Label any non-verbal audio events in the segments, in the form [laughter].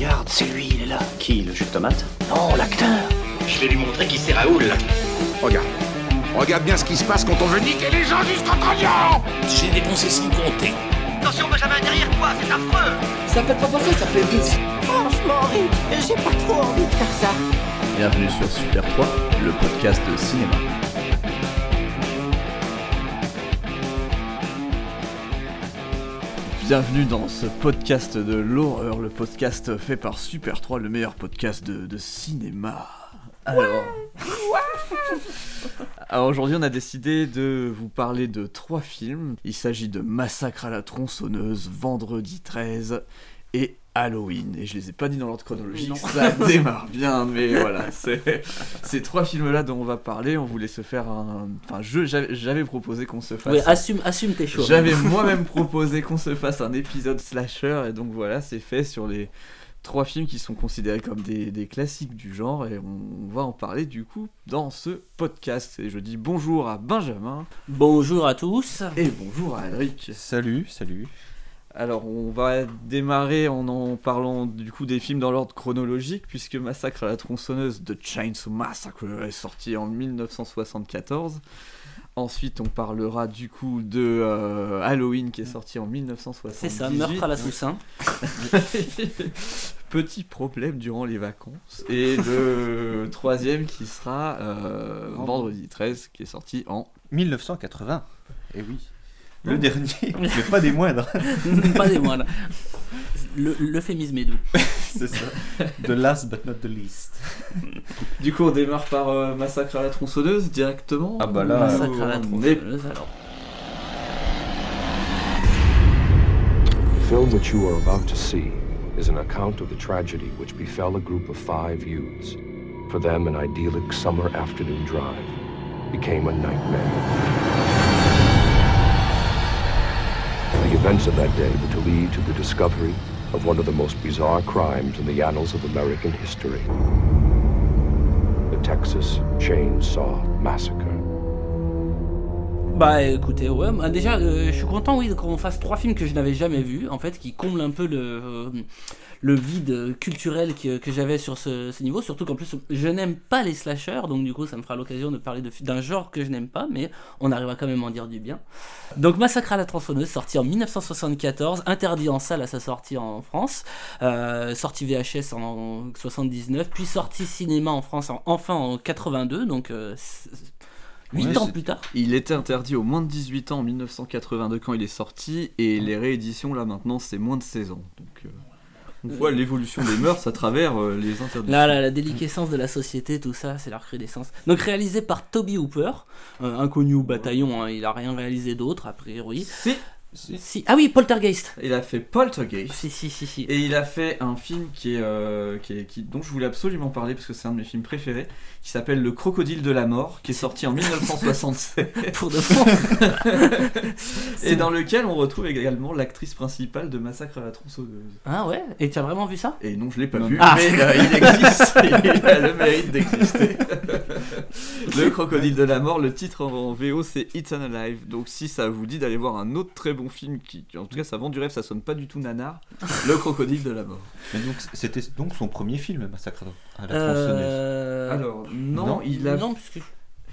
Regarde, c'est lui, il est là. Qui, le jus de tomate Non, l'acteur. Je vais lui montrer qui c'est Raoul. Regarde. Regarde bien ce qui se passe quand on veut niquer les gens jusqu'en trognon J'ai dépensé sans compter. Attention Benjamin, derrière toi, c'est affreux Ça fait pas penser, ça fait vite. Franchement, Rick, j'ai pas trop envie de faire ça. Bienvenue sur Super 3, le podcast de cinéma. Bienvenue dans ce podcast de l'horreur, le podcast fait par Super 3, le meilleur podcast de, de cinéma. Alors, Alors aujourd'hui on a décidé de vous parler de trois films. Il s'agit de Massacre à la tronçonneuse, Vendredi 13 et Halloween. Et je les ai pas dit dans l'ordre chronologique, ça [laughs] démarre bien, mais voilà, c'est ces trois films-là dont on va parler. On voulait se faire un... Enfin, je, j'avais proposé qu'on se fasse... Oui, assume, assume tes choix. J'avais moi-même proposé qu'on se fasse un épisode slasher, et donc voilà, c'est fait sur les trois films qui sont considérés comme des, des classiques du genre, et on va en parler du coup dans ce podcast. Et je dis bonjour à Benjamin, Bonjour à tous. et bonjour à Alric. Salut, salut. Alors on va démarrer en en parlant du coup des films dans l'ordre chronologique, puisque Massacre à la tronçonneuse de Chainsaw Massacre est sorti en 1974. Ensuite, on parlera du coup de euh, Halloween qui est sorti en 1978. C'est ça, meurtre à la Toussaint. [laughs] Petit problème durant les vacances. Et le [laughs] troisième qui sera euh, Vendredi 13 qui est sorti en 1980. Eh oui. Le dernier, mais pas des moindres. [laughs] pas des moindres. Le- L'euphémisme est doux. [laughs] C'est ça. The last but not the least. Du coup, on démarre par euh, Massacre à la tronçonneuse directement. Ah bah là, Massacre à la tronçonneuse, alors. The film which you are about to see is an account of the tragedy which befell a group of five youths. For them, an idyllic summer afternoon drive became a nightmare. The events of that day were to lead to the discovery of one of the most bizarre crimes in the annals of American history the Texas Chainsaw Massacre. Bah écoutez, ouais, bah, déjà euh, je suis content oui qu'on fasse trois films que je n'avais jamais vus, en fait, qui comblent un peu le, euh, vide culturel que, j'avais sur ce, niveau, surtout qu'en plus je n'aime pas les slashers, donc du coup ça me fera l'occasion de parler d'un genre que je n'aime pas, mais on arrivera quand même à en dire du bien. Donc Massacre à la tronçonneuse, sorti en 1974, interdit en salle à sa sortie en France, euh, sorti VHS en 79, puis sorti cinéma en France en, enfin en 82, donc 8 Ouais, ans plus tard. Il était interdit aux moins de 18 ans en 1982 quand il est sorti, et les rééditions là maintenant c'est moins de 16 ans. Donc euh, on voit l'évolution des mœurs à travers euh, les interdictions. Là, la, la déliquescence de la société, tout ça, c'est la recrudescence. Donc réalisé par Toby Hooper, euh, inconnu au bataillon, hein, il a rien réalisé d'autre a priori. Si, Si. Ah oui, Poltergeist. il a fait Poltergeist. Si, si, si, si. Et il a fait un film qui est, euh, qui est- qui- dont je voulais absolument parler parce que c'est un de mes films préférés, qui s'appelle Le Crocodile de la Mort, qui est sorti en [laughs] 1967 Pour de fond. [laughs] et dans lequel on retrouve également l'actrice principale de Massacre à la tronçonneuse. Ah ouais? Et tu as vraiment vu ça? Et non, je l'ai pas Non. vu, Ah. mais euh, il existe, [laughs] il a le mérite d'exister. le Crocodile de la Mort, le titre en, en VO c'est It's an Alive. Donc si ça vous dit d'aller voir un autre très bon film qui, en tout cas ça vend du rêve, ça sonne pas du tout nanar, [laughs] Le Crocodile de la Mort. Mais donc, c'était donc son premier film, Massacre à la tronçonneuse. Euh... Alors non, Non, il a Non, parce que...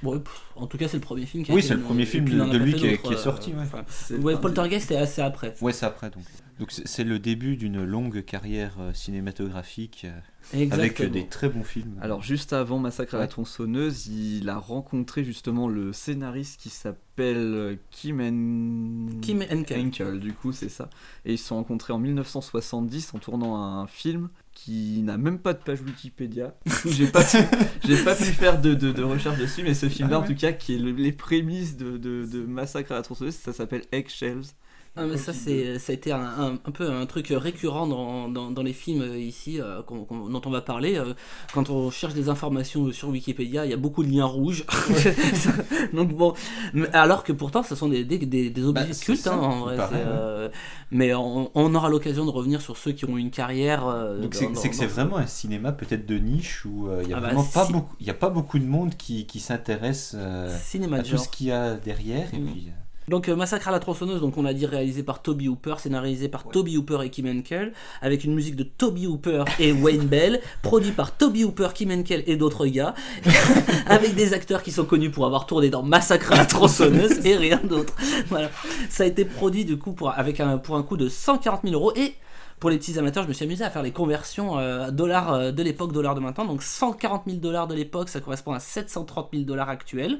Ouais, pff, en tout cas, c'est le premier film qui a Oui, été c'est le premier film de- lui qui est- qui est euh, sorti, ouais. enfin, Poltergeist est assez après. Ouais, c'est après donc. Donc c'est- le début d'une longue carrière euh, cinématographique euh, avec euh, des très bons films. Alors juste avant Massacre à la tronçonneuse, il a rencontré justement le scénariste qui s'appelle Kim Hen- Kim Henkel. Henkel, du coup c'est ça. Et ils se sont rencontrés en 1970 en tournant un film qui n'a même pas de page Wikipédia. J'ai pas, pu- [laughs] j'ai pas pu faire de, de- de recherche dessus, mais ce film-là Ah en ouais. tout cas qui est le- les prémices de, de- de Massacre à la tronçonneuse, ça s'appelle Eggshells. Ah, mais ça, c'est, ça a été un, un- un peu un truc récurrent dans, dans, dans les films euh, ici euh, qu'on- qu'on- dont on va parler. euh, quand on cherche des informations sur Wikipédia, il y a beaucoup de liens rouges. [laughs] Donc bon, alors que pourtant, ce sont des, des, des, des objets Bah, cultes. hein, en vrai, c'est, euh, mais on, on aura l'occasion de revenir sur ceux qui ont une carrière. Donc dans- c'est c'est que c'est vraiment un cinéma peut-être de niche où il y a Ah bah, vraiment pas si. beaucoup, y a pas beaucoup de monde qui, qui s'intéresse à tout ce qu'il y a derrière et Mm. puis Donc euh, Massacre à la tronçonneuse, donc on l'a dit réalisé par Toby Hooper, scénarisé par Toby Hooper et Kim Henkel, avec une musique de Toby Hooper et Wayne [laughs] Bell, produit par Toby Hooper, Kim Henkel et d'autres gars, [laughs] avec des acteurs qui sont connus pour avoir tourné dans Massacre à la tronçonneuse et rien d'autre. Voilà, ça a été produit du coup pour avec un pour un coût de 140 000 euros et pour les petits amateurs, je me suis amusé à faire les conversions euh, dollars euh, de l'époque, dollars de maintenant. Donc 140 000 dollars de l'époque, ça correspond à 730 000 dollars actuels.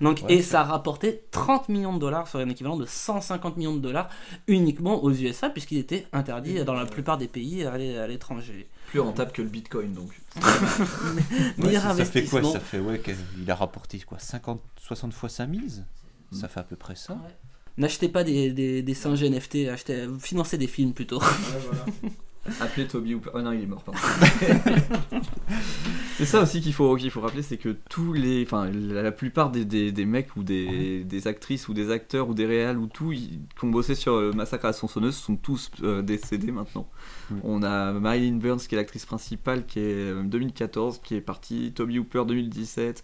Donc, et ça a rapporté 30 millions de dollars, soit un équivalent de 150 millions de dollars uniquement aux USA, puisqu'il était interdit dans la plupart des pays à l'é- à l'étranger. Plus rentable que le bitcoin donc. [laughs] Meilleur Ouais, ça, ça fait quoi. Ça fait ouais, qu'il a rapporté quoi 50, 60 fois sa mise? Ça fait à peu près ça. N'achetez pas des, des, des singes NFT, achetez, financez des films plutôt. [laughs] Appelez Toby Hooper. Oh non, il est mort, pardon. [laughs] c'est ça aussi qu'il faut, qu'il faut rappeler, c'est que tous les, enfin, la, plupart des, des, des mecs ou des, des actrices ou des acteurs ou des réals ou tout, ils- qui ont bossé sur euh, Massacre à la sont tous euh, décédés maintenant. Mm. On a Marilyn Burns qui est l'actrice principale qui est euh, 2014, qui est partie, Toby Hooper 2017,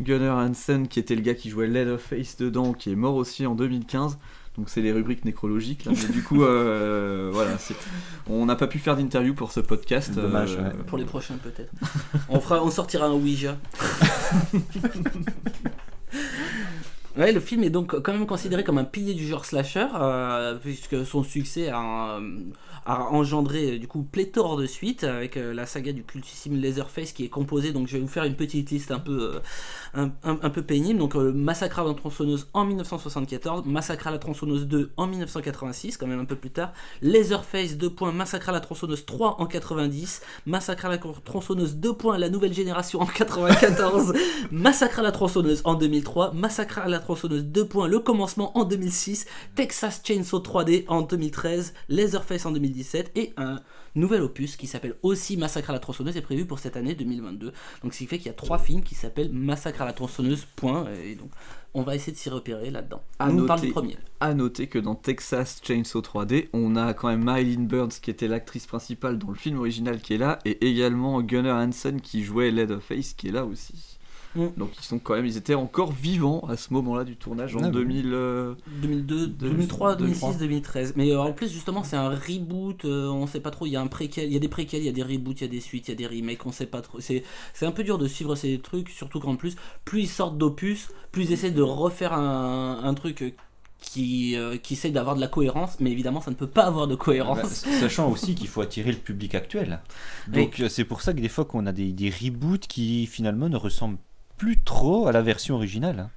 Gunnar Hansen qui était le gars qui jouait Leatherface dedans, qui est mort aussi en 2015. Donc c'est les rubriques nécrologiques là. Mais du coup, euh, [laughs] voilà, on n'a pas pu faire d'interview pour ce podcast. Dommage, euh, ouais. Pour les prochains peut-être. on, fera, on sortira un Ouija. [laughs] Ouais, le film est donc quand même considéré comme un pilier du genre slasher, euh, puisque son succès a, a engendré euh, du coup pléthore de suites avec euh, la saga du cultissime Leatherface qui est composée. Donc je vais vous faire une petite liste un peu, euh, un, un- un peu pénible. Donc euh, Massacre à la tronçonneuse en 1974, Massacre à la tronçonneuse 2 en 1986, quand même un peu plus tard, Leatherface 2 points, Massacre à la tronçonneuse 3 en 90, Massacre à la tronçonneuse 2 points, la nouvelle génération en 94, [laughs] Massacre à la tronçonneuse en 2003, Massacre à la tronçonneuse 2 points, le commencement en 2006, Texas Chainsaw 3D en 2013, Leatherface en 2017 et un nouvel opus qui s'appelle aussi Massacre à la tronçonneuse est prévu pour cette année 2022. Donc ce qui fait qu'il y a trois films qui s'appellent Massacre à la tronçonneuse point et donc on va essayer de s'y repérer là-dedans. On parle noter. du premier. À noter que dans Texas Chainsaw 3D, on a quand même Marilyn Burns qui était l'actrice principale dans le film original qui est là, et également Gunnar Hansen qui jouait Leatherface qui est là aussi. Mm. Donc ils sont quand même, ils étaient encore vivants à ce moment-là du tournage en Ah oui. 2000. euh, 2002, 2003, 2006, 2003. 2013. Mais euh, en plus, justement, c'est un reboot. euh, on sait pas trop. Il y a un préquel, il y a des préquels, il y a des reboots, il y a des suites, il y a des remakes. On sait pas trop. C'est c'est un peu dur de suivre ces trucs, surtout qu'en plus, plus ils sortent d'opus, plus ils essaient de refaire un, un truc qui, euh, qui essaie d'avoir de la cohérence. Mais évidemment, ça ne peut pas avoir de Bah, cohérence. sachant aussi qu'il faut attirer le public actuel. Donc euh, c'est pour ça que des fois qu'on a des, des reboots qui finalement ne ressemblent plus trop à la version originale. hein.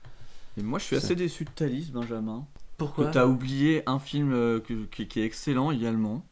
Et moi je suis assez déçu de ta liste, Benjamin. Pourquoi que t'as oublié un film euh, que- qui est excellent également,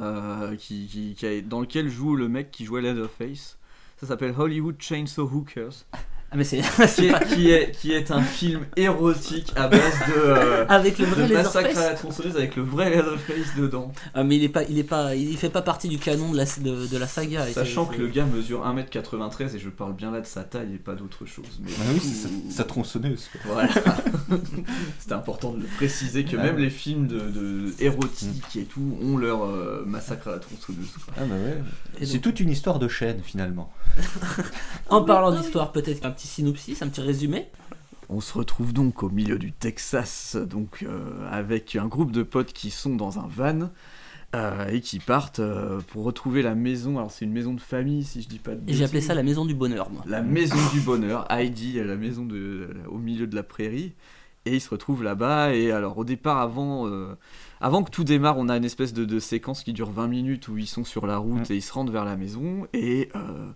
euh, qui, qui- qui a- dans lequel joue le mec qui jouait Leatherface. Ça s'appelle Hollywood Chainsaw Hookers, Ah, mais c'est [laughs] qui est, qui est, qui est un film érotique à base de, euh, avec le de vrai massacre à la tronçonneuse avec le vrai Leatherface dedans. Ah, mais il est pas, il est pas, il fait pas partie du canon de la, de, de la saga. Sachant que le gars mesure 1m93 et je parle bien là de sa taille et pas d'autre chose. Mais Ah oui, c'est sa, sa tronçonneuse. quoi. Voilà. [laughs] C'était important de le préciser que Ah même ouais. les films de, de érotiques et tout ont leur euh, massacre à la tronçonneuse. quoi. Ah bah ouais. C'est donc- toute une histoire de chaîne finalement. En parlant d'histoire, peut-être un petit synopsis, un petit résumé. On se retrouve donc au milieu du Texas, donc euh, avec un groupe de potes qui sont dans un van euh, et qui partent euh, pour retrouver la maison. Alors c'est une maison de famille, si je dis pas de Et j'ai appelé ça la maison du bonheur, moi. la maison du bonheur. Heidi, la maison de, au milieu de la prairie. Et ils se retrouvent là-bas. Et alors, au départ, avant, euh, avant que tout démarre, on a une espèce de, de séquence qui dure 20 minutes où ils sont sur la route Mm. et ils se rendent vers la maison. Et, euh,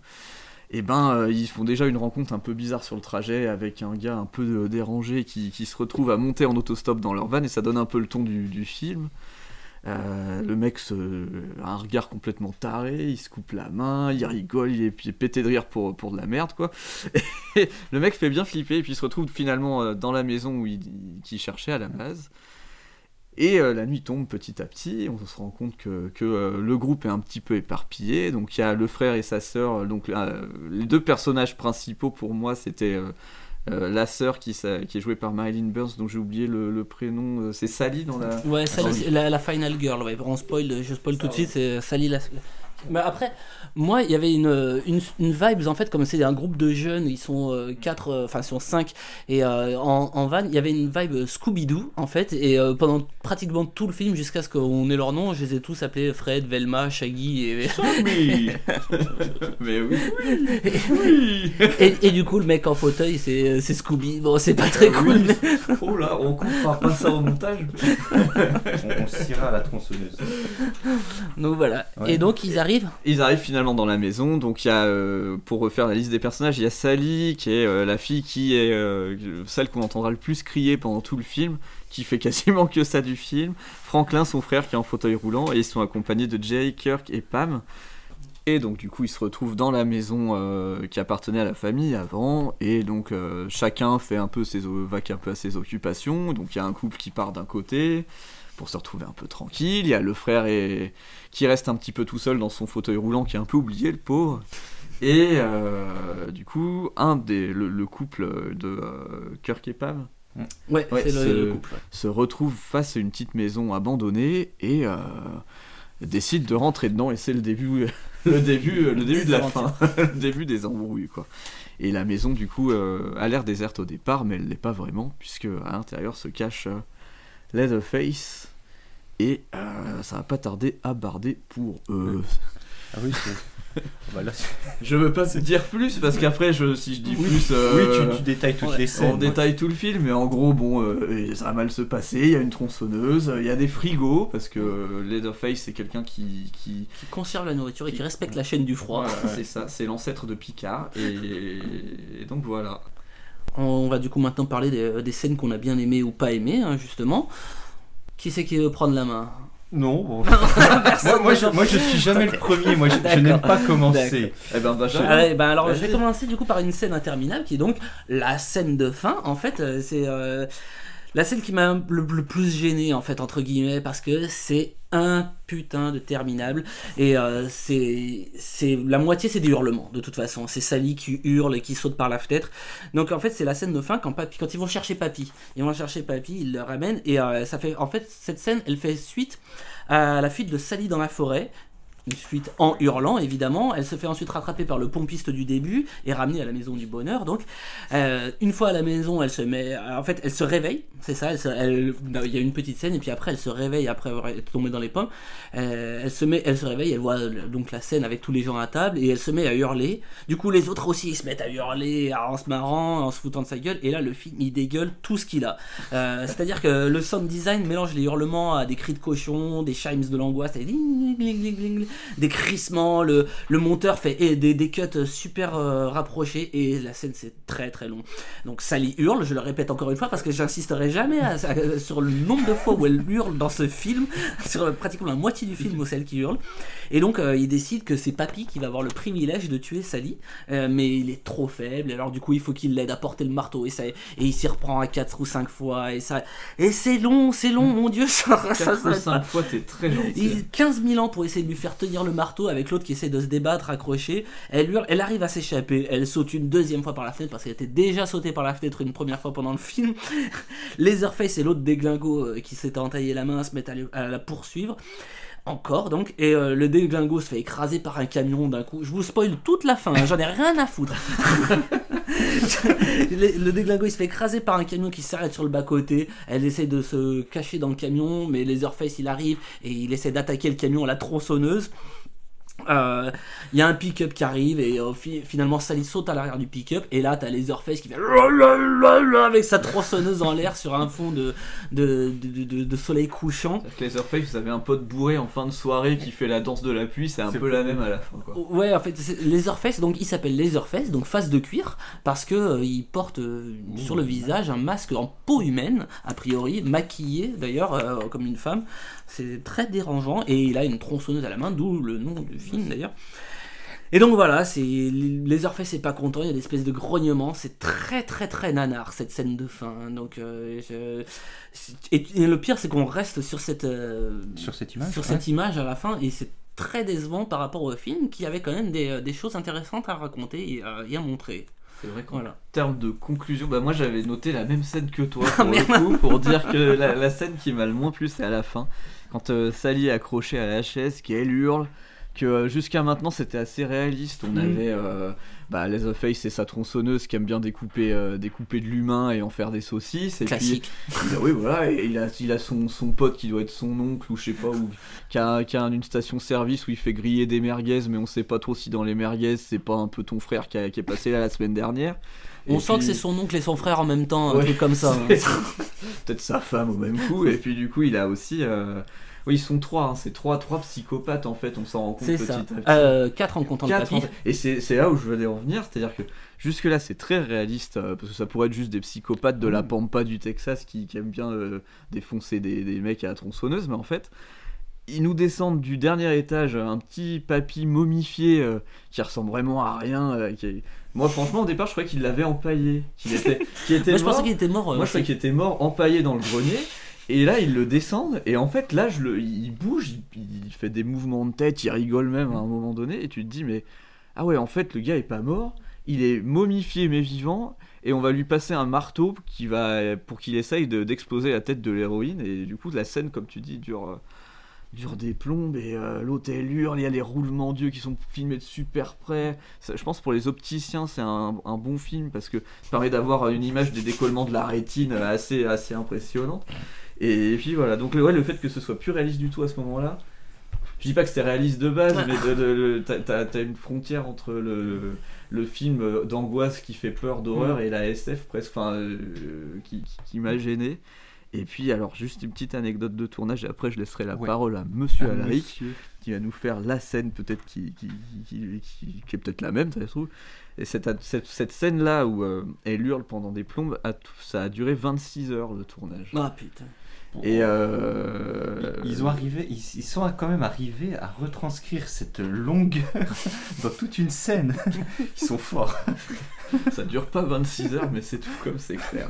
et ben, euh, ils font déjà une rencontre un peu bizarre sur le trajet avec un gars un peu euh, dérangé qui, qui se retrouve à monter en autostop dans leur van. Et ça donne un peu le ton du, film. Euh, le mec a un regard complètement taré, il se coupe la main, il rigole, il est, il pété de rire pour, pour de la merde quoi. [laughs] Et le mec fait bien flipper et puis il se retrouve finalement dans la maison où il, qu'il cherchait à la base. Et euh, la nuit tombe petit à petit, on se rend compte que, que, euh, le groupe est un petit peu éparpillé. Donc il y a le frère et sa sœur, euh, donc euh, les deux personnages principaux pour moi c'était euh, euh, la sœur qui, est jouée par Marilyn Burns, dont j'ai oublié le, le prénom, c'est Sally dans la... Ouais, Sally, Attends, c'est la, la Final Girl, ouais. On spoil, je spoil tout de suite, c'est Sally la, Mais après, moi, il y avait une, une, une vibes, en fait, comme c'est un groupe de jeunes, ils sont euh, quatre, euh, enfin, ils sont cinq, et euh, en, en van, il y avait une vibe Scooby-Doo, en fait, et euh, pendant pratiquement tout le film, jusqu'à ce qu'on ait leur nom, je les ai tous appelés Fred, Velma, Shaggy, et, [laughs] Oui Mais oui et, et du coup, le mec en fauteuil, c'est c'est Scooby. Bon, c'est pas très cool, mais Oh là, on coupera pas ça au montage On, on à la tronçonneuse. donc voilà. Ouais. Et donc, ils arrivent. Ils arrivent finalement dans la maison, donc il y a, euh, pour refaire la liste des personnages, il y a Sally, qui est euh, la fille qui est euh, celle qu'on entendra le plus crier pendant tout le film, qui fait [laughs] quasiment que ça du film. Franklin, son frère, qui est en fauteuil roulant, et ils sont accompagnés de Jay, Kirk et Pam. Et donc du coup, ils se retrouvent dans la maison qui appartenait à la famille avant, et donc chacun fait un peu ses, un peu à ses occupations. Donc il y a un couple qui part d'un côté pour se retrouver un peu tranquille. Il y a le frère et qui reste un petit peu tout seul dans son fauteuil roulant, qui est un peu oublié, le pauvre. Et euh, du coup, un des le, le couple de euh, Kirk et Pam Ouais, Ouais, c'est le, ce- le couple. ouais. se retrouve face à une petite maison abandonnée et euh, décide de rentrer dedans et c'est le début [laughs] le début le début de la fin [laughs] le début des embrouilles quoi et la maison du coup euh, a l'air déserte au départ mais elle l'est pas vraiment puisque à l'intérieur se cache euh, Leatherface et euh, ça va pas tarder à barder pour eux Ah oui, c'est. [laughs] Bah là, je veux pas te dire plus parce qu'après je, si je dis plus euh, Oui, tu, tu détailles toutes ouais, les scènes. on détaille tout le film, mais en gros, bon, euh, ça va mal se passer. Il y a une tronçonneuse, il y a des frigos, parce que Leatherface, c'est quelqu'un qui. qui... Qui conserve la nourriture et qui respecte la chaîne du froid. Voilà, c'est ça, c'est l'ancêtre de Picard. Et... et donc voilà. On va du coup maintenant parler des, des scènes qu'on a bien aimées ou pas aimées, hein, justement. Qui c'est qui veut prendre la main Non, bon. [laughs] moi, moi, je, moi, je suis jamais le premier. Moi, je, je n'aime pas commencer. Eh ben, Ah ouais, ben alors je vais commencer du coup par une scène interminable qui est donc la scène de fin. En fait, euh, c'est euh, la scène qui m'a le, plus gêné en fait entre guillemets parce que c'est un putain de terminable et euh, c'est la moitié c'est des hurlements de toute façon. C'est Sally qui hurle et qui saute par la fenêtre. Donc en fait c'est la scène de fin quand ils vont chercher papy, ils vont chercher papy, ils le ramènent et euh, ça fait en fait cette scène elle fait suite à la fuite de Sally dans la forêt une fuite en hurlant évidemment. Elle se fait ensuite rattraper par le pompiste du début et ramenée à la maison du bonheur. Donc euh, une fois à la maison, elle se met, en fait, elle se réveille. C'est ça. elle elle- Il y a une petite scène et puis après elle se réveille après avoir été tombée dans les pommes. Euh, elle se met, elle se réveille, elle voit euh, donc la scène avec tous les gens à table et elle se met à hurler. Du coup les autres aussi ils se mettent à hurler en se marrant, en se foutant de sa gueule. Et là le film il dégueule tout ce qu'il a. Euh, C'est-à-dire que le sound design mélange les hurlements à des cris de cochon, des chimes de l'angoisse, des des crissements. Le, le monteur fait et des, des cuts super euh, rapprochés et la scène c'est très très long. Donc Sally hurle, je le répète encore une fois parce que j'insisterai jamais à- à- sur le nombre de fois où elle hurle dans ce film, [laughs] sur pratiquement la moitié du film où c'est elle qui hurle. Et donc euh, il décide que c'est Papy qui va avoir le privilège de tuer Sally, euh, mais il est trop faible. Alors du coup il faut qu'il l'aide à porter le marteau et ça et il s'y reprend à 4 ou 5 fois et ça et c'est long, c'est long, mon dieu, ça, ça 4 ou s'arrête pas. 5 fois, t'es très gentil. Il- 15 000 ans pour essayer de lui faire tenir le marteau avec l'autre qui essaie de se débattre, accroché. Elle elle arrive à s'échapper. Elle saute une deuxième fois par la fenêtre parce qu'elle était déjà sautée par la fenêtre une première fois pendant le film. [laughs] Leatherface et l'autre déglingo euh, qui s'était entaillé la main se mettent à la poursuivre. Encore donc, et euh, le déglingo se fait écraser par un camion d'un coup. Je vous spoil toute la fin, hein, j'en ai rien à foutre. [laughs] [laughs] le, déglingo il se fait écraser par un camion qui s'arrête sur le bas-côté. Elle essaie de se cacher dans le camion, mais Leatherface il arrive et il essaie d'attaquer le camion à la tronçonneuse. Euh, Il y a un pick-up qui arrive et euh, fi- finalement Sally saute à l'arrière du pick-up et là t'as Leatherface qui fait avec sa tronçonneuse en l'air sur un fond de, de, de, de- de soleil couchant. Avec Leatherface, vous avez un pote bourré en fin de soirée qui fait la danse de la pluie, c'est un peu la même à la fin quoi. Ouais, en fait, c'est- Leatherface, donc il s'appelle Leatherface, donc face de cuir, parce que euh, il porte euh, sur le visage un masque en peau humaine, a priori, maquillé d'ailleurs, euh, comme une femme. C'est très dérangeant, et il a une tronçonneuse à la main, d'où le nom du film d'ailleurs. Et donc voilà, c'est Leatherface est pas content, il y a des espèces de grognements, c'est très très très nanar cette scène de fin. hein. Donc euh, je- et, et le pire c'est qu'on reste sur cette euh, Sur cette image sur ouais. cette image à la fin et c'est très décevant par rapport au film qui avait quand même des, euh, des choses intéressantes à raconter et, à- et à montrer. C'est vrai qu'en Voilà. termes de conclusion, bah moi j'avais noté la même scène que toi [laughs] pour le coup, pour dire que la, la scène qui m'a le moins plu c'est à la fin, quand euh, Sally est accrochée à la chaise, qu'elle hurle, que euh, jusqu'à maintenant c'était assez réaliste. On Mm. avait euh, bah, Leatherface et sa tronçonneuse qui aime bien découper, euh, découper de l'humain et en faire des saucisses. Et Classique. puis, il a- oui, voilà, et il a, il a son, son pote qui doit être son oncle ou je sais pas, ou qui a, qui a une station-service où il fait griller des merguez, mais on sait pas trop si dans les merguez c'est pas un peu ton frère qui, a- qui est passé là la semaine dernière. On sent que c'est son oncle et son frère en même temps, un truc comme ça. hein. [laughs] Peut-être sa femme au même coup. Et puis du coup, il a aussi. euh, Oui, ils sont trois. hein, C'est trois, trois psychopathes en fait. On s'en rend compte C'est petit ça. à petit. Euh, 4 en comptant Quatre, en fait. Et c'est c'est là où je voulais en venir, c'est-à-dire que jusque-là c'est très réaliste, euh, parce que ça pourrait être juste des psychopathes de la Mm. pampa du Texas qui, qui aiment bien euh, défoncer des, des mecs à la tronçonneuse, mais en fait ils nous descendent du dernier étage, un petit papy momifié euh, qui ressemble vraiment à rien. euh, qui est- Moi franchement au départ je croyais qu'il l'avait empaillé, qu'il était, [laughs] qu'il était Moi je mort. pensais qu'il était mort. euh, Moi, je croyais qu'il était mort, empaillé dans le grenier. Et là, ils le descendent. Et en fait, là, il bouge, il, fait des mouvements de tête, il rigole même à un moment donné. Et tu te dis, mais ah ouais, en fait, le gars est pas mort. Il est momifié mais vivant. Et on va lui passer un marteau pour qu'il essaye de- d'exploser la tête de l'héroïne. Et du coup, la scène, comme tu dis, dure. euh, dure des plombes et euh, l'hôtel hurle, il y a les roulements d'yeux qui sont filmés de super près. Je pense pour les opticiens c'est un, bon film parce que ça permet d'avoir une image des décollements de la rétine assez impressionnante. Et, puis voilà, donc le- ouais, le fait que ce soit plus réaliste du tout à ce moment-là, je dis pas que c'était réaliste de base, mais t'as- une frontière entre le, le film d'angoisse qui fait peur d'horreur et la SF presque, enfin, euh, qui, qui- qui m'a gêné. Et puis alors juste une petite anecdote de tournage et après je laisserai la Ouais. parole à Monsieur Ah, Alaric monsieur. qui va nous faire la scène peut-être qui, qui, qui, qui- qui est peut-être la même ça se trouve. Et cette, cette, cette scène là où euh, elle hurle pendant des plombes, a ça a duré 26 heures le tournage. Ah putain. Et euh, Ils ont arrivé, ils, ils sont quand même arrivés à retranscrire cette longueur [laughs] dans toute une scène. Ils sont forts. ça dure pas 26 heures mais c'est tout comme c'est clair.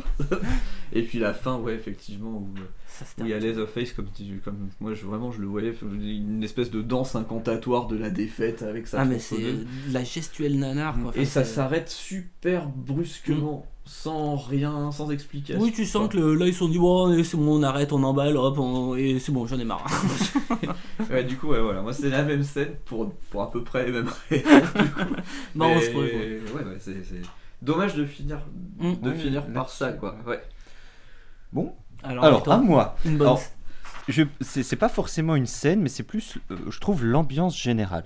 et puis la fin ouais effectivement où Ça, où il y a Leatherface comme, tu- comme moi je, vraiment je le voyais une espèce de danse incantatoire de la défaite avec sa Ah mais c'est la gestuelle nanar quoi. et ça s'arrête super brusquement sans rien sans explication. Oui, tu sens que le- là ils se sont dit bon, c'est bon, on arrête, on emballe, hop, on- et c'est bon, j'en ai marre. [laughs] ouais, du coup ouais, voilà. Moi c'est la même scène pour, pour à peu près les mêmes. Bah, on se ouais, ouais, c'est dommage de finir Mm. de Ouais, finir par ça quoi. ouais. Bon, Alors, alors toi, à moi. une bonne. C'est, pas forcément une scène, mais c'est plus, euh, je trouve, l'ambiance générale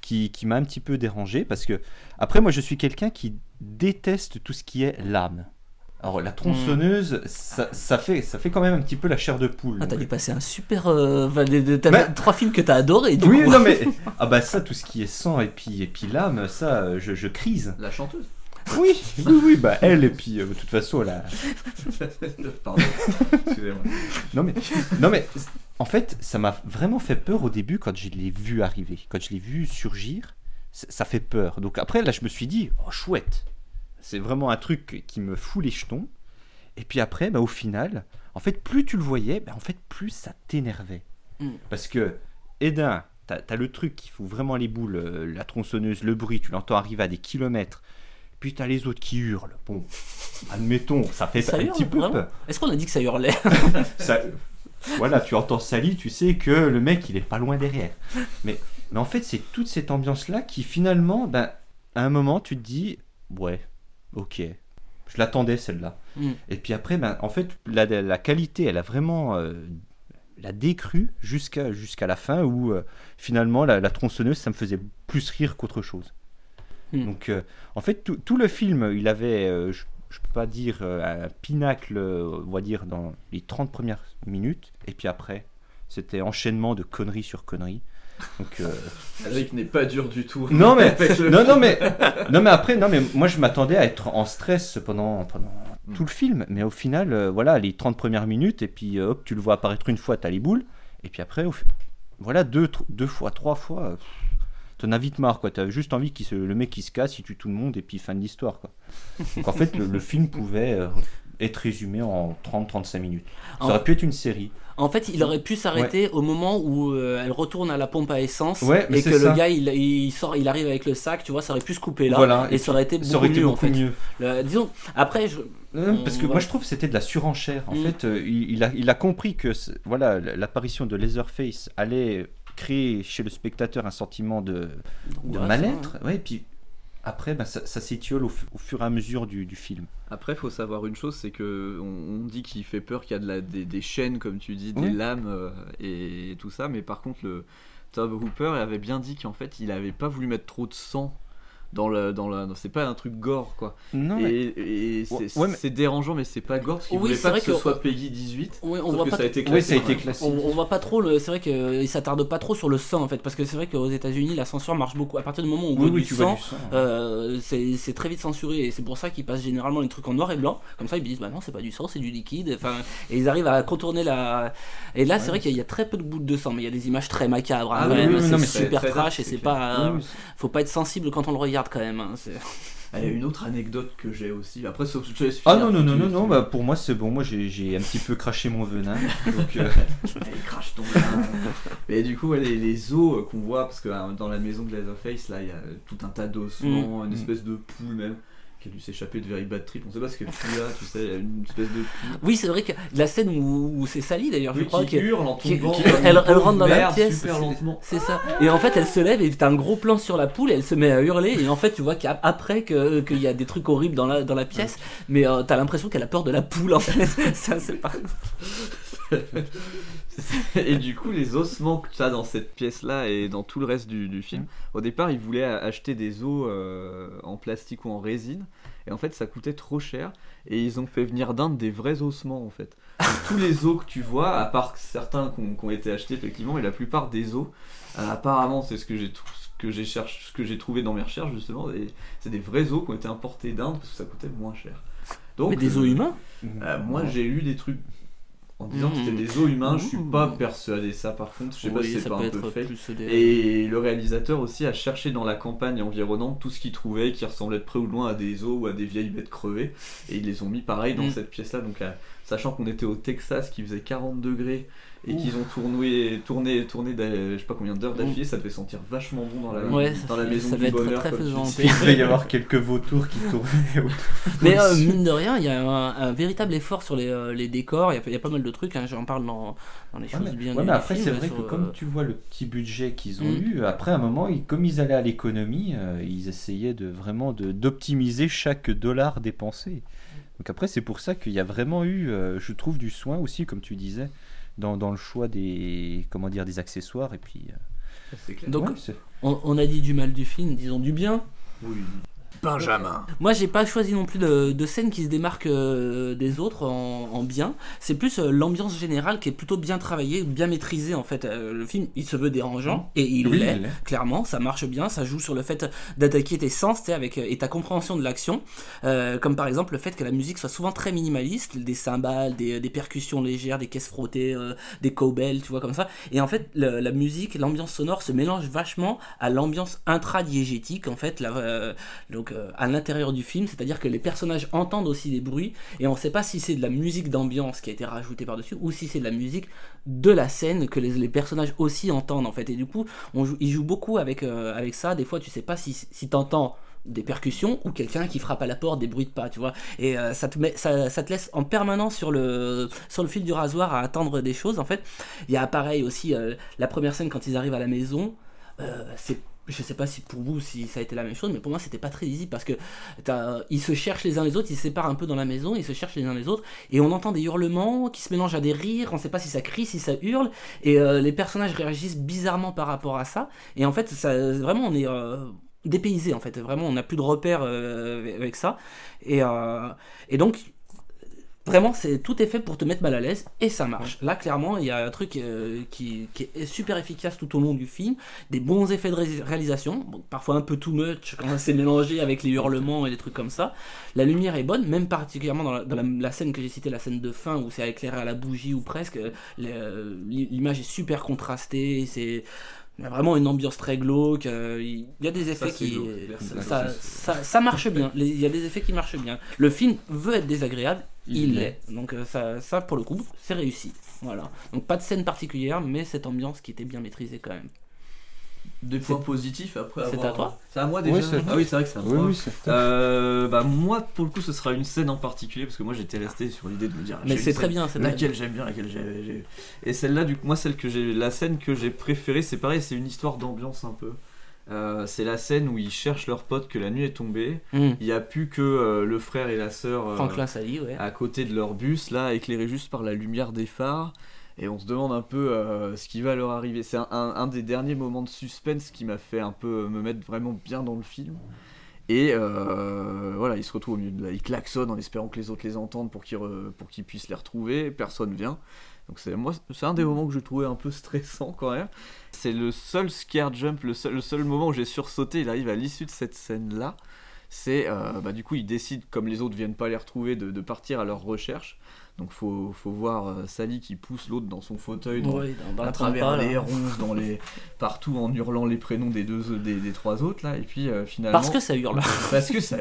qui, qui m'a un petit peu dérangé parce que, après, moi, je suis quelqu'un qui déteste tout ce qui est lame. Alors, la tronçonneuse, ça, ça fait, ça fait quand même un petit peu la chair de poule. Ah, t'as dû passer un super. euh, t'as Bah- trois films que t'as adoré du oui, coup. non, mais. [laughs] Ah, bah, ça, tout ce qui est sang et puis, et puis lame, ça, euh, je, je crise. la chanteuse Oui, oui, oui, bah, elle, et puis, euh, de toute façon, elle a. pardon excusez-moi Non mais, non mais, en fait, ça m'a vraiment fait peur au début quand je l'ai vu arriver, quand je l'ai vu surgir, ça ça fait peur. Donc après, là, je me suis dit, oh chouette, c'est vraiment un truc qui me fout les jetons. Et puis après, bah, au final, en fait, plus tu le voyais, bah, en fait, plus ça t'énervait. Mm. Parce que, Edin, t'as as le truc qui fout vraiment les boules, euh, la tronçonneuse, le bruit, tu l'entends arriver à des kilomètres. Puis t'as les autres qui hurlent. Bon, admettons, ça fait Ça un hurle, petit peu peur Est-ce qu'on a dit que ça hurlait? [laughs] Ça- voilà, tu entends Sally, tu sais que le mec il est pas loin derrière. Mais, mais en fait, c'est toute cette ambiance-là qui finalement, ben, à un moment, tu te dis, ouais, ok, je l'attendais celle-là. Mm. Et puis après, ben, en fait, la, la qualité, elle a vraiment euh, la décrue jusqu'à jusqu'à la fin où euh, finalement la, la tronçonneuse, ça me faisait plus rire qu'autre chose. Mm. Donc, euh, en fait, tout, tout le film, il avait, euh, je, je peux pas dire euh, un pinacle, on va dire, dans les 30 premières minutes, et puis après, c'était enchaînement de conneries sur conneries. Donc, euh, [laughs] Alaric n'est pas dur du tout non [laughs] mais, le- non, non mais, non mais après, non mais moi je m'attendais à être en stress pendant, pendant Mm. tout le film, mais au final, euh, voilà, les 30 premières minutes, et puis euh, hop, tu le vois apparaître une fois, t'as les boules, et puis après, au voilà, deux, deux fois, trois fois, euh, t'en as vite marre, quoi. T'as juste envie qu'il se, le mec qui se casse, il tue tout le monde, et puis fin de l'histoire, quoi. Donc en fait, le, le film pouvait euh, être résumé en 30-35 minutes. Ça En- aurait pu être une série. En fait, il aurait pu s'arrêter au moment où euh, elle retourne à la pompe à essence Ouais, et que le ça. gars il, il sort, il arrive avec le sac, tu vois, ça aurait pu se couper là Voilà, et, et ça aurait été beaucoup aurait été mieux en beaucoup fait. mieux. Le- disons, après, je, Euh, Parce que moi je trouve que c'était de la surenchère. En Mm. fait, euh, il, il a, il a compris que voilà l'apparition de Leatherface allait créer chez le spectateur un sentiment de, de mal-être. Ouais, et puis après, bah, ça, ça s'étiole au, fu- au fur et à mesure du, du film. Après, faut savoir une chose, c'est que on, on dit qu'il fait peur, qu'il y a de la, des, des chaînes, comme tu dis, des Oui. lames euh, et, tout ça. Mais par contre, le Tob Hooper avait bien dit qu'en fait, il avait pas voulu mettre trop de sang dans le, dans la, c'est pas un truc gore quoi. Non, mais- et c'est Ouais, mais- c'est dérangeant, mais c'est pas gore parce qu'il Oui, voulait c'est pas vrai que ce soit Peggy 18. Ouais, on voit que pas ça a été Oui, classé. ça a été ouais. classé. On, on voit pas trop le. C'est vrai qu'il s'attarde pas trop sur le sang en fait, parce que c'est vrai qu'aux États-Unis la censure marche beaucoup. À partir du moment où on Oui, voit oui, du sang, du sang. euh, c'est très vite censuré et c'est pour ça qu'ils passent généralement les trucs en noir et blanc. Comme ça ils disent bah non c'est pas du sang, c'est du liquide. Enfin et ils arrivent à contourner la. Et là c'est vrai qu'il y, a- il y a très peu de gouttes de sang, mais il y a des images très macabres. hein, Ah oui, oui, c'est non, mais c'est super trash et c'est pas. Oui, oui, faut pas être sensible quand on le regarde quand même. hein, c'est- Ah, Il y a une autre anecdote que j'ai aussi. Après, sauf Ah non, non, non, non, non, bah pour moi c'est bon, moi j'ai- j'ai un petit peu craché mon venin. Donc, euh, [laughs] Allez, crache ton vin. Mais du coup, ouais, les, les os euh, qu'on voit, parce que euh, dans la maison de Leatherface, là, il y a tout un tas d'ossements, une Mm. espèce de poule même, qui a dû s'échapper de Very Bad Trip. On sait pas ce qu'elle fout là, tu sais, une espèce de. Oui c'est vrai que la scène où, où c'est sali d'ailleurs, je Oui, crois qui que. hurle en tombant. qui- elle, rentre dans la pièce. c'est- ça. Et en fait, elle se lève et t'as un gros plan sur la poule et elle se met à hurler. Et en fait, tu vois qu'après que- qu'il y a des trucs horribles dans la, dans la pièce, mais euh, t'as l'impression qu'elle a peur de la poule en fait. [laughs] ça, c'est pas. [laughs] [laughs] et du coup, les ossements que tu as dans cette pièce-là et dans tout le reste du, du Mm. film, au départ, ils voulaient acheter des os euh, en plastique ou en résine. Et en fait, ça coûtait trop cher. Et ils ont fait venir d'Inde des vrais ossements, en fait. Donc, [laughs] tous les os que tu vois, à part certains qui ont, été achetés, effectivement, mais la plupart des os, euh, apparemment, c'est ce que j'ai que j'ai que j'ai trouvé dans mes recherches, justement. et C'est des vrais os qui ont été importés d'Inde parce que ça coûtait moins cher. Donc, mais des os humains? Euh, moi, j'ai lu des trucs en disant que c'était Mmh. des os humains. Je suis pas persuadé de ça, par contre. Je sais pas si c'est pas un peu des- Et le réalisateur aussi a cherché dans la campagne environnante tout ce qu'il trouvait qui ressemblait de près ou de loin à des os ou à des vieilles bêtes crevées. Et ils les ont mis pareil dans Mm. cette pièce-là. Donc, euh, sachant qu'on était au Texas, qui faisait 40 degrés et qu'ils ont tourné, tourné, tourné, je sais pas combien d'heures d'affilée, ça devait sentir vachement bon dans la, Ouais, dans la fait- maison ça du va être bonheur. très tu faisant. [laughs] il devait y avoir quelques vautours qui tournaient autour. Mais euh, [laughs] mine de rien, il y a un, un véritable effort sur les, euh, les décors. Il y, a, il y a pas mal de trucs. Hein, J'en parle dans, dans les Ouais, choses mais, bien. ouais, mais après, c'est vrai sur, que euh, comme tu vois le petit budget qu'ils ont Mm. eu, après un moment, ils- comme ils allaient à l'économie, euh, ils essayaient de vraiment de- d'optimiser chaque dollar dépensé. Donc après, c'est pour ça qu'il y a vraiment eu, euh, je trouve, du soin aussi, comme tu disais, dans, dans le choix des, comment dire, des accessoires. Et puis, euh, C'est clair. Donc, ouais, on, on a dit du mal du film, disons du bien. Oui. Benjamin. Moi, j'ai pas choisi non plus de, de scène qui se démarque euh, des autres en, en bien. C'est plus euh, l'ambiance générale qui est plutôt bien travaillée, bien maîtrisée en fait. Euh, le film, il se veut dérangeant et il Oui, l'est. Clairement, ça marche bien. Ça joue sur le fait d'attaquer tes sens, avec euh, et ta compréhension de l'action. Euh, comme par exemple le fait que la musique soit souvent très minimaliste, des cymbales, des, des percussions légères, des caisses frottées, euh, des cowbells, tu vois comme ça. Et en fait, le- la musique, l'ambiance sonore se mélange vachement à l'ambiance intradiégétique en fait. La, euh, donc euh, à l'intérieur du film, c'est-à-dire que les personnages entendent aussi des bruits et on ne sait pas si c'est de la musique d'ambiance qui a été rajoutée par-dessus ou si c'est de la musique de la scène que les, personnages aussi entendent en fait. Et du coup, on joue, ils jouent beaucoup avec, euh, avec ça. Des fois, tu sais pas si, t'entends des percussions ou quelqu'un qui frappe à la porte, des bruits de pas, tu vois. Et euh, ça, te laisse en permanence sur le, sur fil du rasoir à attendre des choses. En fait, il y a pareil aussi la première scène quand ils arrivent à la maison. c'est je sais pas si pour vous si ça a été la même chose, mais pour moi c'était pas très lisible parce que ils se cherchent les uns les autres, ils se séparent un peu dans la maison, ils se cherchent les uns les autres, et on entend des hurlements qui se mélangent à des rires, on sait pas si ça crie, si ça hurle, et euh, les personnages réagissent bizarrement par rapport à ça, et en fait ça, vraiment on est euh, dépaysé en fait, vraiment on n'a plus de repères euh, avec ça, et, euh, et donc Vraiment, c'est tout est fait pour te mettre mal à l'aise et ça marche. Là, clairement, il y a un truc euh, qui, qui est super efficace tout au long du film, des bons effets de ré- réalisation, bon, parfois un peu too much quand c'est mélangé avec les hurlements et des trucs comme ça. La lumière est bonne, même particulièrement dans la, dans la- la scène que j'ai citée, la scène de fin où c'est éclairé à la bougie ou presque. euh, le- L'image est super contrastée, c'est il y a vraiment une ambiance très glauque. euh, Il y a des effets qui. ça, ça, marche bien. Il y a des effets qui marchent bien. Le film veut être désagréable, il Il l'est. Donc euh, ça, ça, pour le coup, c'est réussi. Voilà. Donc pas de scène particulière, mais cette ambiance qui était bien maîtrisée quand même. Des points positifs après c'est avoir- à toi C'est à moi déjà Oui, c'est. Ah oui, c'est vrai que c'est à Oui, moi. oui, c'est Euh, bah moi pour le coup ce sera une scène en particulier parce que moi j'étais resté sur l'idée de me dire Mais j'ai une c'est très bien, c'est laquelle j'aime bien laquelle j'ai et celle-là du coup moi celle que j'ai la scène que j'ai préférée c'est pareil c'est une histoire d'ambiance un peu Euh, c'est la scène où ils cherchent leur pote que la nuit est tombée Mmh. il n'y a plus que euh, le frère et la sœur euh, Franklin Sally, ouais. à côté de leur bus là éclairés juste par la lumière des phares et on se demande un peu euh, ce qui va leur arriver c'est un, des derniers moments de suspense qui m'a fait un peu me mettre vraiment bien dans le film et euh, voilà, ils se retrouvent au milieu de là, ils klaxonnent en espérant que les autres les entendent pour qu'ils pour qu'ils puissent les retrouver. Personne vient. Donc c'est moi, c'est un des moments que je trouvais un peu stressant quand même. C'est le seul scare jump, le seul, le seul moment où j'ai sursauté. Il arrive à l'issue de cette scène là. C'est euh, bah, du coup ils décident comme les autres viennent pas les retrouver de partir à leur recherche. Donc faut, faut voir euh, Sally qui pousse l'autre dans son fauteuil, dans, Ouais, dans, dans à travers les ronces, dans les [laughs] partout en hurlant les prénoms des deux des, des trois autres là. Et puis euh, finalement Parce que ça hurle. [laughs] parce que ça.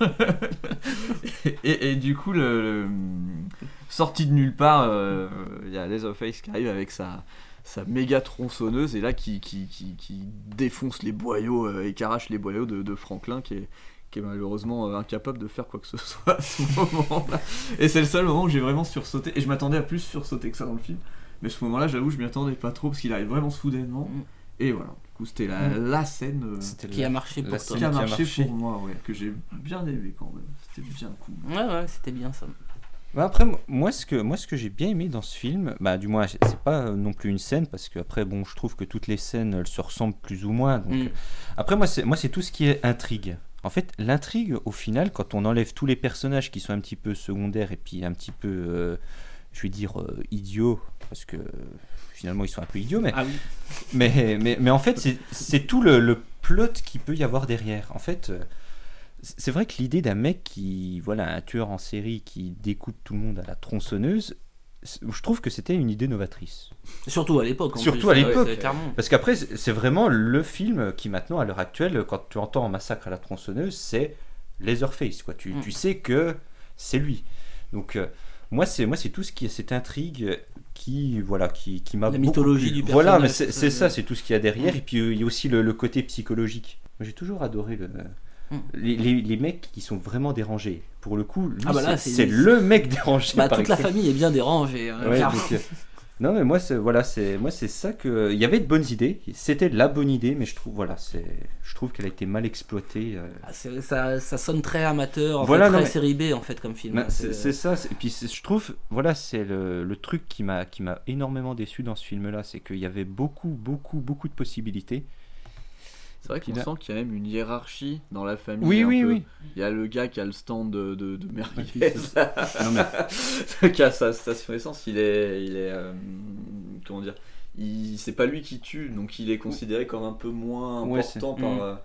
[laughs] et, et du coup, le, le- sorti de nulle part, euh, il y a Leatherface qui arrive avec sa, sa méga tronçonneuse et là qui, qui, qui, qui défonce les boyaux et qui arrache les boyaux de, de Franklin qui est, qui est malheureusement euh, incapable de faire quoi que ce [laughs] soit à ce moment-là. Et c'est le seul moment où j'ai vraiment sursauté. Et je m'attendais à plus sursauter que ça dans le film. Mais ce moment-là, j'avoue, je m'y attendais pas trop parce qu'il arrive vraiment soudainement. Mm. Et voilà, du coup, c'était la, Mm. la scène. euh, C'était Qui a marché pour la toi. scène qui a qui a marché, marché. pour moi, ouais, que j'ai bien aimé quand même. C'était bien cool. Ouais, ouais, c'était bien ça. Bah après, mo- moi, ce que, moi, ce que j'ai bien aimé dans ce film, bah, du moins, c'est pas euh, non plus une scène, parce que après, bon, je trouve que toutes les scènes, elles se ressemblent plus ou moins. Donc, Mm. Après, moi, c'est moi, c'est tout ce qui est intrigue. En fait, l'intrigue, au final, quand on enlève tous les personnages qui sont un petit peu secondaires et puis un petit peu, euh, je vais dire, euh, idiots, parce que euh, finalement, ils sont un peu idiots, mais Ah oui. mais, mais, mais en fait, c'est- tout le, le plot qu'il peut y avoir derrière. En fait, c'est vrai que l'idée d'un mec qui, voilà, un tueur en série qui découpe tout le monde à la tronçonneuse, je trouve que c'était une idée novatrice. Surtout à l'époque. Surtout plus, à ouais, l'époque. Parce qu'après, c'est vraiment le film qui maintenant, à l'heure actuelle, quand tu entends Massacre à la tronçonneuse, c'est Laserface. Quoi. Tu, Mm. tu sais que c'est lui. Donc, euh, moi, c'est moi, c'est tout ce qui est cette intrigue qui, voilà, qui, qui m'a La mythologie du Voilà, mais personnage, c'est ça, c'est tout ce qu'il y a derrière. Et puis, euh, il y a aussi le, le côté psychologique. J'ai toujours adoré le. Mm. Les, les- les mecs qui sont vraiment dérangés. Pour le coup, lui, Ah bah là, c'est c'est- c'est le mec dérangé. Bah, par toute la famille est bien dérangée. hein, Ouais, donc, euh, non mais moi c'est voilà c'est moi c'est ça que il y avait de bonnes idées c'était la bonne idée mais je trouve voilà c'est je trouve qu'elle a été mal exploitée euh. Ah, c'est- ça, ça sonne très amateur, en Voilà, fait, non, très mais- série B en fait comme film. Hein, c'est c'est ça c'est- et puis c'est- je trouve voilà c'est le, le truc qui m'a qui m'a énormément déçu dans ce film là c'est qu'il y avait beaucoup beaucoup beaucoup de possibilités C'est vrai qu'on là- sent qu'il y a même une hiérarchie dans la famille. oui oui peu. oui Il y a le gars qui a le stand de, de, de merguez. [laughs] non mais qui a sa station essence, il est. Il est euh, comment dire il, C'est pas lui qui tue, donc il est considéré comme un peu moins important par, Mm.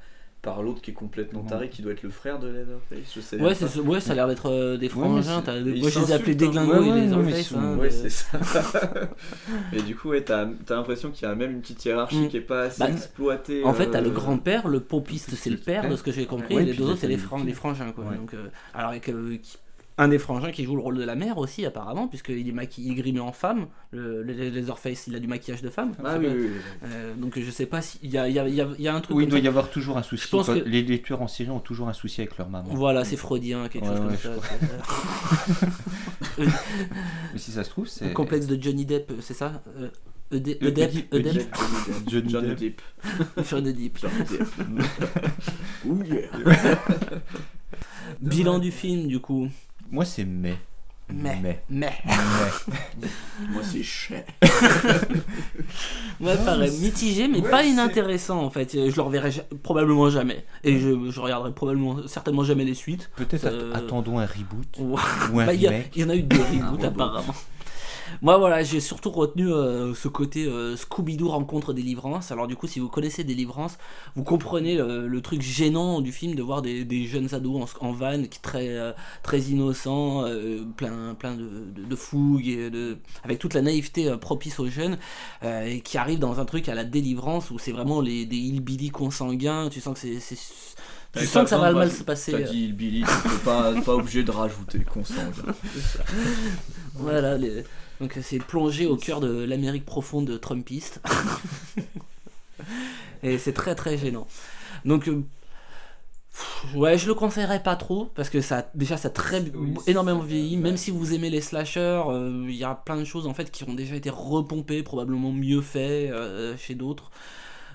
Euh, par l'autre qui est complètement Ouais. taré, qui doit être le frère de Leatherface. Je sais Ouais, c'est ouais, ça a l'air d'être euh, des frangins. ils Moi, je les ai appelés des hein. glingos Ouais, et ouais, des sont- hein, Ouais, de- c'est ça. [laughs] Et du coup, ouais, t'as t'as l'impression qu'il y a même une petite hiérarchie Mm. qui est pas assez Bah, exploitée. En fait, t'as euh, le grand-père, le pompiste, c'est le père, de ce que j'ai compris, Ouais, et les deux autres, c'est les, frangins. Quoi. Ouais. Donc, euh, alors, avec, euh, qui- un des frangins qui joue le rôle de la mère aussi, apparemment, puisqu'il est maquillé, il est grimé en femme. Le, le, Leatherface, il a du maquillage de femme. Ah oui, oui, oui. Euh, donc, je sais pas s'il y a, il y, a, y, a, y a un truc. oui il doit ça. y avoir toujours un souci Je pense que- les, les tueurs en série ont toujours un souci avec leur maman Voilà, c'est freudien, quelque Ouais, chose ouais, comme ça. [laughs] mais si ça se trouve c'est Le complexe de Johnny Depp, c'est ça Euh, Ede- Edep, Edep, Eddie- Johnny Depp. Johnny Depp. Johnny Depp. [laughs] [laughs] Bilan du film, du coup. Moi c'est mais Mais. mais Mais. mais [laughs] Moi, c'est cher. Ouais, pareil, mitigé, mais Ouais, pas inintéressant en fait. Je le reverrai ja- probablement jamais. Et je, je regarderai probablement, certainement jamais les suites. peut-être att- Euh, attendons un reboot ou un Bah, Il y, a- remake il y en a eu deux reboots reboot. apparemment. Moi voilà, j'ai surtout retenu euh, ce côté euh, Scooby-Doo rencontre délivrance. Alors du coup, si vous connaissez délivrance, vous comprenez le, le truc gênant du film de voir des, des jeunes ados en, en van qui très euh, très innocents, euh, plein plein de, de, de fougue et de avec toute la naïveté euh, propice aux jeunes euh, et qui arrivent dans un truc à la délivrance où c'est vraiment les des hillbilly consanguins. Tu sens que c'est tu sens que ça va mal se passer. T'as euh, dit Billy, t'es pas, pas obligé de rajouter consanguin. [laughs] Voilà, les- donc c'est plongé au cœur de l'Amérique profonde trumpiste. [laughs] Et c'est très très gênant. Donc, euh, pff, ouais, je le conseillerais pas trop parce que ça, déjà, ça a très Oui, énormément vieilli. Même si vous aimez les slashers, euh, il y a plein de choses en fait qui ont déjà été repompées, probablement mieux fait euh, chez d'autres.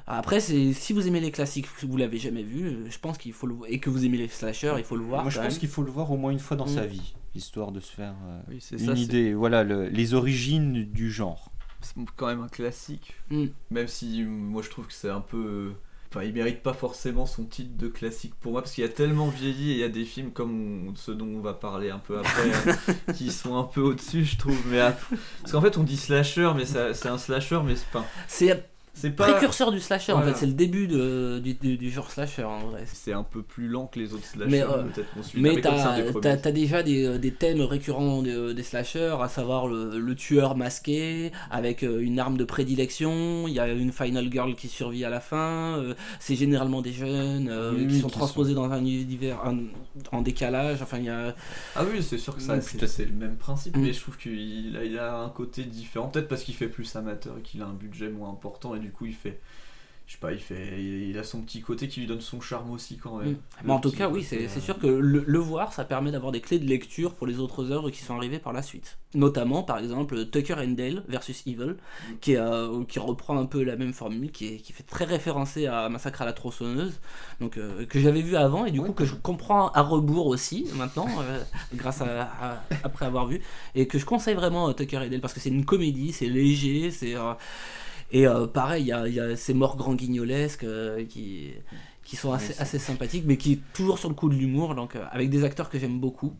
Après, c'est si vous aimez les classiques, que vous l'avez jamais vu, je pense qu'il faut le et que vous aimez les slashers, il faut le voir. Moi, je pense qu'il faut le voir au moins une fois dans Mm. sa vie, histoire de se faire euh, Oui, une ça. idée. Voilà, le- les origines du genre. C'est quand même un classique. Mm. Même si moi je trouve que c'est un peu. Enfin, il mérite pas forcément son titre de classique pour moi parce qu'il y a tellement vieilli et il y a des films comme on- ceux dont on va parler un peu après [laughs] euh, qui sont un peu au-dessus, je trouve. Mais ap- parce qu'en fait, on dit slasher, mais c'est un slasher, mais c'est pas. C'est C'est pas. précurseur du slasher en fait, c'est le début de- du, du- du genre slasher en vrai. C'est un peu plus lent que les autres slashers, Mais, euh, peut-être. Mais t'as des premiers. t'as- t'as déjà des, euh, des thèmes récurrents de- des slashers, à savoir le, le tueur masqué avec euh, une arme de prédilection, il y a une final girl qui survit à la fin, euh, c'est généralement des jeunes euh, Oui, qui sont qui transposés dans un univers en, en décalage, enfin il y a... Ah oui, c'est sûr que ça, Mm, c'est le même principe, Mm. mais je trouve qu'il a, il a un côté différent. Peut-être parce qu'il fait plus amateur et qu'il a un budget moins important, et du coup, il fait. Je sais pas, il fait. Il, a son petit côté qui lui donne son charme aussi quand même. Mm. Mais en tout cas, oui, c'est c'est sûr que le, le voir, ça permet d'avoir des clés de lecture pour les autres œuvres qui sont arrivées par la suite. Notamment, par exemple, Tucker and Dale versus Evil, qui, est, euh, qui reprend un peu la même formule, qui, est, qui fait très référencer à Massacre à la tronçonneuse, donc euh, que j'avais vu avant et du coup que je comprends à rebours aussi maintenant, euh, [laughs] grâce à, à- après avoir vu, et que je conseille vraiment euh, Tucker and Dale parce que c'est une comédie, c'est léger, c'est euh, et euh, pareil, il y a, il y a ces morts grand guignolesques euh, qui qui sont assez, sympathiques, mais qui est toujours sur le coup de l'humour, donc euh, avec des acteurs que j'aime beaucoup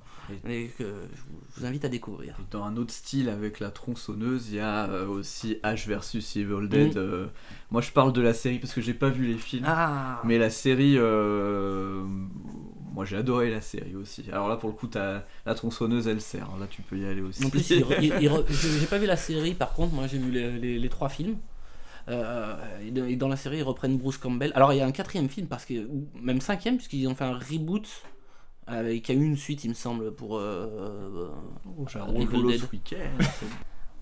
et que je vous, invite à découvrir. Dans un autre style avec la tronçonneuse, il y a aussi H versus Evil Dead. Mm. euh, moi, je parle de la série parce que j'ai pas vu les films. Ah Mais la série, euh, moi j'ai adoré la série aussi. Alors là, pour le coup, t'as la tronçonneuse, elle sert. Là, tu peux y aller aussi. En plus, [laughs] j'ai j'ai pas vu la série, par contre, moi j'ai vu les, les- les trois films. Euh, et dans la série, ils reprennent Bruce Campbell. Alors, il y a un quatrième film, parce que, ou même cinquième, puisqu'ils ont fait un reboot avec il y a eu une suite, il me semble, pour. euh, J'ai rigolo Dead. ce week-end. [laughs]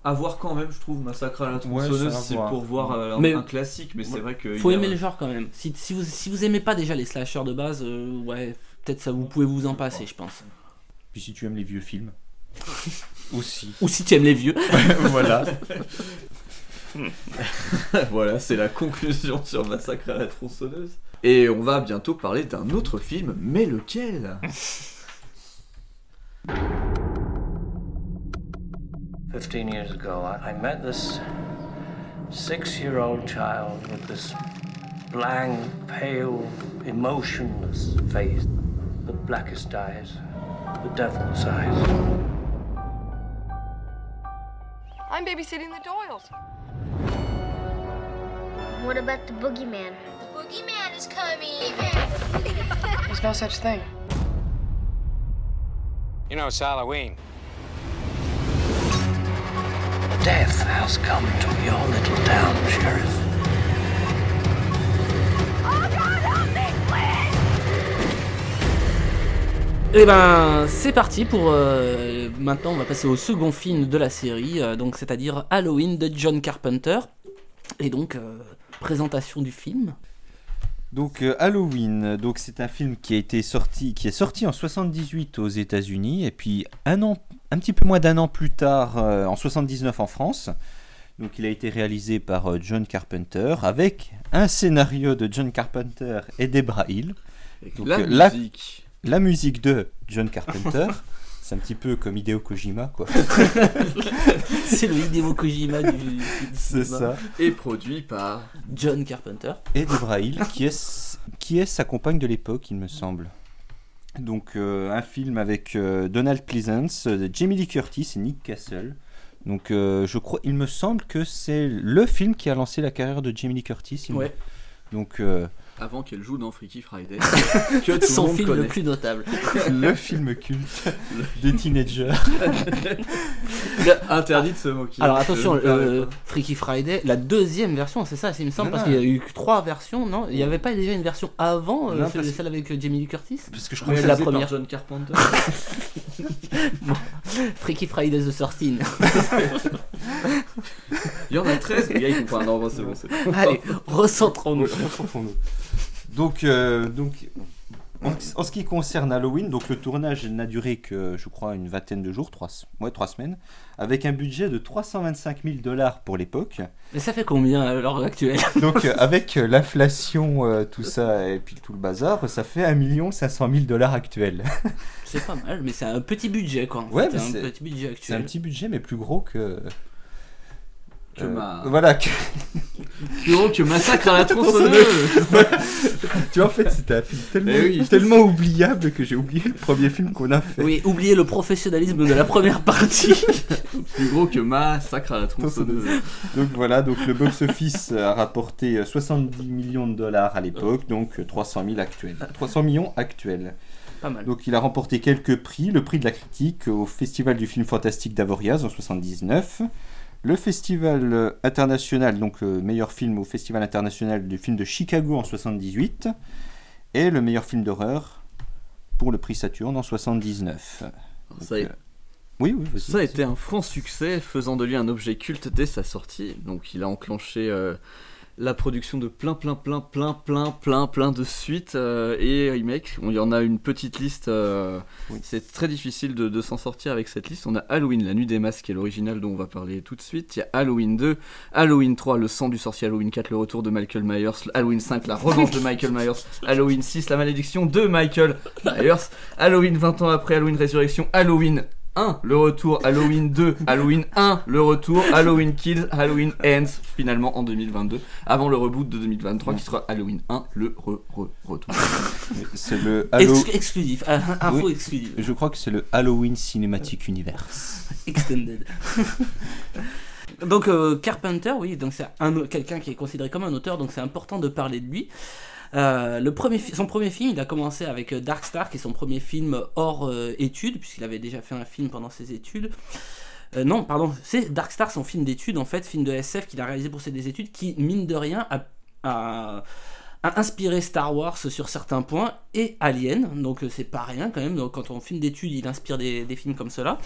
À voir quand même, je trouve, Massacre à la tronçonneuse, Ouais, c'est pour voir euh, un, Mais- un classique, mais c'est vrai que. Faut il y a- aimer le genre quand même. Si, si, vous, si vous aimez pas déjà les slashers de base, euh, ouais, peut-être ça vous pouvez vous en passer, je pense. Puis si tu aimes les vieux films, [laughs] aussi. Ou si tu aimes les vieux. [laughs] voilà. [laughs] voilà, c'est la conclusion sur Massacre à la tronçonneuse. Et on va bientôt parler d'un autre film, mais lequel? Fifteen years ago, I, I met this six year old child with this blank, pale, emotionless face, the blackest eyes, the devil's eyes. I'm babysitting the Doyles. What about the boogeyman? The boogeyman is coming. There's no such thing. You know, it's Halloween. Death has come to your little town, Sheriff. Et ben, c'est parti pour. euh, maintenant, on va passer au second film de la série, euh, donc c'est-à-dire Halloween de John Carpenter. Et donc, euh, présentation du film. Donc euh, Halloween, donc c'est un film qui a été sorti, qui est sorti en 78 aux États-Unis et puis un an, un petit peu moins d'un an plus tard, euh, en 79 en France. Donc il a été réalisé par euh, John Carpenter avec un scénario de John Carpenter et Debra Hill. Avec Donc, la euh, la- musique. La musique de John Carpenter. c'est un petit peu comme Hideo Kojima quoi. [laughs] c'est le Hideo Kojima du, du C'est cinéma. ça. Et produit par. John Carpenter. et Debra Hill, qui est, qui est sa compagne de l'époque, il me semble. Donc, euh, un film avec euh, Donald Pleasance, euh, Jamie Lee Curtis et Nick Castle. Donc, euh, je crois, il me semble que c'est le film qui a lancé la carrière de Jamie Lee Curtis. il me- Ouais. Donc, euh, Avant qu'elle joue dans Freaky Friday. [laughs] que tout Son le monde film connaît. le plus notable. le film culte [laughs] des teenagers. [laughs] Interdit de se moquer. Alors attention, permets euh, pas. Freaky Friday, la deuxième version, c'est ça, il me semble, Non, parce qu'il y a eu que trois versions, non? Il n'y avait pas déjà une version avant, euh, Non, celle, parce que- celle avec euh, Jamie Lee Curtis? Parce que je crois Réalisé la par première. John Carpenter. Freaky Friday the 13. Il y en a 13, les gars, ils comprennent. Non, bon, c'est bon, c'est bon. Allez, recentrons-nous. Recentrons-nous. Donc, euh, donc en, en ce qui concerne Halloween, donc le tournage n'a duré que, je crois, une vingtaine de jours, trois, ouais, trois semaines, avec un budget de 325 000 dollars pour l'époque. Mais ça fait combien à l'heure actuelle? Donc, euh, [laughs] avec euh, l'inflation, euh, tout ça, et puis tout le bazar, ça fait 1 500 000 dollars actuels. C'est pas mal, mais c'est un petit budget quoi. en Ouais, fait, mais un c'est- petit budget C'est un actuel. petit budget, mais plus gros que. Que euh, ma- Voilà, que- [laughs] Plus gros que Massacre à la tronçonneuse. [laughs] tu vois, en fait, c'était un film tellement, Eh oui. tellement oubliable que j'ai oublié le premier film qu'on a fait. Oui, oubliez le professionnalisme de la première partie. [laughs] Plus gros que Massacre à la tronçonneuse. Donc voilà, donc le box-office a rapporté euh, 70 millions de dollars à l'époque, donc euh, 300 000 actuels. 300 millions actuels. Pas mal. Donc il a remporté quelques prix, le prix de la critique au Festival du film fantastique d'Avoriaz en 79, le Festival euh, international, donc euh, meilleur film au Festival international du film de Chicago en 78, et le meilleur film d'horreur pour le prix Saturne en 79. Ça a- Donc, euh, Oui, oui, vas-y, Ça a été un franc succès, faisant de lui un objet culte dès sa sortie. Donc il a enclenché la production de plein, plein, plein, plein, plein, plein, plein de suites euh, et remakes. On- Il y en a une petite liste. euh, Oui. C'est très difficile de, de s'en sortir avec cette liste. On a Halloween, la nuit des masques, qui est l'original dont on va parler tout de suite. Il y a Halloween 2, Halloween 3, le sang du sorcier, Halloween 4, le retour de Michael Myers, Halloween 5, la revanche de Michael Myers, Halloween 6, la malédiction de Michael Myers, Halloween 20 ans après, Halloween Résurrection, Halloween 1, le retour, Halloween 2, Halloween 1, le retour, Halloween Kills, Halloween Ends, finalement en 2022, avant le reboot de 2023 qui sera Halloween 1, le re, re, retour. [laughs] C'est le Hallo- Ex- exclusif, euh, info Oui. exclusive. Je crois que c'est le Halloween Cinematic Universe. [laughs] Extended. [laughs] donc euh, Carpenter, oui, donc c'est un quelqu'un qui est considéré comme un auteur, donc c'est important de parler de lui. Euh, son premier film, il a commencé avec euh, Dark Star, qui est son premier film hors euh, études, puisqu'il avait déjà fait un film pendant ses études. Non, pardon, c'est Dark Star, son film d'études, en fait, film de SF qu'il a réalisé pour ses des études, qui, mine de rien, a- a inspiré Star Wars sur certains points et Alien, donc euh, c'est pas rien quand même. Donc, quand on filme d'études, il inspire des, films comme cela.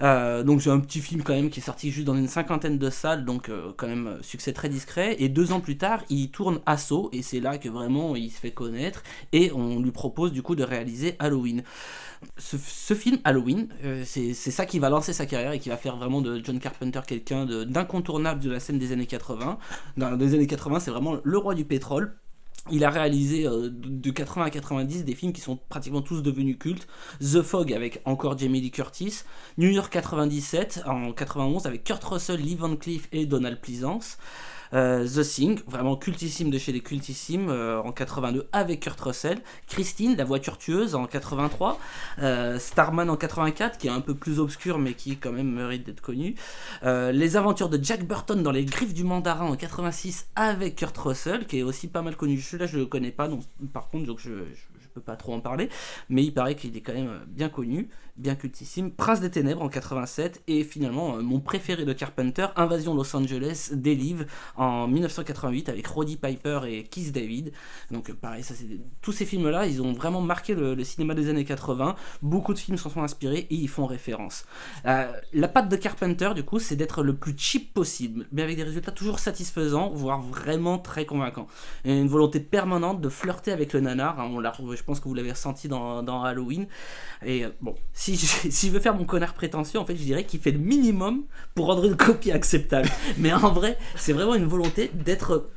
Euh, donc c'est un petit film quand même qui est sorti juste dans une cinquantaine de salles, donc euh, quand même succès très discret. Et deux ans plus tard, il tourne Assaut et c'est là que vraiment il se fait connaître et on lui propose du coup de réaliser Halloween. Ce, film Halloween, c'est ça qui va lancer sa carrière et qui va faire vraiment de John Carpenter quelqu'un de- d'incontournable de la scène des années 80. Dans les années 80, c'est vraiment le roi du pétrole. Il a réalisé euh, de de 80 à 90 des films qui sont pratiquement tous devenus cultes. The Fog avec encore Jamie Lee Curtis, New York 97 en 91 avec Kurt Russell, Lee Van Cleef et Donald Pleasance. Euh, The Thing, vraiment cultissime de chez les cultissimes euh, en 82 avec Kurt Russell. Christine, la voiture tueuse en 83. Euh, Starman en 84 qui est un peu plus obscur mais qui quand même mérite d'être connu. Euh, les aventures de Jack Burton dans les griffes du mandarin en 86 avec Kurt Russell qui est aussi pas mal connu. Celui-là je le connais pas donc par contre donc je, je, pas trop en parler mais il paraît qu'il est quand même bien connu, bien cultissime. Prince des Ténèbres en 87 et finalement euh, mon préféré de Carpenter, Invasion Los Angeles d'Elive en 1988 avec Roddy Piper et Keith David. Donc euh, pareil, ça tous ces films-là, ils ont vraiment marqué le, cinéma des années 80. Beaucoup de films s'en sont inspirés et ils font référence. Euh, la patte de Carpenter, du coup, c'est d'être le plus cheap possible, mais avec des résultats toujours satisfaisants, voire vraiment très convaincants. Une volonté permanente de flirter avec le nanar. hein, on l'a, je pense que vous l'avez ressenti dans, dans Halloween. Et euh, bon, [laughs] si je, si je veux faire mon connard prétentieux, en fait, je dirais qu'il fait le minimum pour rendre une copie acceptable. [laughs] Mais en vrai, c'est vraiment une volonté d'être.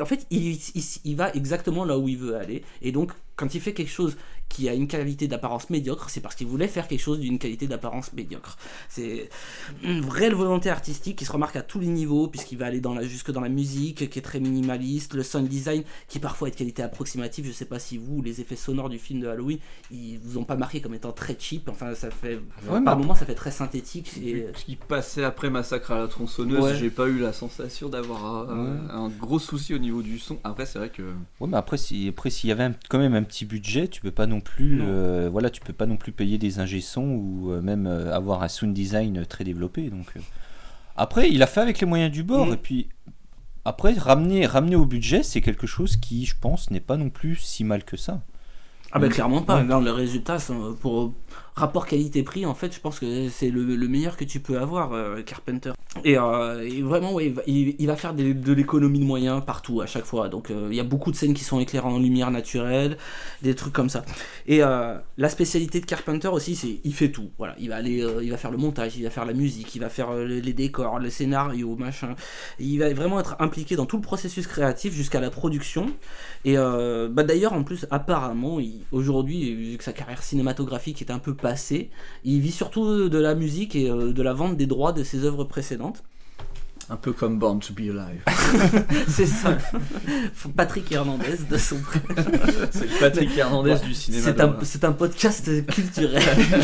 En fait, il, il- il va exactement là où il veut aller. Et donc, quand il fait quelque chose qui a une qualité d'apparence médiocre, c'est parce qu'il voulait faire quelque chose d'une qualité d'apparence médiocre. C'est une vraie volonté artistique qui se remarque à tous les niveaux, puisqu'il va aller dans la, jusque dans la musique, qui est très minimaliste, le sound design, qui parfois est de qualité approximative. Je sais pas si vous, les effets sonores du film de Halloween, ils vous ont pas marqué comme étant très cheap. Enfin, ça fait. Ouais, par moments, ça fait très synthétique. Et... Ce qui passait après Massacre à la tronçonneuse, Ouais. j'ai pas eu la sensation d'avoir Ouais. un gros souci au niveau du son. Après, c'est vrai que. Ouais, mais après, si, après s'il y avait un- quand même un petit budget, tu peux pas non plus, Non. euh, voilà, tu peux pas non plus payer des ingé sons ou euh, même euh, avoir un sound design très développé. Donc, après, il a fait avec les moyens du bord. Mm. Et puis, après, ramener, ramener au budget, c'est quelque chose qui, je pense, n'est pas non plus si mal que ça. Ah bah clairement pas, les résultats sont- pour rapport qualité-prix en fait je pense que c'est le, le meilleur que tu peux avoir euh, Carpenter. Et, euh, et vraiment ouais, il, va, faire de l'économie de moyens partout à chaque fois, donc euh, il y a beaucoup de scènes qui sont éclairées en lumière naturelle, des trucs comme ça. Et la spécialité de Carpenter aussi c'est il fait tout, voilà, il va aller, il va faire le montage, il va faire la musique, il va faire les, décors, le scénario, machin. Il va vraiment être impliqué dans tout le processus créatif jusqu'à la production. Et bah d'ailleurs, en plus, apparemment, aujourd'hui, vu que sa carrière cinématographique est un peu il vit surtout de la musique et euh, de la vente des droits de ses œuvres précédentes. Un peu comme Born to be Alive. [laughs] C'est ça. Patrick Hernandez de son prénom. C'est le Patrick Hernandez du cinéma C'est un, c'est un podcast culturel. [laughs]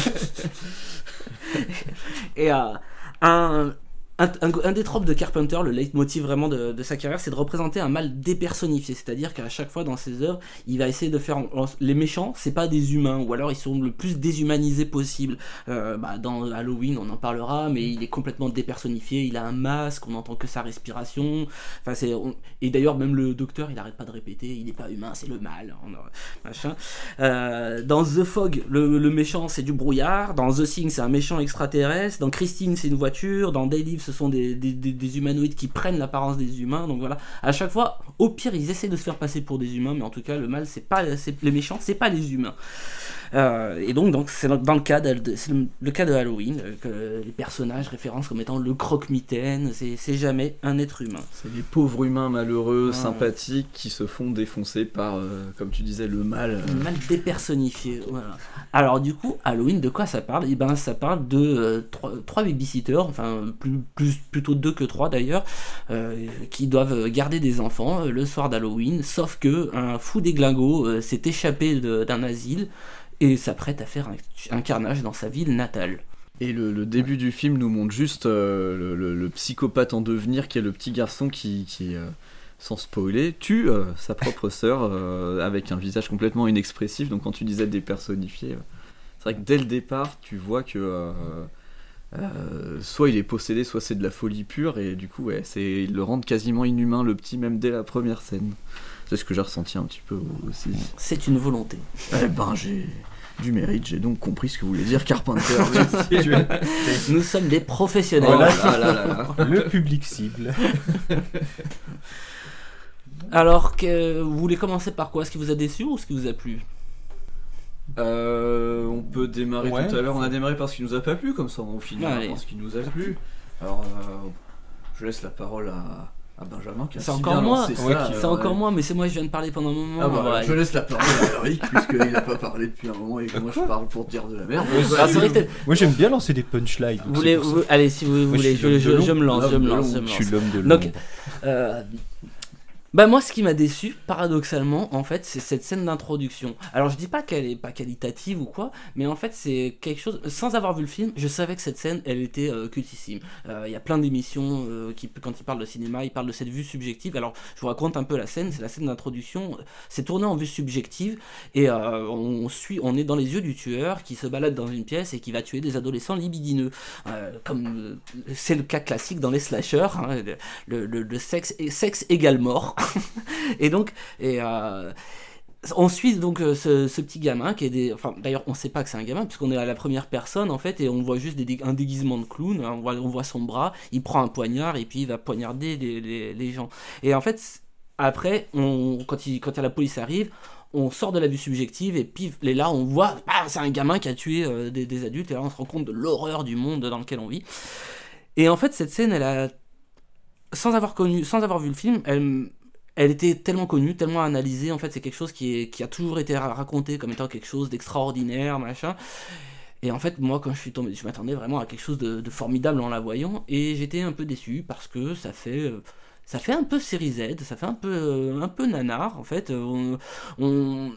Et euh, un, un, des tropes de Carpenter, le leitmotiv vraiment de, sa carrière, c'est de représenter un mal dépersonnifié. C'est-à-dire qu'à chaque fois dans ses œuvres, il va essayer de faire. les méchants, c'est pas des humains, ou alors ils sont le plus déshumanisés possible. Euh, bah, dans Halloween, on en parlera, mais il est complètement dépersonnifié. Il a un masque, on n'entend que sa respiration. Enfin, c'est, Et d'ailleurs, même le docteur, il arrête pas de répéter il n'est pas humain, c'est le mal. Machin. Euh, dans The Fog, le, méchant c'est du brouillard. Dans The Thing, c'est un méchant extraterrestre. Dans Christine, c'est une voiture. Dans Daylive, ce sont des, des- des- des humanoïdes qui prennent l'apparence des humains. Donc voilà, à chaque fois, au pire, ils essaient de se faire passer pour des humains, mais en tout cas, le mal, c'est pas les méchants, c'est pas les humains. Euh, et donc, donc c'est dans- le cas de, le, le cas de Halloween euh, que les personnages référencent comme étant le croque-mitaine. C'est c'est jamais un être humain. C'est les pauvres humains malheureux, sympathiques, qui se font défoncer par, euh, comme tu disais, le mal. Le mal dépersonnifié. Voilà. Alors du coup, Halloween, de quoi ça parle? Eh ben, ça parle de euh, trois, trois babysitters, enfin plus, plus plutôt deux que trois d'ailleurs, qui doivent garder des enfants le soir d'Halloween. Sauf que un fou déglingo s'est échappé d'un asile et s'apprête à faire un, carnage dans sa ville natale. Et le, début du film nous montre juste euh, le, psychopathe en devenir qui est le petit garçon qui, euh, sans spoiler, tue euh, sa propre [laughs] sœur avec un visage complètement inexpressif. Donc quand tu disais dépersonnifié, c'est vrai que dès le départ, tu vois que soit il est possédé, soit c'est de la folie pure. Et du coup, ouais, ils le rendent quasiment inhumain, le petit, même dès la première scène. C'est ce que j'ai ressenti un petit peu aussi. C'est une volonté. Eh ben, j'ai du mérite, j'ai donc compris ce que voulait dire Carpenter. [laughs] Nous sommes des professionnels. Oh là là là là. Le public cible. [laughs] Alors que vous voulez commencer par quoi? Ce qui vous a déçu ou ce qui vous a plu? Euh, on peut démarrer Ouais. tout à l'heure. On a démarré par ce qui nous a pas plu, comme ça on finit Allez. par ce qui nous a plu. Alors, euh, je laisse la parole à, à Benjamin qui a C'est si encore bien moi, lancé ça, Ouais, alors, c'est encore ouais. moi, mais c'est moi je viens de parler pendant un moment. Ah bah, ouais. je laisse la parole à Eric puisqu'il a pas parlé depuis un moment et que moi je parle pour dire de la merde. Ah, c'est vrai que t'es- Moi j'aime bien lancer des punchlines. donc Vous voulez, c'est pour ça. vous- allez, si vous Moi, voulez, je suis je, l'homme de je- je me lance, je me L'homme de lance, je me suis lance. l'homme de Donc, l'ombre. euh, bah moi, ce qui m'a déçu, paradoxalement, en fait, c'est cette scène d'introduction. Alors, je dis pas qu'elle est pas qualitative ou quoi, mais en fait, c'est quelque chose. Sans avoir vu le film, je savais que cette scène, elle était euh, cultissime. Euh, Il y a plein d'émissions euh, qui, quand ils parlent de cinéma, ils parlent de cette vue subjective. Alors, je vous raconte un peu la scène. C'est la scène d'introduction. C'est tourné en vue subjective et euh, on suit, on est dans les yeux du tueur qui se balade dans une pièce et qui va tuer des adolescents libidineux, Euh, comme euh, c'est le cas classique dans les slashers. hein, le, le- le sexe, sexe égale mort. [laughs] [laughs] et donc, et, euh, on suit donc euh, ce, petit gamin qui est des. Enfin, d'ailleurs, on sait pas que c'est un gamin puisqu'on est à la première personne en fait et on voit juste un déguisement de clown. hein, On voit, on voit son bras, il prend un poignard et puis il va poignarder les, les- les gens. Et en fait, après, on, quand, il, quand la police arrive, on sort de la vue subjective et puis et là on voit, ah, c'est un gamin qui a tué euh, des, des adultes et là on se rend compte de l'horreur du monde dans lequel on vit. Et en fait, cette scène, elle a, sans avoir connu, sans avoir vu le film, elle, elle était tellement connue, tellement analysée. En fait, c'est quelque chose qui, a toujours été ra- raconté comme étant quelque chose d'extraordinaire, machin. Et en fait, moi, quand je suis tombé, je m'attendais vraiment à quelque chose de, formidable en la voyant, et j'étais un peu déçu parce que ça fait, euh, ça fait un peu série Z, ça fait un peu, euh, un peu nanar. En fait, on, on-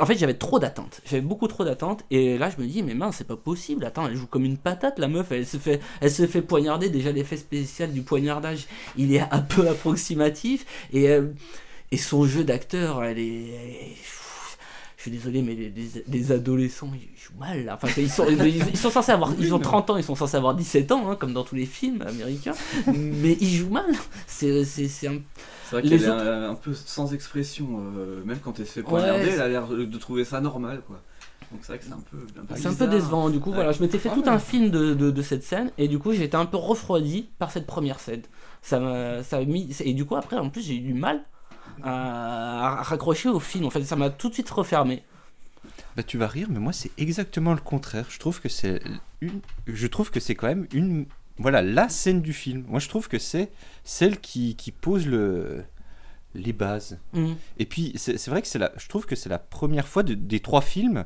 en fait, j'avais trop d'attentes. J'avais beaucoup trop d'attentes, et là, je me dis, mais mince, c'est pas possible. Attends, elle joue comme une patate, la meuf. Elle se fait, elle se fait poignarder. Déjà, l'effet spécial du poignardage, il est un peu approximatif, et euh, et son jeu d'acteur, elle est. Je suis désolé, mais les, les- les adolescents, ils jouent mal. là. Enfin, ils, sont, ils, sont censés avoir. Ils ont 30 ans, ils sont censés avoir 17 ans, hein, comme dans tous les films américains. mais ils jouent mal. C'est c'est- c'est un. C'est vrai Les qu'elle est autres- un, un peu sans expression, euh, même quand elle se fait Ouais, poignarder, c'est- elle a l'air de trouver ça normal, quoi. Donc c'est vrai que c'est un peu, un peu C'est un peu décevant. Du coup, Ouais. voilà, je m'étais fait Ah tout ouais. un film de, de, de cette scène, et du coup, j'ai été un peu refroidi par cette première scène. Ça m'a ça a mis. Et du coup, après, en plus, j'ai eu du mal à, à raccrocher au film. En fait, ça m'a tout de suite refermé. Bah tu vas rire, mais moi c'est exactement le contraire. Je trouve que c'est une, je trouve que c'est quand même une, voilà, la scène du film. Moi je trouve que c'est celle qui, qui pose le, les bases. Mhm. Et puis c'est vrai que c'est la, je trouve que c'est la première fois de- des trois films,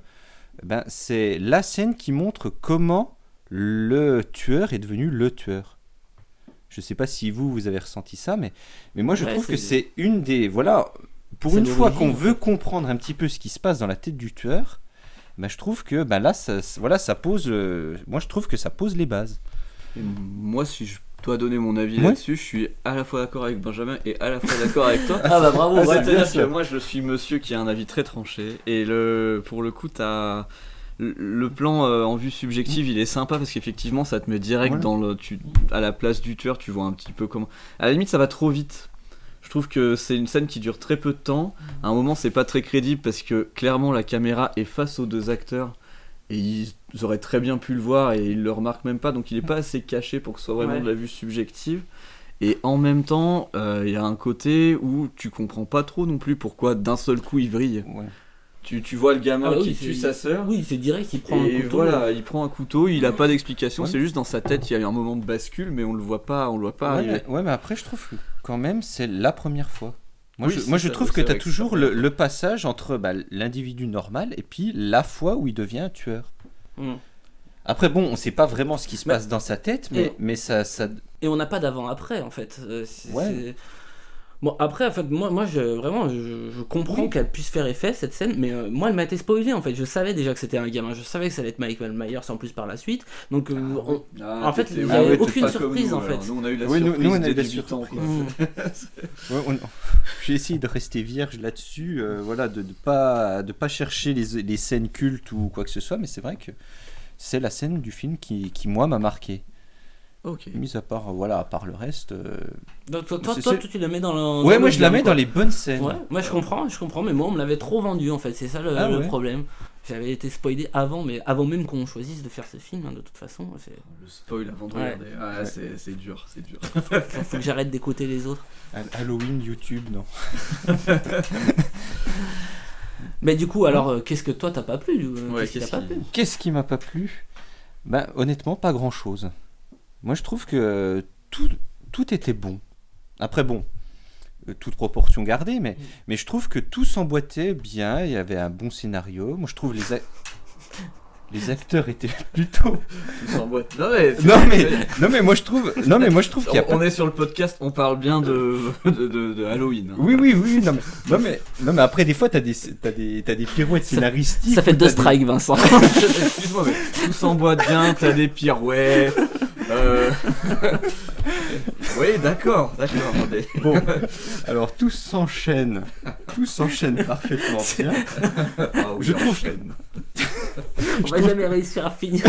ben c'est la scène qui montre comment le tueur est devenu le tueur. Je sais pas si vous vous avez ressenti ça, mais mais moi je Ouais, trouve que c'est- une des voilà pour une fois qu'on veut comprendre un petit peu ce qui se passe dans la tête du tueur, ben je trouve que ben là ça- voilà ça pose euh, moi je trouve que ça pose les bases. Et moi, si je dois donner mon avis Ouais. là-dessus, je suis à la fois d'accord avec Benjamin et à la fois d'accord avec toi. [laughs] Ah bah bravo, C'est-à-dire bien que moi, je suis monsieur qui a un avis très tranché. Et le, pour le coup, t'as. Le le plan euh, en vue subjective, il est sympa parce qu'effectivement, ça te met direct Voilà. dans le, tu, à la place du tueur. Tu vois un petit peu comment. À la limite, ça va trop vite. Je trouve que c'est une scène qui dure très peu de temps. À un moment, c'est pas très crédible parce que clairement, la caméra est face aux deux acteurs et ils auraient très bien pu le voir et ils le remarquent même pas. Donc, il est pas assez caché pour que ce soit vraiment Ouais. de la vue subjective. Et en même temps, euh, il y a un côté où tu comprends pas trop non plus pourquoi d'un seul coup il vrille. Ouais. Tu, tu vois le gamin Ah bah qui tue sa sœur. Oui, c'est direct, il prend un couteau. voilà, il prend un couteau, il a pas d'explication, Ouais. c'est juste dans sa tête, il y a eu un moment de bascule, mais on le voit pas, on le voit pas ouais, mais, ouais, mais après, je trouve que quand même, c'est la première fois. Moi, Oui, je, moi, trouve que tu as toujours le, pas- le passage entre bah, l'individu normal et puis la fois où il devient un tueur. Mm. Après, bon, on sait pas vraiment ce qui se passe dans sa tête, mais, Et- mais ça, ça. Et on n'a pas d'avant-après, en fait. Euh, Ouais. Bon, après, en fait, moi, moi je, vraiment, je, je comprends qu'elle puisse faire effet, cette scène, mais euh, moi, elle m'a été spoilée, en fait. Je savais déjà que c'était un gamin, je savais que ça allait être Michael Myers, en plus, par la suite. Donc, euh, on- Ah, en fait, il n'y ah avait aucune surprise, nous, en fait. Nous, on a eu la Oui, nous- surprise nous, on a eu la 18 ans, quoi. [laughs] Ouais, on- J'ai essayé de rester vierge là-dessus, euh, voilà, de ne pas, de pas chercher les, les scènes cultes ou quoi que ce soit, mais c'est vrai que c'est la scène du film qui, qui moi, m'a marqué. Ok. Mis à part, voilà, à part le reste. euh, Donc, toi, toi, C'est- toi, c'est- toi, tu la mets dans le. Ouais, dans moi je la bien, mets quoi. dans les bonnes scènes. Ouais, moi je comprends, je comprends, mais moi on me l'avait trop vendu en fait, c'est ça le, Ah le ouais. problème. J'avais été spoilé avant, mais avant même qu'on choisisse de faire ce film, hein, de toute façon. c'est- Le spoil avant de Ouais. regarder. Ah, Ouais. c'est- c'est dur, c'est dur. Faut, faut que j'arrête d'écouter les autres. Halloween, YouTube, non. [laughs] Mais du coup, alors, euh, qu'est-ce que toi t'as pas plu euh, Ouais, Qu'est-ce qui t'a pas qui- plu? Qu'est-ce qui m'a pas plu? Ben honnêtement, pas grand-chose. Moi je trouve que tout, tout était bon. Après bon, euh, toute proportion gardée, mais, mais je trouve que tout s'emboîtait bien, il y avait un bon scénario. Moi je trouve les, ac- les acteurs étaient [laughs] plutôt... Tout s'emboîte. Non, mais, Non mais, non mais moi je trouve, non mais moi je trouve qu'il y a on, pas... est sur le podcast, on parle bien de, [laughs] de, de- de Halloween. hein. Oui, oui, oui, non mais, non mais, non mais après des fois t'as des, t'as des, t'as des pirouettes scénaristiques. Ça fait deux des- strikes, Vincent. [laughs] Excuse-moi, mais tout s'emboîte bien, t'as des pirouettes. Euh... [laughs] oui, d'accord, d'accord. mais- Bon, alors tout s'enchaîne, tout s'enchaîne parfaitement bien. Ah oui, Je trouve. [laughs] On va jamais réussir à finir.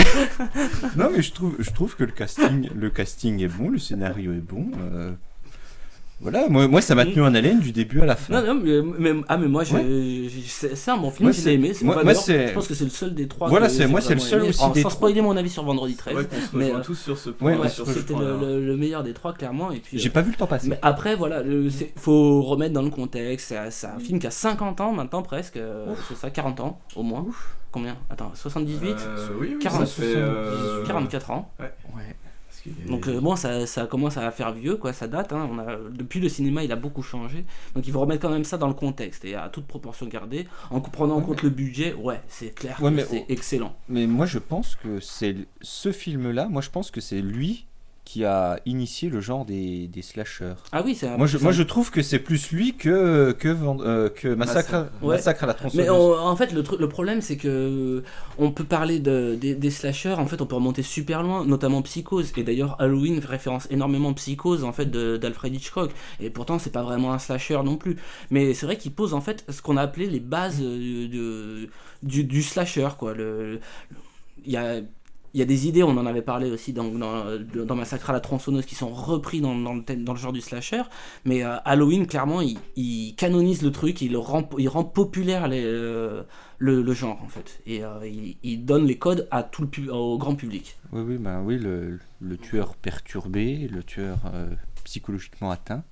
Non mais je trouve, je trouve que le casting, le casting est bon, le scénario est bon. euh, Voilà, moi, moi ça m'a tenu en haleine du début à la fin. Non, non, mais, mais- ah, mais moi, Ouais. c'est un bon film, Moi, je l'ai aimé. c'est moi- pas moi, Je pense que c'est le seul des trois. Voilà, c'est- moi, c'est le seul aimé. aussi Alors, des Sans trois. spoiler mon avis sur Vendredi 13. Ouais, mais euh, tous sur ce point. ouais, c'était le, le- le meilleur des trois, clairement. Et puis, J'ai euh, pas vu le temps passer. Mais après, voilà, il faut remettre dans le contexte. C'est un film qui a 50 ans maintenant, presque. euh, C'est ça, 40 ans au moins. Combien? Attends, 78 Euh, oui, oui, 40, ça fait, euh, 44 ans. Ouais. Donc euh, bon, ça, ça commence à faire vieux, quoi, ça date. hein. On a, depuis le cinéma, il a beaucoup changé. Donc il faut remettre quand même ça dans le contexte et à toute proportion gardée, en prenant en compte le budget. Ouais, c'est clair Ouais, c'est excellent. Mais moi, je pense que c'est ce film-là. Moi, je pense que c'est lui qui a initié le genre des, des slashers. Ah oui, c'est un- Moi, je, moi, je trouve que c'est plus lui que que, euh, que Massacre, Ouais. Massacre à la tronçonneuse. Mais on- en fait, le, truc- le problème, c'est que on peut parler de, des, des slashers. En fait, on peut remonter super loin, notamment Psychose. Et d'ailleurs, Halloween référence énormément Psychose en fait d'Alfred Hitchcock. Et pourtant, c'est pas vraiment un slasher non plus. Mais c'est vrai qu'il pose en fait ce qu'on a appelé les bases euh, de, du, du slasher, quoi. Le, il y a il y a des idées, on en avait parlé aussi dans, dans, dans Massacre à la tronçonneuse, qui sont repris dans, dans le, dans le genre du slasher. Mais euh, Halloween, clairement, il, canonise le truc, il, rend, populaire euh, le, le genre, en fait. Et euh, il, il donne les codes à tout le au grand public. Oui, oui, ben oui, le, le tueur perturbé, le tueur euh, psychologiquement atteint.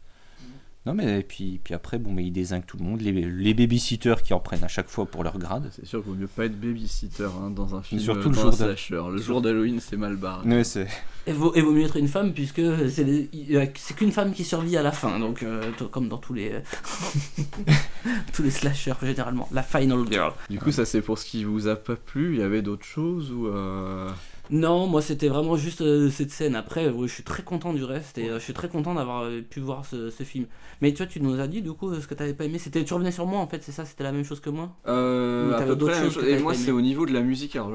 Non, mais et puis, puis après, bon, mais il désingue tout le monde. Les, les babysitters qui en prennent à chaque fois pour leur grade. C'est sûr qu'il vaut mieux pas être babysitter hein, dans un film. Surtout euh, le jour slasher. Le jour d'Halloween, c'est mal barré. C'est. Et vaut, et vaut mieux être une femme, puisque c'est les- c'est qu'une femme qui survit à la fin, donc euh, comme dans tous les, [laughs] tous les slashers, généralement. La final girl. Du coup, ça c'est pour ce qui vous a pas plu. Il y avait d'autres choses ou euh, Non, moi c'était vraiment juste euh, cette scène. Après, ouais, je suis très content du reste et euh, je suis très content d'avoir euh, pu voir ce, ce film. Mais toi, tu nous as dit du coup ce que t'avais pas aimé. C'était, tu revenais sur moi en fait, c'est ça C'était la même chose que moi? Euh, Ou à t'avais peu d'autres près la même choses chose. que Et moi, c'est au niveau de la musique. Alors,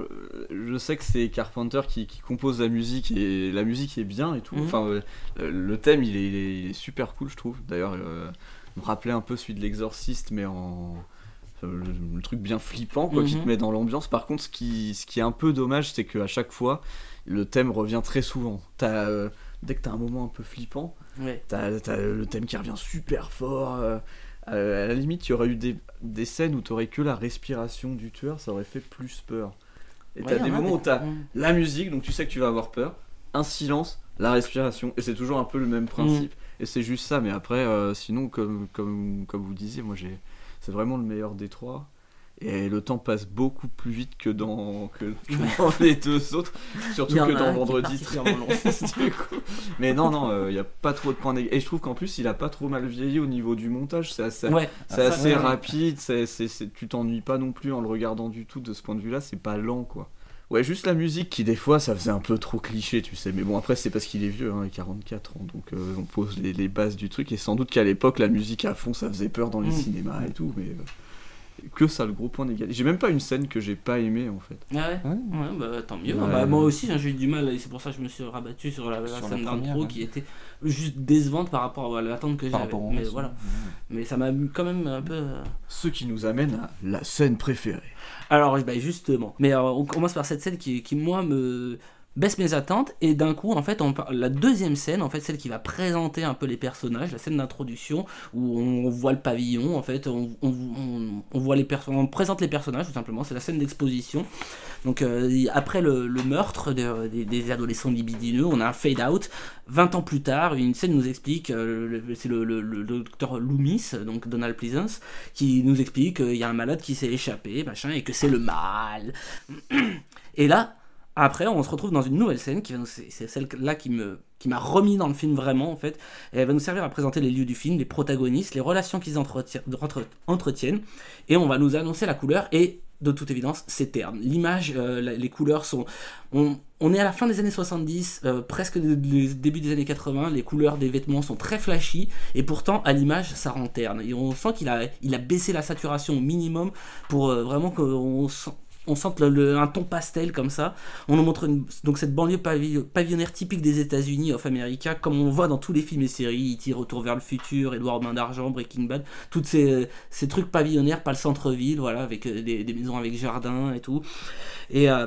je, je sais que c'est Carpenter qui, qui compose la musique et la musique est bien et tout. Mhm. Enfin, le thème, il est, il est- il est super cool, je trouve. D'ailleurs, il me rappelait un peu celui de l'Exorciste, mais en le, le truc bien flippant, quoi, qui Mhm. te met dans l'ambiance. Par contre, ce qui, ce qui est un peu dommage, c'est qu'à chaque fois, le thème revient très souvent. T'as, euh, dès que t'as un moment un peu flippant, Ouais. T'as t'as le thème qui revient super fort. euh, euh, à la limite, il y aurait eu des, des scènes où t'aurais que la respiration du tueur, ça aurait fait plus peur. Et Ouais, t'as en des moments où t'as Mm. la musique, donc tu sais que tu vas avoir peur, un silence, la respiration, et c'est toujours un peu le même principe. Et c'est juste ça, mais après, euh, sinon, comme, comme, comme vous disiez, moi j'ai. C'est vraiment le meilleur des trois. Et le temps passe beaucoup plus vite que dans, que, que [laughs] dans les deux autres, surtout que dans Vendredi particulièrement 13. [laughs] du coup. Mais non, non, il n'y a pas trop de points négatifs. Et je trouve qu'en plus, il a pas trop mal vieilli au niveau du montage. C'est assez, Ouais. c'est Ah, ouais. rapide. c'est c'est- c'est- tu t'ennuies pas non plus en le regardant du tout de ce point de vue-là. C'est pas lent, quoi. Ouais, juste la musique qui, des fois, ça faisait un peu trop cliché, tu sais. Mais bon, après, c'est parce qu'il est vieux, hein, il a 44 ans. Donc, euh, on pose les, les bases du truc. Et sans doute qu'à l'époque, la musique à fond, ça faisait peur dans les Mm. cinémas et tout. Mais euh, que ça, le gros point négatif. J'ai même pas une scène que j'ai pas aimée, en fait. Ah ouais, ouais. bah, tant mieux. Ouais. Bah, moi aussi, hein, j'ai eu du mal, et c'est pour ça que je me suis rabattu sur la, la Sur la scène d'intro ouais. qui était juste décevante par rapport à l'attente que Par j'avais. Mais voilà. Mais ça m'a quand même un peu. euh, Ce qui nous amène à la scène préférée. Alors, bah, justement. Mais euh, on commence par cette scène qui, moi, me baisse mes attentes. Et d'un coup, en fait, on la deuxième scène, en fait, celle qui va présenter un peu les personnages, la scène d'introduction, où on voit le pavillon, en fait, on voit les personnes, on présente les personnages, tout simplement. C'est la scène d'exposition. Donc, euh, après le, meurtre de- des, adolescents libidineux, on a un fade-out. 20 ans plus tard, une scène nous explique, euh, c'est le, docteur Loomis, donc Donald Pleasance, qui nous explique qu'il y a un malade qui s'est échappé, machin, et que c'est le mal. Et là, après, on se retrouve dans une nouvelle scène, qui c'est celle-là qui me qui m'a remis dans le film vraiment en fait, et elle va nous servir à présenter les lieux du film, les protagonistes, les relations qu'ils entretiennent, entre- entretiennent, et on va nous annoncer la couleur, et de toute évidence, c'est terne. L'image, euh, les couleurs sont... On, est à la fin des années 70, euh, presque début des années 80, les couleurs des vêtements sont très flashy, et pourtant, à l'image, ça rend terne. Et on sent qu'il a, il a baissé la saturation au minimum pour euh, vraiment qu'on sent on sent le- un ton pastel comme ça. On nous montre donc cette banlieue pavi- pavillonnaire typique des États-Unis, of America, comme on voit dans tous les films et séries, E.T. Retour vers le futur, Edouard Main d'Argent, Breaking Bad, toutes ces, trucs pavillonnaires, pas le centre-ville, voilà, avec euh, des, maisons avec jardin et tout. Et, euh,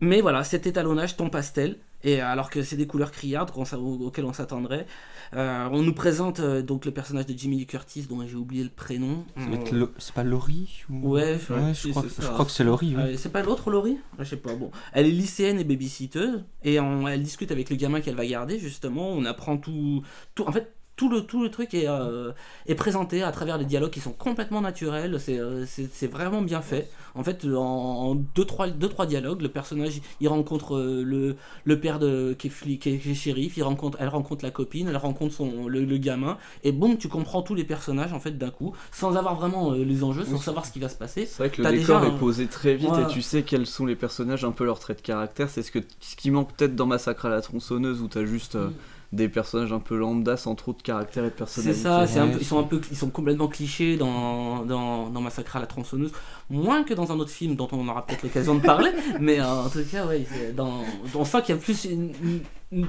mais voilà, cet étalonnage ton pastel. Et euh, alors que c'est des couleurs criardes auxquelles on s'attendrait, on nous présente euh, donc le personnage de Jimmy Lee Curtis dont j'ai oublié le prénom. Lo- C'est pas Laurie ou... Ouais, je, si, crois, que- ça. je crois que c'est Laurie. oui. Euh, c'est pas l'autre Laurie? Je sais pas. Bon, elle est lycéenne et babysitteuse et on- elle discute avec le gamin qu'elle va garder justement. On apprend tout, tout. En fait, tout le, tout le truc est, euh, est présenté à travers des dialogues qui sont complètement naturels, c'est euh, c'est- c'est vraiment bien fait. En fait, en, en deux, trois, deux, trois dialogues, le personnage il rencontre euh, le, le père de, qui, est flic, qui est- shérif, il rencontre, elle rencontre la copine, elle rencontre son, le, le gamin, et boum, tu comprends tous les personnages en fait d'un coup, sans avoir vraiment euh, les enjeux, sans Oui. savoir ce qui va se passer. C'est vrai que le décor déjà est posé très vite Ouais. et tu sais quels sont les personnages, un peu leurs traits de caractère. C'est ce, que, ce qui manque peut-être dans Massacre à la tronçonneuse où t'as juste euh, des personnages un peu lambda sans trop de caractère et de C'est personnalité. ça, c'est un peu- ils sont un peu, ils sont complètement clichés dans, dans, dans Massacre à la tronçonneuse, moins que dans un autre film dont on aura peut-être l'occasion de parler, [laughs] mais euh, en tout cas, ouais, dans, on sent qu'il y a plus une, une-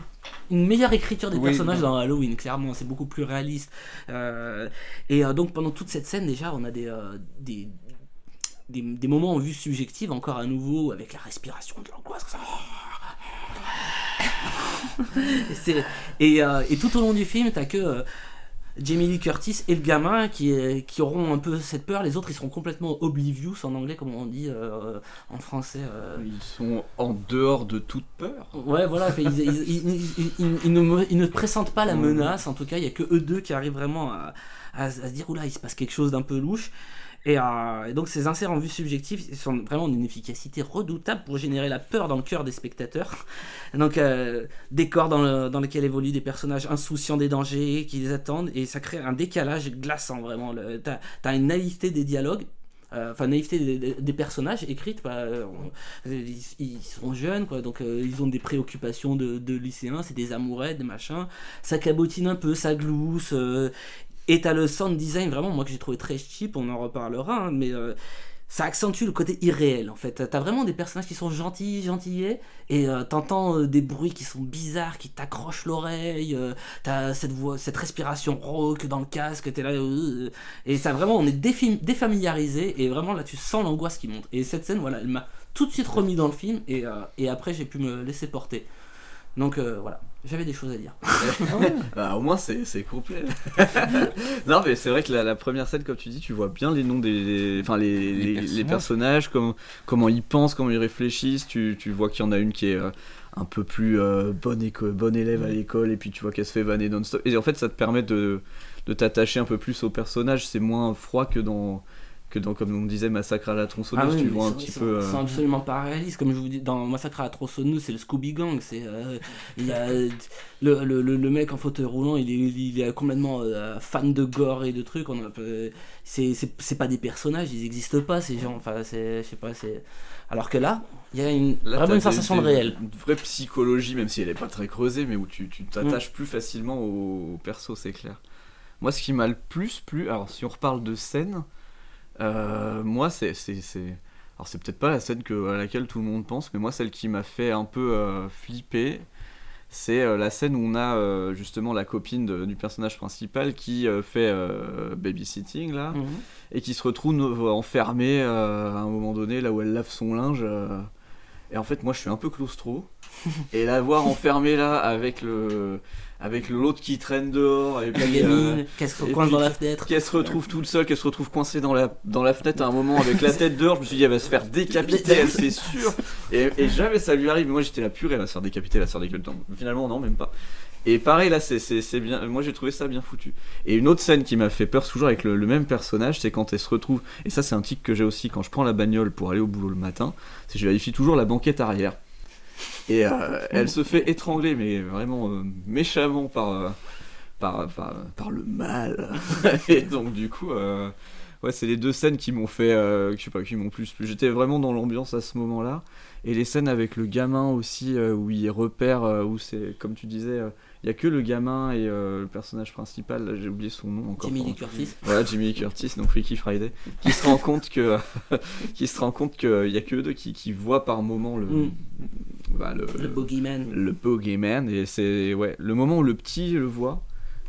une meilleure écriture des Oui, personnages non. dans Halloween, clairement, c'est beaucoup plus réaliste. Euh, et euh, donc pendant toute cette scène, déjà, on a des, euh, des, des, des moments en vue subjective, encore à nouveau, avec la respiration de l'angoisse. ça. [laughs] et, euh, et tout au long du film, t'as que euh, Jamie Lee Curtis et le gamin qui, qui auront un peu cette peur. Les autres, ils seront complètement oblivious en anglais, comme on dit euh, en français. Ils sont en dehors de toute peur. Ouais, voilà, fait, ils, ne, ils ne pressentent pas la menace. En tout cas, il y a que eux deux qui arrivent vraiment à, à- à se dire oula, il se passe quelque chose d'un peu louche. Et, euh, et donc ces inserts en vue subjective sont vraiment d'une efficacité redoutable pour générer la peur dans le cœur des spectateurs. [laughs] Donc euh, décor dans, le- dans lequel évoluent des personnages insouciants des dangers qui les attendent et ça crée un décalage glaçant vraiment. T'as as une naïveté des dialogues. euh, Enfin, naïveté des, des- des personnages écrites, euh, ils, ils sont jeunes, donc ils ont des préoccupations de, de lycéens, c'est des amourettes, des machins, ça cabotine un peu, ça glousse, et t'as le sound design vraiment, moi que j'ai trouvé très cheap, on en reparlera, hein, mais euh, ça accentue le côté irréel en fait. T'as vraiment des personnages qui sont gentils, gentillets, et euh, t'entends euh, des bruits qui sont bizarres, qui t'accrochent l'oreille, t'as cette voix, cette respiration rauque dans le casque, t'es là, et ça vraiment, on est défamiliarisé, et vraiment là tu sens l'angoisse qui monte. Et cette scène, voilà, elle m'a tout de suite remis dans le film, et, et après j'ai pu me laisser porter. Donc voilà, j'avais des choses à dire. [laughs] Bah, au moins c'est c'est complet. [laughs] non mais c'est vrai que la, la première scène comme tu dis tu vois bien les noms des enfin les, les, les personnages, personnages. comment, comment ils pensent, comment ils réfléchissent, tu, tu vois qu'il y en a une qui est euh, un peu plus euh, bonne, éco- bonne élève à l'école et puis tu vois qu'elle se fait vanner non-stop et en fait ça te permet de, de t'attacher un peu plus au personnage, c'est moins froid que dans que dans comme on disait Massacre à la tronçonneuse, Ah oui, tu vois un petit c'est- peu euh, C'est absolument pas réaliste. Comme je vous dis, dans Massacre à la tronçonneuse, c'est le Scooby Gang. C'est euh, il y a le, le, le, le mec en fauteuil roulant, il est, il est complètement euh, fan de gore et de trucs. On c'est c'est c'est pas des personnages, ils existent pas ces gens. Enfin, c'est je sais pas. C'est alors que là, il y a une, Là, vraiment une des- sensation de réel. Une vraie psychologie, même si elle est pas très creusée, mais où tu tu t'attaches Mm. plus facilement au, au perso, c'est clair. Moi, ce qui m'a le plus plu, alors si on reparle de scène, euh, moi, c'est. Alors, c'est peut-être pas la scène que, à laquelle tout le monde pense, mais moi, celle qui m'a fait un peu euh, flipper, c'est euh, la scène où on a justement la copine de- du personnage principal qui fait babysitting là Mhm. et qui se retrouve enfermée à un moment donné là où elle lave son linge. et en fait, moi je suis un peu claustro. [laughs] et la voir enfermée là avec le avec l'autre qui traîne dehors et La gamine, euh, qu'elle se et coince puis dans la fenêtre. qu'elle se retrouve toute seule, qu'elle se retrouve coincée dans la, dans la fenêtre à un moment avec la tête dehors. Je me suis dit, elle va se faire décapiter, c'est sûr. Et, et jamais ça lui arrive. Mais moi, j'étais la purée, elle va se faire décapiter, elle va se faire décapiter. Finalement, non, même pas. Et pareil, là, c'est- c'est c'est bien. Moi, j'ai trouvé ça bien foutu. Et une autre scène qui m'a fait peur, toujours avec le, le même personnage, c'est quand elle se retrouve. Et ça, c'est un tic que j'ai aussi quand je prends la bagnole pour aller au boulot le matin. C'est que je vérifie toujours la banquette arrière. Et euh, elle se fait étrangler, mais vraiment euh, méchamment par, euh, par, par, par le mal. [laughs] et donc, du coup, ouais, c'est les deux scènes qui m'ont fait, je sais pas, qui m'ont plus. plu. J'étais vraiment dans l'ambiance à ce moment-là. Et les scènes avec le gamin aussi, où il repère, où c'est, comme tu disais, il y a que le gamin et euh, le personnage principal, là, j'ai oublié son nom encore. Jimmy Lee Curtis. Voilà, Jimmy Lee Curtis, donc Freaky Friday, qui se rend compte que, [laughs] qui se rend compte qu'il y a que eux deux qui, qui voient par moment le, Mm. Bah, le, Le bogeyman. le bogeyman et c'est ouais le moment où le petit le voit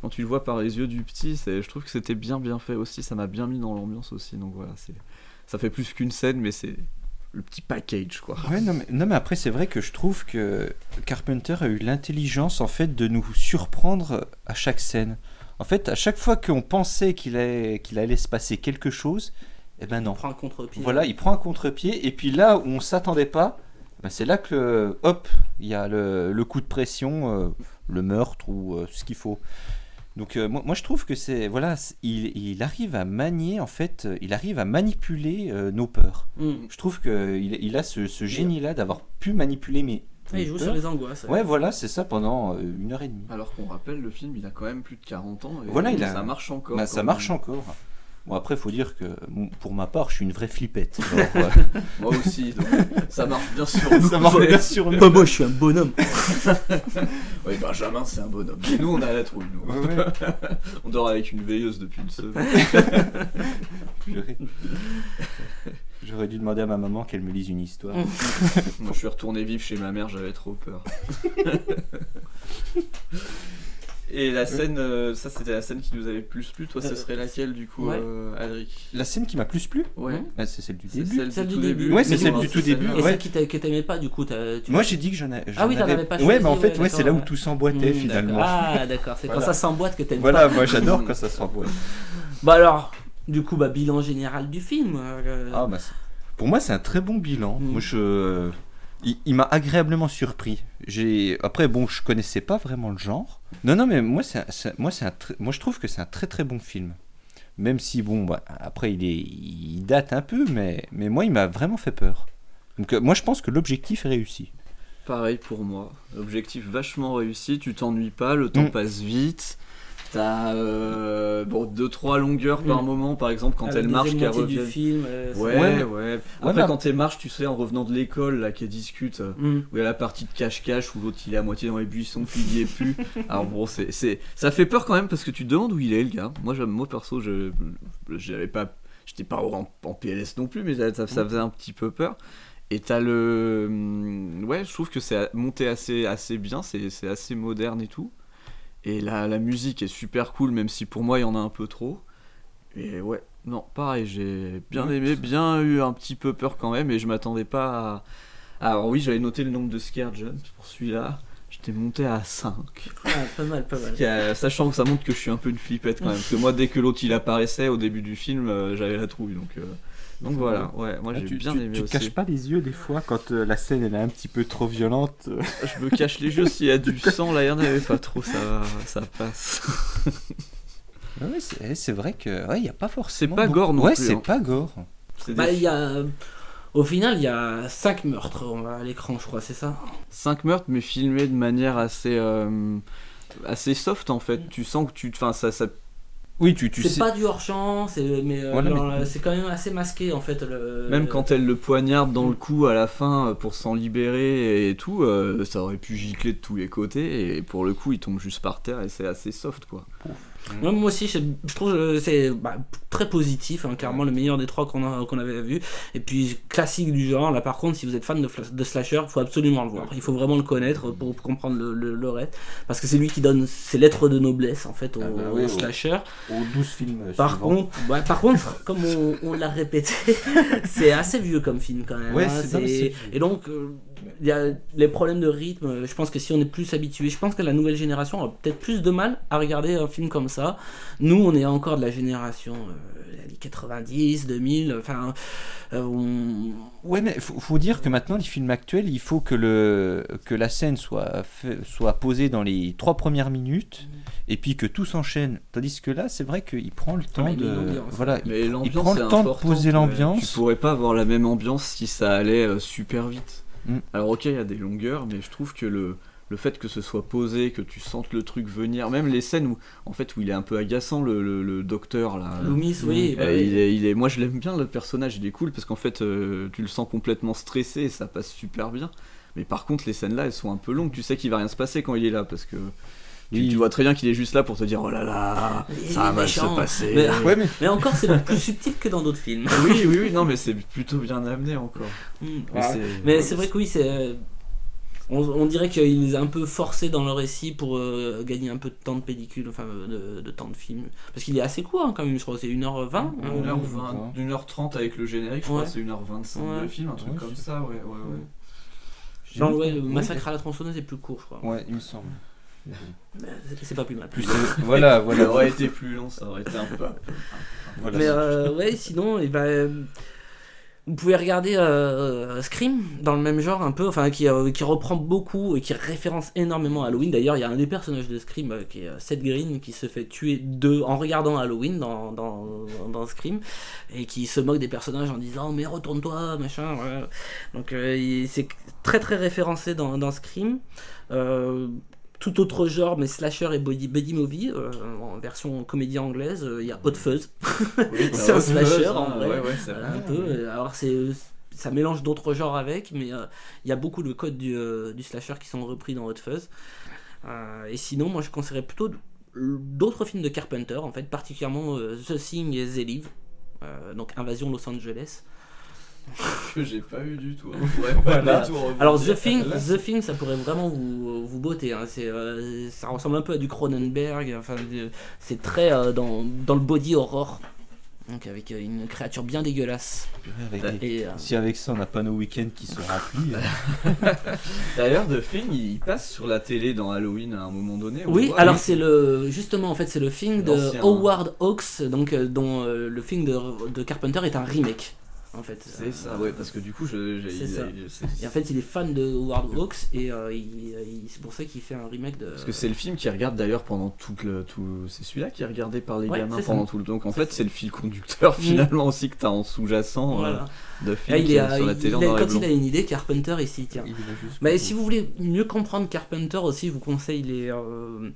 quand tu le vois par les yeux du petit c'est je trouve que c'était bien bien fait aussi ça m'a bien mis dans l'ambiance aussi donc voilà c'est ça fait plus qu'une scène mais c'est le petit package quoi Ouais, non, mais, non, mais après, c'est vrai que je trouve que Carpenter a eu l'intelligence, en fait, de nous surprendre à chaque scène. En fait, à chaque fois qu'on pensait qu'il allait, qu'il allait se passer quelque chose, eh ben non. Il prend un contre-pied. Voilà, il prend un contre-pied, et puis là où on s'attendait pas, ben c'est là que, hop, il y a le, le coup de pression, euh, le meurtre ou euh, ce qu'il faut. Donc euh, moi, moi, je trouve que c'est voilà, il, il arrive à manier en fait, il arrive à manipuler euh, nos peurs. Mm. Je trouve que il, il a ce, ce génie-là d'avoir pu manipuler mes. Ouais, il joue sur les angoisses, ouais. Ouais, voilà, c'est ça pendant euh, une heure et demie. Alors qu'on rappelle, le film, il a quand même plus de 40 ans. Et Voilà, il a- ça marche encore. Bah, ça même. marche encore. Bon après, faut dire que pour ma part, je suis une vraie flippette. [laughs] Alors, euh, [laughs] Moi aussi, donc ça marche bien sur [laughs] Ça marche bien nous. Bah, moi, je suis un bonhomme. oui, Benjamin, c'est un bonhomme. Et nous, on a la trouille, nous. Ouais, ouais. on dort avec une veilleuse depuis une semaine. J'aurais- J'aurais dû demander à ma maman qu'elle me lise une histoire. Moi, je suis retourné vivre chez ma mère, j'avais trop peur. Et la scène, euh, ça c'était la scène qui nous avait plus plu. Toi, ce Euh, serait laquelle du coup, ouais. euh, Alric La scène qui m'a plus plu Ouais. Ah, c'est celle du C'est début. celle, Celle du du tout début. début. Ouais, c'est celle du tout début. Et ouais. celle qui t'aimais pas, du coup, t'as- tu- Moi j'ai dit que j'en ai. Ah oui, t'en avais- avais pas Ouais, mais en fait, ouais, ouais, c'est là où tout s'emboîtait Mmh, finalement. Ah, d'accord, c'est quand Voilà. ça s'emboîte que t'aimes Voilà, pas. moi j'adore quand ça [laughs] s'emboîte. Bah alors, du coup, bah, bilan général du film. euh, Ah, bah, pour moi, c'est un très bon bilan. Moi, je... Il, il m'a agréablement surpris. J'ai après bon, je connaissais pas vraiment le genre. Non, non, mais moi, c'est, moi, c'est je trouve que c'est un très très bon film. Même si bon, bah, après il est, il date un peu, mais mais moi, il m'a vraiment fait peur. Donc euh, moi, je pense que l'objectif est réussi. Pareil pour moi. Objectif vachement réussi, tu t'ennuies pas, le temps Mm. passe vite. T'as euh, bon, deux trois longueurs par Mm. moment, par exemple quand la elle marche, qu'elle revient. film. euh, Ouais, Ouais, ouais. Après, quand elle marche, tu sais, en revenant de l'école, là, qu'elle discute, euh, Mm. où il y a la partie de cache-cache, où l'autre il est à moitié dans les buissons, puis il y est plus. [laughs] Alors bon, c'est, c'est, ça fait peur quand même parce que tu te demandes où il est, le gars. Moi, j'aime, moi perso, je, j'avais pas, j'étais pas en, en PLS non plus, mais ça, ça- ça faisait un petit peu peur. Et t'as le, ouais, je trouve que c'est monté assez, assez bien, c'est, c'est assez moderne et tout. Et la, la musique est super cool, même si pour moi il y en a un peu trop. Et ouais, non, pareil, j'ai bien aimé, bien eu un petit peu peur quand même, et je m'attendais pas à. Alors oui, j'avais noté le nombre de scare jumps pour celui-là. J'étais monté à 5. Ah, pas mal, pas mal. A- Sachant que ça montre que je suis un peu une flippette quand même. Parce que moi, dès que l'autre il apparaissait au début du film, euh, j'avais la trouille. Donc, euh, donc voilà, ouais, moi Ah, j'ai bien tu- aimé tu te caches pas les yeux des fois quand euh, la scène elle est un petit peu trop violente. [laughs] Je me cache les yeux s'il y a du sang, là il y en avait pas trop, ça, va, ça passe. Ouais, [laughs] ouais, c'est, c'est vrai que ouais, il y a pas forcément. pas beaucoup- gore non Ouais, plus, c'est hein. pas gore. C'est Bah, y a. Au final, il y a 5 meurtres à l'écran, je crois, c'est ça? 5 meurtres, mais filmés de manière assez, euh, assez soft en fait. Tu sens que tu. Enfin, ça, ça Oui, tu, tu C'est pas du hors-champ, c'est mais, euh, Voilà, mais- euh, c'est quand même assez masqué en fait. Le... Même quand elle le poignarde dans le cou à la fin euh, pour s'en libérer et tout, euh, ça aurait pu gicler de tous les côtés et pour le coup il tombe juste par terre et c'est assez soft quoi. Moi aussi, je, trouve que c'est bah, très positif, hein, clairement le meilleur des trois qu'on a- qu'on avait vu. Et puis classique du genre. Là, par contre, si vous êtes fan de, de slasher, il faut absolument le voir. Il faut vraiment le connaître pour, pour comprendre le, le, le reste, parce que c'est lui qui donne ses lettres de noblesse en fait au, Ah bah au oui, au- slasher. Aux 12 films. euh, Par suivants. contre, ouais, par contre, comme on, on l'a répété, [laughs] c'est assez vieux comme film quand même. Ouais, hein, vieux. Et donc, euh, il y a les problèmes de rythme. Je pense que si on est plus habitué, je pense que la nouvelle génération a peut-être plus de mal à regarder un film comme ça. Nous, on est encore de la génération euh, des années 90, 2000. Enfin, euh, on- Ouais, mais faut, faut dire que maintenant, les films actuels, il faut que, le, que la scène soit, fait- soit posée dans les trois premières minutes et puis que tout s'enchaîne. Tandis que là, c'est vrai qu'il prend le temps de. Voilà, il, Mais il l'ambiance prend le temps de poser l'ambiance. Tu pourrais pas avoir la même ambiance si ça allait euh, super vite. Mm. Alors ok il y a des longueurs mais je trouve que le le fait que ce soit posé, que tu sentes le truc venir, même les scènes où en fait où il est un peu agaçant le, le- le docteur là. Loomis, oui, Euh, bah oui. il, est, il est, moi je l'aime bien le personnage, il est cool parce qu'en fait euh, tu le sens complètement stressé et ça passe super bien. Mais par contre les scènes là elles sont un peu longues, tu sais qu'il va rien se passer quand il est là parce que tu, Oui. tu vois très bien qu'il est juste là pour te dire oh là là ça va mal se méchant. passer. Mais, Ouais, mais mais encore, c'est plus subtil que dans d'autres films. oui oui oui [laughs] non mais c'est plutôt bien amené encore. Mm, Mais ouais. c'est- Mais c'est vrai que oui, c'est. euh, On, on dirait qu'il les a un peu forcés dans le récit pour euh, gagner un peu de temps de pellicule, enfin de, de temps de film. Parce qu'il est assez court hein, quand même, je crois, c'est 1h20. hein. 1h20, 1h30 avec le générique, je crois, c'est 1h25 Ouais. le film, un truc Ouais, comme c'est- ça, ouais, ouais, ouais. Genre, ouais, le massacre à la tronçonneuse est plus court, je crois. Ouais, il me semble. C'est- pas plus mal. Plus, euh, voilà, Ça voilà. aurait été plus long, ça aurait été un peu. Voilà, Mais euh, ouais, sinon, et ben, Vous pouvez regarder euh, Scream dans le même genre un peu, enfin qui, euh, qui reprend beaucoup et qui référence énormément à Halloween. D'ailleurs, il y a un des personnages de Scream euh, qui est euh, Seth Green qui se fait tuer de, en regardant Halloween dans, dans, dans Scream et qui se moque des personnages en disant mais retourne-toi machin. Donc euh, c'est très très référencé dans, dans Scream. Tout autre genre, mais slasher et body, movie, euh, en version comédie anglaise, euh, il y a Hot Fuzz. [laughs] c'est bah, un Hot slasher Fuzz, en hein, vrai. ouais, ouais, c'est Voilà, vrai. un peu. euh, Alors c'est ça mélange d'autres genres avec, mais euh, il y a beaucoup de codes du, du slasher qui sont repris dans Hot Fuzz. Et sinon, moi je conseillerais plutôt d'autres films de Carpenter, en fait, particulièrement The Thing et The Live, donc Invasion Los Angeles. [laughs] Que j'ai pas eu du tout. hein. Je pourrais pas Voilà. du tout rebondir. Alors The Thing, The Thing, ça pourrait vraiment vous, vous botter. hein. C'est, euh, ça ressemble un peu à du Cronenberg. Enfin, c'est très euh, dans, dans le body horror. Donc avec euh, une créature bien dégueulasse. Avec des- Et, euh, Si avec ça on n'a pas nos week-ends qui sont remplis. [laughs] D'ailleurs, The Thing, il passe sur la télé dans Halloween à un moment donné. on Oui, voit. alors c'est le justement en fait c'est le film de. Howard Hawks, donc euh, dont euh, le film de, de Carpenter est un remake. En fait, C'est ça, ouais, parce que du coup, je. j'ai- C'est il- ça. il- c'est- Et en fait, il est fan de Howard Hawks et euh, il- il- c'est pour ça qu'il fait un remake de. Parce que c'est le film qui regarde d'ailleurs pendant tout le. Tout... C'est celui-là qui est regardé par les Ouais, gamins ça. pendant tout le. Donc en fait, c'est le fil conducteur Mm. finalement aussi que t'as en sous-jacent euh, Voilà. de Là, film il qui est, sur la il- télé il a- quand il a une idée, Carpenter il s'y tient. Mais si vous voulez mieux comprendre Carpenter aussi, je vous conseille les, euh,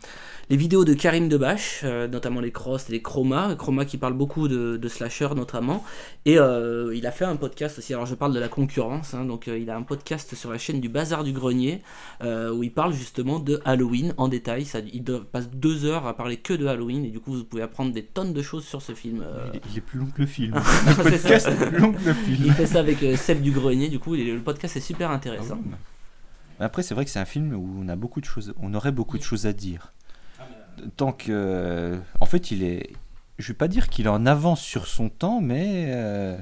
les vidéos de Karim Debache, euh, notamment les Cross et les Chroma. Chroma qui parle beaucoup de, de slasher notamment. Et euh, il a fait un podcast aussi. Alors je parle de la concurrence. hein, donc euh, il a un podcast sur la chaîne du Bazar du Grenier euh, où il parle justement de Halloween en détail. Ça, il passe deux heures à parler que de Halloween et du coup vous pouvez apprendre des tonnes de choses sur ce film. euh. Il est- il est plus long que le film. [laughs] Le podcast est plus long que le film. Il fait ça avec Seb du Grenier. Du coup le podcast est super intéressant. Ah Après, c'est vrai que c'est un film où on a beaucoup de choses, on aurait beaucoup de choses à dire. Tant que, en fait, il est, je vais pas dire qu'il est en avance sur son temps, mais euh,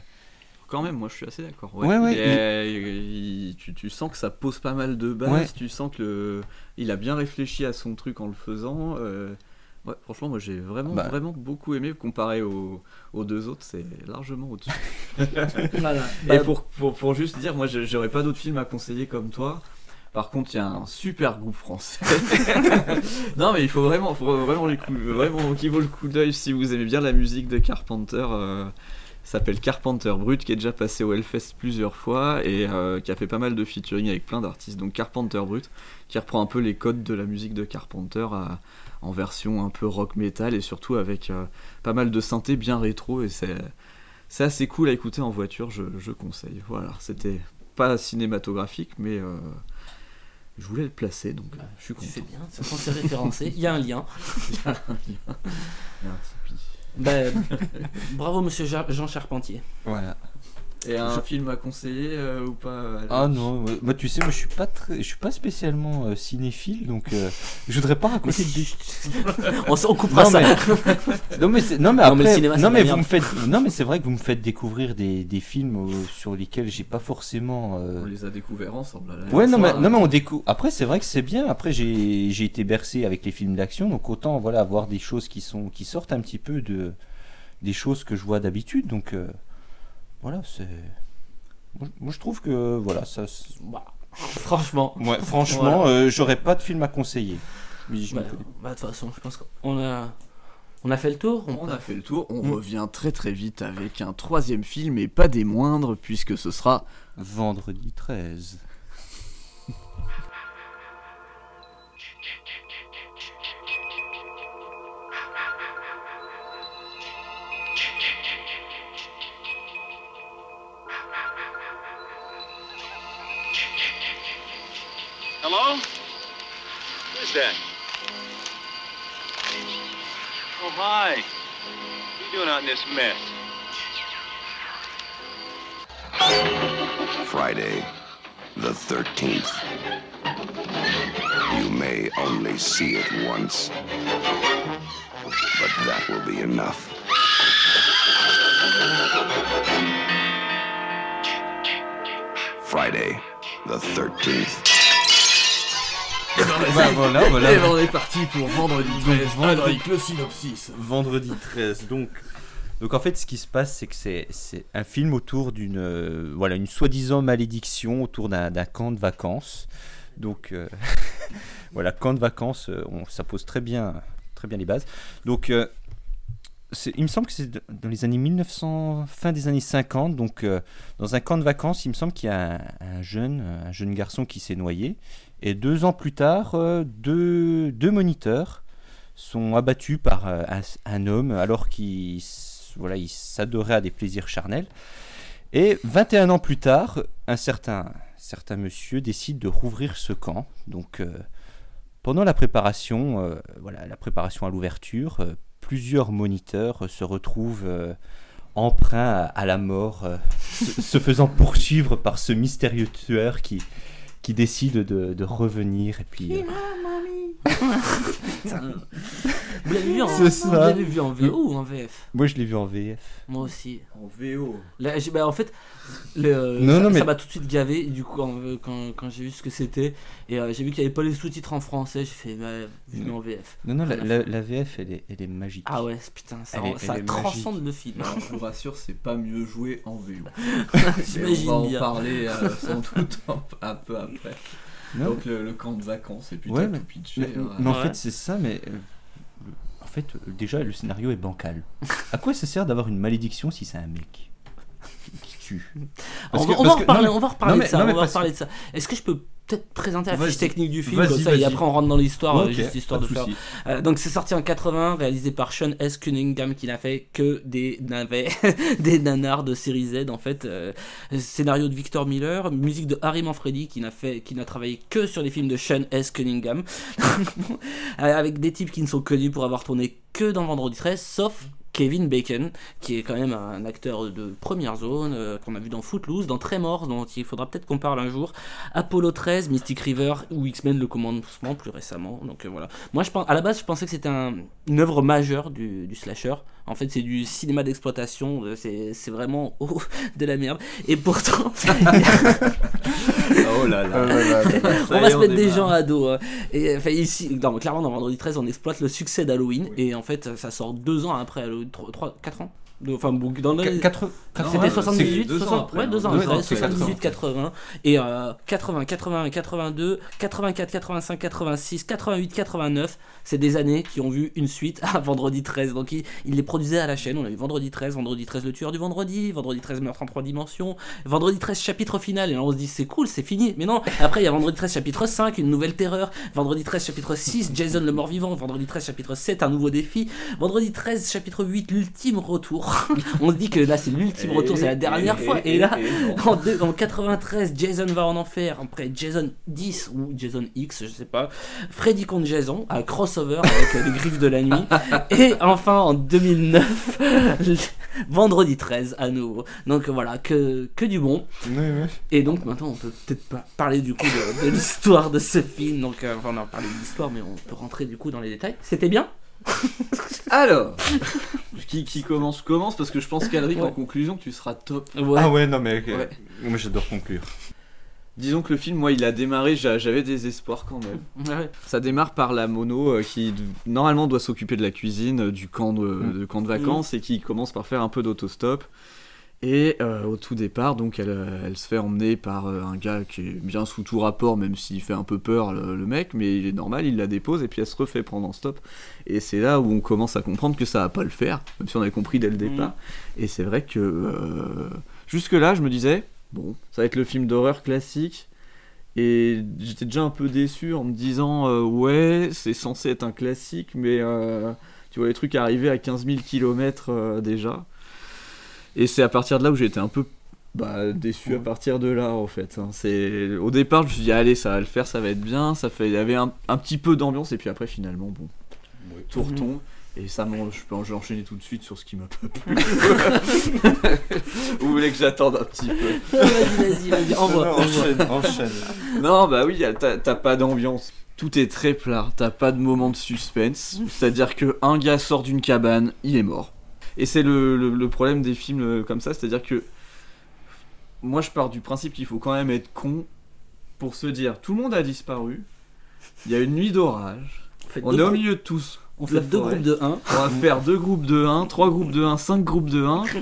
Quand même, moi je suis assez d'accord. Ouais, ouais, Il est- il- tu, tu sens que ça pose pas mal de bases, Ouais. tu sens que le, il a bien réfléchi à son truc en le faisant. euh, ouais, franchement, moi j'ai vraiment, Bah. vraiment beaucoup aimé comparé aux, aux deux autres, c'est largement au-dessus. [laughs] Voilà. Et Bah, pour, pour, pour juste dire, moi je- j'aurais pas d'autres films à conseiller comme toi. Par contre, il y a un super groupe français. [laughs] non, mais il faut vraiment, faut vraiment, les coups, vraiment qui vaut le coup d'œil si vous aimez bien la musique de Carpenter. euh, s'appelle Carpenter Brut, qui est déjà passé au Hellfest plusieurs fois et euh, qui a fait pas mal de featuring avec plein d'artistes. Donc Carpenter Brut, qui reprend un peu les codes de la musique de Carpenter à- en version un peu rock metal et surtout avec euh, pas mal de synthé bien rétro et c'est c'est assez cool à écouter en voiture, je, je conseille. Voilà, c'était pas cinématographique, mais euh, je voulais le placer, donc euh, je suis content. fais bien, ça c'est référencé, [laughs] il y a un lien. Il y a un lien. Il Bah, [laughs] bravo monsieur Jean Charpentier. Et un Je- film à conseiller euh, ou pas Alex Ah non, moi, moi, tu sais, moi je suis pas très, je suis pas spécialement euh, cinéphile, donc euh, je voudrais pas raconter de on, on coupera non, ça. Mais, [laughs] non mais c'est- non mais Non, mais le après, cinéma, non mais vous me faites, non mais c'est vrai que vous me faites découvrir des, des films euh, sur lesquels j'ai pas forcément. euh, On les a découverts ensemble. à la Ouais, non, mais, non, mais on découvre. Après, c'est vrai que c'est bien. Après, j'ai j'ai été bercé avec les films d'action, donc autant voilà avoir des choses qui sont qui sortent un petit peu de des choses que je vois d'habitude. Donc euh, voilà, c'est. Moi, je trouve que voilà, ça. Bah, franchement. Ouais, [laughs] franchement, Voilà. euh, j'aurais pas de film à conseiller. Mais je Bah, bah, de toute façon, je pense qu'on a, on a fait le tour. On a fait le tour, on Mm. revient très très vite avec un troisième film et pas des moindres puisque ce sera Vendredi 13. Hello? Who's that? Oh, hi. What are you doing out in this mess? Friday, the 13th. You may only see it once, but that will be enough. Friday, the 13th. [laughs] Bah, voilà, voilà. Et ben, on est parti pour vendredi 13 vendredi- avec le synopsis. Vendredi 13, donc Donc en fait, ce qui se passe, c'est que c'est un film autour d'une euh, voilà une soi-disant malédiction autour d'un camp de vacances. Donc euh, [laughs] voilà, camp de vacances, euh, on- ça pose très bien très bien les bases. Donc euh, il me semble que c'est dans les années 1900, fin des années 50. Donc euh, dans un camp de vacances, il me semble qu'il y a un, un jeune un jeune garçon qui s'est noyé. Et deux ans plus tard, euh, deux, moniteurs sont abattus par euh, un, homme alors qu'il voilà, il s'adorait à des plaisirs charnels. Et 21 ans plus tard, un certain, certain monsieur décide de rouvrir ce camp. Donc, euh, pendant la préparation, voilà, la préparation à l'ouverture, plusieurs moniteurs se retrouvent emprunts à, la mort, se faisant poursuivre par ce mystérieux tueur qui, qui décide de, de revenir. Et puis, euh. [laughs] Vous l'avez vu en, C'est vous ça. l'avez vu en VO ou en VF moi, je l'ai vu en VF. Moi aussi. En VO. Là, j'ai- bah, en fait, le, Non, ça, non, mais- ça m'a tout de suite gavé. Du coup, en- quand, quand j'ai vu ce que c'était, et euh, j'ai vu qu'il n'y avait pas les sous-titres en français, j'ai fait, bah, mets en VF. Non, non, la, VF, elle est, elle est magique. Ah ouais, putain, ça, Elle est- ça elle est transcende magique. le film. Alors, je vous rassure, c'est pas mieux joué en VO. [laughs] J'imagine Mais on va en bien. parler euh, sans doute un, un peu après. Non, Donc le, le camp de vacances, et puis Ouais, mais- tout pitché. Mais, hein. mais en Ouais. fait, c'est ça, mais. euh, en fait, euh, déjà, le scénario est bancal. à quoi ça sert d'avoir une malédiction si c'est un mec? On va, reparler, de ça. non, mais on va parce que- reparler de ça. Est-ce que je peux peut-être présenter la fiche technique du film Vas-y, comme ça et après on rentre dans l'histoire, euh, ok, juste histoire pas de de faire. souci. Euh, donc c'est sorti en 80, réalisé par Sean S. Cunningham qui n'a fait que des navets, [laughs] des nanars de série Z en fait. Euh, scénario de Victor Miller, musique de Harry Manfredi qui n'a fait, qui n'a travaillé que sur les films de Sean S. Cunningham, [laughs] avec des types qui ne sont connus pour avoir tourné que dans Vendredi 13, sauf Kevin Bacon, qui est quand même un acteur de première zone, euh, qu'on a vu dans Footloose, dans Tremors, dont il faudra peut-être qu'on parle un jour, Apollo 13, Mystic River ou X-Men le commandement plus récemment. Donc euh, voilà. Moi, je pense, à la base, je pensais que c'était un- une œuvre majeure du slasher. En fait, c'est du cinéma d'exploitation. euh, C'est c'est vraiment [laughs] oh, de la merde. Et pourtant, [laughs] Oh là là. on va se mettre des gens à dos. hein. Et enfin, ici, non, clairement, dans Vendredi 13, on exploite le succès d'Halloween. Et en fait, ça sort deux ans après Halloween. 3, 4 ans Enfin, dans le- Quatre- C'était ouais, 78, c'est deux ans 60, après, ouais, deux ans Ouais, après, non, c'est 78, 80, et euh, 80, 81, 82, 84, 85, 86, 88, 89, c'est des années qui ont vu une suite à Vendredi 13. Donc il, il les produisait à la chaîne. On a eu Vendredi 13, Vendredi 13 le tueur du vendredi, Vendredi 13 meurtre en trois dimensions, Vendredi 13 chapitre final. Et là on se dit c'est cool, c'est fini. Mais non, après il y a Vendredi 13 chapitre 5, une nouvelle terreur, Vendredi 13 chapitre 6, Jason le mort-vivant, Vendredi 13 chapitre 7, un nouveau défi, Vendredi 13 chapitre 8, l'ultime retour. [laughs] on se dit que là c'est l'ultime retour, c'est la dernière fois. Et là, en, deux- en 93, Jason va en enfer. Après, Jason 10 ou Jason X, je sais pas. Freddy contre Jason, un crossover avec euh, les griffes de la nuit. [laughs] Et enfin, en 2009, le- [laughs] vendredi 13 à nouveau. Donc voilà, que, que du bon. Et donc maintenant, on peut peut-être pas parler du coup de, de l'histoire de ce film. Donc, euh, enfin, on a parlé de l'histoire, mais on peut rentrer du coup dans les détails. C'était bien? [laughs] Alors, qui, qui commence Commence parce que je pense qu'Alric, Ouais. en conclusion, tu seras top. Ouais. Ah ouais, non, mais. euh, Ouais. Moi, j'adore conclure. Disons que le film, moi, il a démarré, j'a- j'avais des espoirs quand même. Ouais. Ça démarre par la mono euh, qui normalement doit s'occuper de la cuisine, euh, du camp de, Mm. de camp de vacances et qui commence par faire un peu d'autostop. Et euh, au tout départ, donc elle, euh, elle se fait emmener par euh, un gars qui est bien sous tout rapport, même s'il fait un peu peur le, le mec, mais il est normal, il la dépose et puis elle se refait prendre en stop. Et c'est là où on commence à comprendre que ça va pas le faire, même si on avait compris dès le départ. Et c'est vrai que euh, jusque là, je me disais, bon, ça va être le film d'horreur classique. Et j'étais déjà un peu déçu en me disant, euh, ouais, c'est censé être un classique, mais tu vois les trucs arriver à 15 000 km déjà. Et c'est à partir de là où j'ai été un peu bah, déçu à partir de là en fait. hein. C'est au départ je me suis dit allez ça va le faire, ça va être bien, ça fait il y avait un, un petit peu d'ambiance et puis après finalement bon tout retombe. Et ça, je peux enchaîner tout de suite sur ce qui m'a pas plu. [laughs] Vous voulez que j'attende un petit peu? Vas-y, vas-y, vas-y, [laughs] envoie. enchaîne, enchaîne. Non, bah oui, t'as pas d'ambiance. Tout est très plat, t'as pas de moment de suspense. C'est-à-dire que un gars sort d'une cabane, il est mort. Et c'est le, le- le problème des films euh, comme ça, c'est-à-dire que moi je pars du principe qu'il faut quand même être con pour se dire tout le monde a disparu, il y a une nuit d'orage, on est au milieu de tous, On fait deux forêt. groupes de 1. On va faire deux groupes de 1, trois groupes de 1, cinq groupes de 1. [laughs]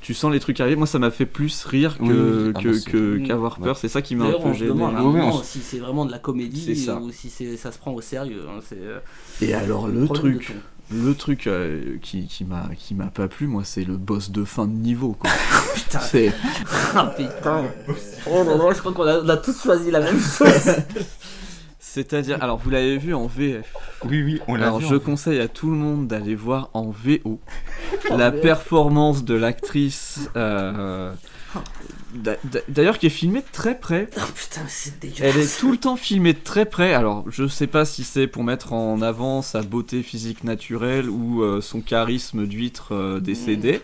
Tu sens les trucs arriver. Moi, ça m'a fait plus rire que, Oui, oui. Ah que- qu'avoir peur. C'est ça qui m'a un peu gêné. Oui, si c'est vraiment de la comédie ou si c'est- ça se prend au sérieux. hein, c'est, euh, Et alors, le truc. Le truc euh, qui, qui m'a qui m'a pas plu, moi, c'est le boss de fin de niveau. Quoi. [laughs] Putain. c'est Ah [laughs] putain. Oh là là, je crois qu'on a, on a tous choisi la même chose. [laughs] C'est-à-dire, alors vous l'avez vu en VF. Oui, oui, on l'a Alors vu. je en- conseille à tout le monde d'aller voir en VO la performance de l'actrice. euh, D'ailleurs, qui est filmée de très près. Oh putain, c'est dégueulasse. Elle est tout le temps filmée de très près. Alors, je sais pas si c'est pour mettre en avant sa beauté physique naturelle ou euh, son charisme d'huître euh, décédé.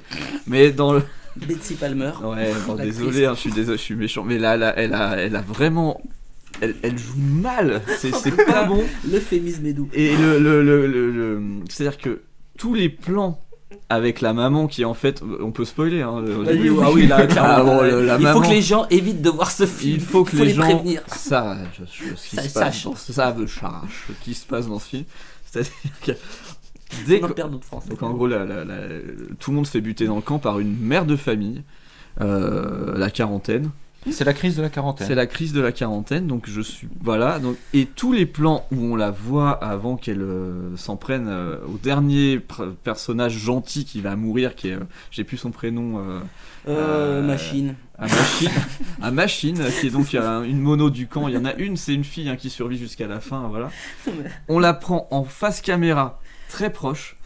Mais dans le. Betsy Palmer. Ouais, bon, L'actrice. désolé, hein, je suis désolé, je suis méchant. Mais là, là elle, a, elle a vraiment. Elle, elle joue mal. C'est pas [laughs] bon. L'euphémisme est doux. Et le, le, le, le- le- c'est-à-dire que tous les plans avec la maman qui en fait, on peut spoiler. Hein, le- Ah oui, ah oui, là. Ah bon, le- la il maman- faut que les gens évitent de voir ce film. il faut que les, les gens prévenir. je- ce qui Ça- se passe dans- ce qui se passe dans ce film. C'est-à-dire que dès On que- perd notre français. donc en gros, la- la- la- tout le monde se fait buter dans le camp par une mère de famille, euh, la quarantaine. C'est la crise de la quarantaine. C'est la crise de la quarantaine, donc je suis voilà. Donc et tous les plans où on la voit avant qu'elle euh, s'en prenne euh, au dernier pr- personnage gentil qui va mourir, qui est, euh, j'ai plus son prénom. euh, Euh, Euh, machine. à machine, [laughs] à machine, qui est donc euh, une mono du camp. Il y en a une, c'est une fille hein, qui survit jusqu'à la fin, voilà. [laughs] On la prend en face caméra, très proche.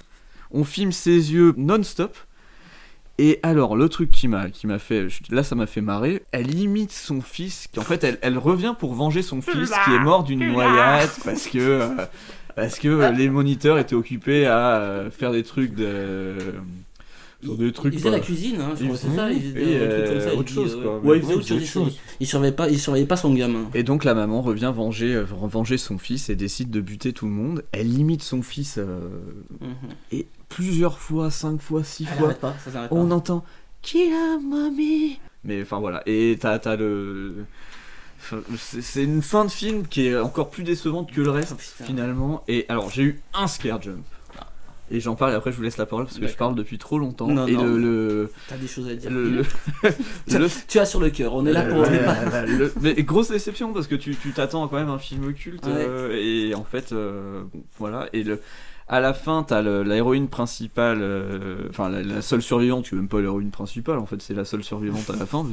On filme ses yeux non-stop. Et alors, le truc qui m'a, qui m'a fait, là, ça m'a fait marrer. Elle imite son fils, qui en fait, elle, elle revient pour venger son fils qui est mort d'une noyade parce que, euh, parce que euh, les moniteurs étaient occupés à euh, faire des trucs de, sur des trucs. il faisait pas- la cuisine, hein, je crois, c'est ça. Il faisait oui, des trucs euh, comme ça. il autre chose, euh, quoi. Ouais, il faisait Oui, autre chose. autre il- chose. Il surveillait pas, il surveillait pas son gamin. Et donc la maman revient venger, venger son fils et décide de buter tout le monde. Elle imite son fils euh, Mhm. et plusieurs fois, cinq fois, six Elle fois, arrête pas, ça s'arrête pas. on entend Kill mommy. Mais enfin voilà, et t'as t'as le. C'est une fin de film qui est encore plus décevante que le reste Oh, putain. finalement. Et alors j'ai eu un scare jump. Et j'en parle et après je vous laisse la parole parce que je parle depuis trop longtemps. Non, et non. le, le, T'as des choses à dire. le, le- Tu- [laughs] le- Tu as sur le cœur, on est là pour. on est pas- le- mais grosse déception parce que tu t'attends quand même un film culte Ouais. euh, et en fait euh, voilà et le à la fin t'as le- la héroïne principale euh, enfin la, la seule survivante est même pas l'héroïne principale en fait c'est la seule survivante à la fin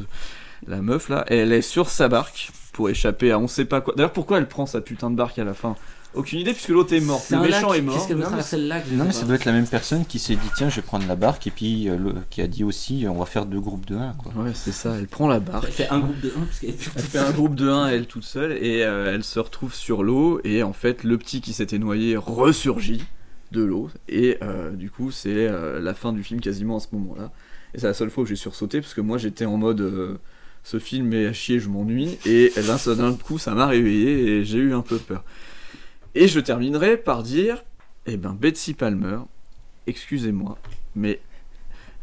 la meuf là. Elle est sur sa barque pour échapper à on sait pas quoi. D'ailleurs pourquoi elle prend sa putain de barque à la fin? Aucune idée puisque l'autre est mort. Le méchant lac. est mort. Qu'est-ce qu'elle veut Non, mais traverser le lac Non, mais ça doit être la même personne qui s'est dit tiens, je vais prendre la barque et puis euh, le- qui a dit aussi on va faire deux groupes de 1 quoi. ouais c'est ça elle prend la barque. Elle fait un groupe de 1 parce qu'elle est plus Elle fait un groupe de 1 elle [laughs] toute seule et euh, elle se retrouve sur l'eau et en fait le petit qui s'était noyé ressurgit de l'eau. Et euh, du coup c'est euh, la fin du film quasiment à ce moment-là. Et c'est la seule fois où j'ai sursauté parce que moi j'étais en mode euh, ce film est à chier je m'ennuie. Et là ça d'un coup ça m'a réveillé et j'ai eu un peu peur. Et je terminerai par dire eh ben Betsy Palmer excusez-moi mais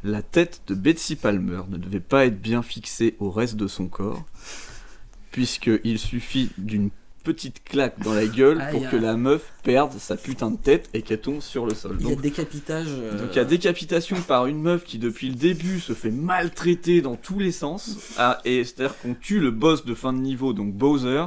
la tête de Betsy Palmer ne devait pas être bien fixée au reste de son corps, puisqu'il suffit d'une petite claque dans la gueule pour que la meuf perde sa putain de tête et qu'elle tombe sur le sol. Il y a Donc, décapitage. euh, donc il y a décapitation par une meuf qui depuis le début se fait maltraiter dans tous les sens. Ah, et c'est-à-dire qu'on tue le boss de fin de niveau, donc Bowser,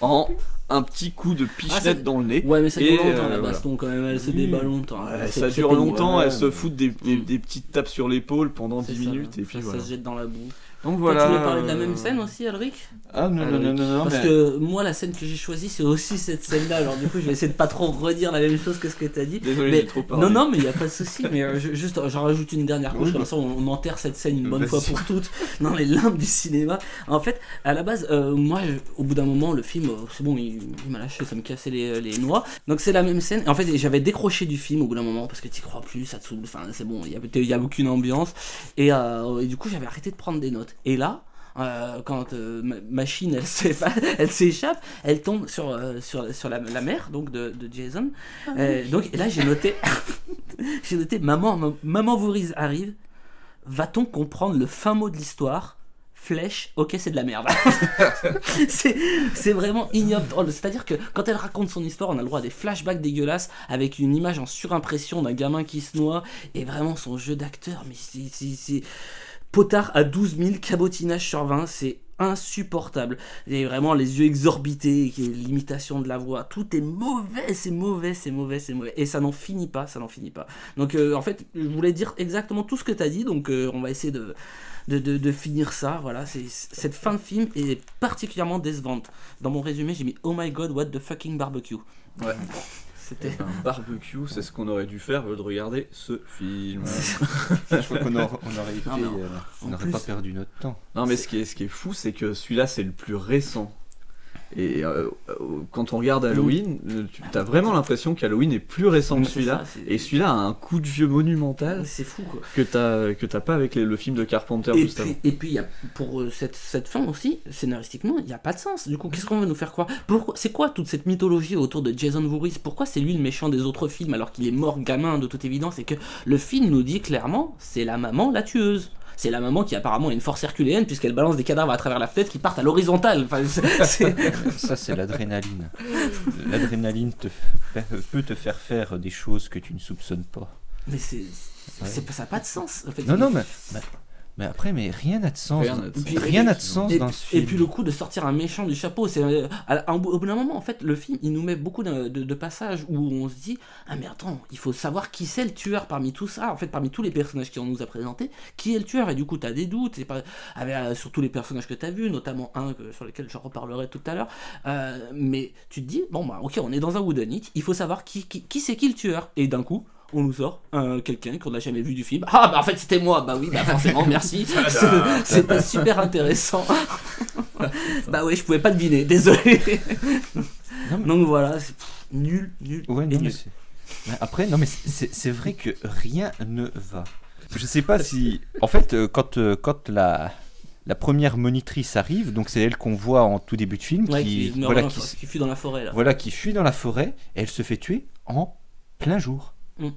en un petit coup de pichenette ça- dans le nez. Ouais, mais ça Et, dure longtemps euh, la voilà. baston quand même, elle se débat longtemps. Ouais, ça dure longtemps, ouais. elle se fout des, des- Mm. des petites tapes sur l'épaule pendant C'est 10 ça. minutes et puis ça, voilà. ça se jette dans la boue. Donc Toi, voilà. tu voulais parler de la euh, même scène aussi, Alric? Ah non, non, non, non, non, Parce mais- que moi, la scène que j'ai choisie, c'est aussi cette scène-là. Alors, du coup, je vais essayer de pas trop redire la même chose que ce que t'as dit. Désolé, Mais- trop parlé. Non, non, mais il y a pas de souci. Mais euh, je- juste, j'en rajoute une dernière couche, Oui, comme bah. ça, on, enterre cette scène une bonne fois pour toutes [laughs] dans les limbes du cinéma. En fait, à la base, euh, moi, je- au bout d'un moment, le film, euh, c'est bon, il, il m'a lâché, ça me cassait les, les noix. Donc, c'est la même scène. En fait, j'avais décroché du film au bout d'un moment parce que t'y crois plus, ça te saoule. Enfin, c'est bon, il y a, il y a aucune ambiance. Et, euh, et du coup, j'avais arrêté de prendre des notes. Et là, euh, quand euh, ma- Machine [laughs] elle s'échappe, elle tombe sur, euh, sur, sur la, la mère donc de, de Jason. Euh, donc et là j'ai noté, [laughs] j'ai noté maman, maman Voorhees arrive. Va-t-on comprendre le fin mot de l'histoire? Flèche, ok, c'est de la merde. [laughs] c'est vraiment ignoble. C'est-à-dire que quand elle raconte son histoire, on a le droit à des flashbacks dégueulasses avec une image en surimpression d'un gamin qui se noie et vraiment son jeu d'acteur. Mais c'est- Potard à 12 000 cabotinages sur 20, c'est insupportable. Et vraiment les yeux exorbités, l'imitation de la voix, tout est mauvais, c'est mauvais, c'est mauvais, c'est mauvais. Et ça n'en finit pas, ça n'en finit pas. Donc euh, en fait, je voulais dire exactement tout ce que tu as dit, donc euh, on va essayer de, de, de- de finir ça. Voilà, c'est cette fin de film est particulièrement décevante. Dans mon résumé, j'ai mis Oh my god, what the fucking barbecue. Ouais. [laughs] C'était Un [laughs] barbecue, c'est ce qu'on aurait dû faire au lieu de regarder ce film. [laughs] Je crois qu'on aurait, on aurait été, Non, mais euh, on n'aurait plus- pas perdu notre temps. Non, mais ce qui est, ce qui est fou, c'est que celui-là, c'est le plus récent. Et euh, euh, quand on regarde Halloween, euh, tu as vraiment l'impression qu'Halloween est plus récent que C'est celui-là. Et celui-là a un coup de vieux monumental C'est fou quoi. que t'as que t'as pas avec les- le film de Carpenter Et juste avant. puis, et puis il y a, pour euh, cette, cette fin aussi, scénaristiquement, il n'y a pas de sens. Du coup, qu'est-ce qu'on veut nous faire croire? C'est quoi toute cette mythologie autour de Jason Voorhees? Pourquoi c'est lui le méchant des autres films alors qu'il est mort gamin de toute évidence et que le film nous dit clairement c'est la maman la tueuse? C'est la maman qui apparemment a une force herculéenne puisqu'elle balance des cadavres à travers la fenêtre qui partent à l'horizontale. Enfin, [laughs] Ça, c'est l'adrénaline. L'adrénaline te peut te faire faire des choses que tu ne soupçonnes pas. Mais c'est, Ouais. ça n'a pas de sens. En fait, Non, non, mais, mais, mais après, mais rien n'a de sens. Rien n'a de Et puis- Rien n'a de sens et, dans puis- ce film. et puis le coup de sortir un méchant du chapeau, c'est euh, au bout d'un moment en fait le film il nous met beaucoup de, de- de passages où on se dit ah mais attends il faut savoir qui c'est le tueur parmi tout ça en fait parmi tous les personnages qu'on nous a présentés qui est le tueur et du coup tu as des doutes pas, avec, euh, sur tous les personnages que tu as vus notamment un que- sur lequel je reparlerai tout à l'heure Euh, mais tu te dis bon bah ok on est dans un whodunit il faut savoir qui, qui, qui c'est qui le tueur et d'un coup on nous sort euh, quelqu'un qu'on n'a jamais vu du film. Ah bah en fait c'était moi, bah oui, bah forcément, merci. [laughs] C'était super intéressant. [laughs] bah ouais, je pouvais pas deviner, désolé. Donc voilà, pff, nul, nul. Ouais, et non, mais nul. c'est- mais après, non, mais c'est- vrai que rien ne va. Je sais pas si. En fait, euh, quand, euh, quand la, la première monitrice arrive, donc c'est elle qu'on voit en tout début de film, Ouais, qui, voilà, qui, fuit dans la forêt là. voilà, qui fuit dans la forêt, et elle se fait tuer en plein jour. Mm.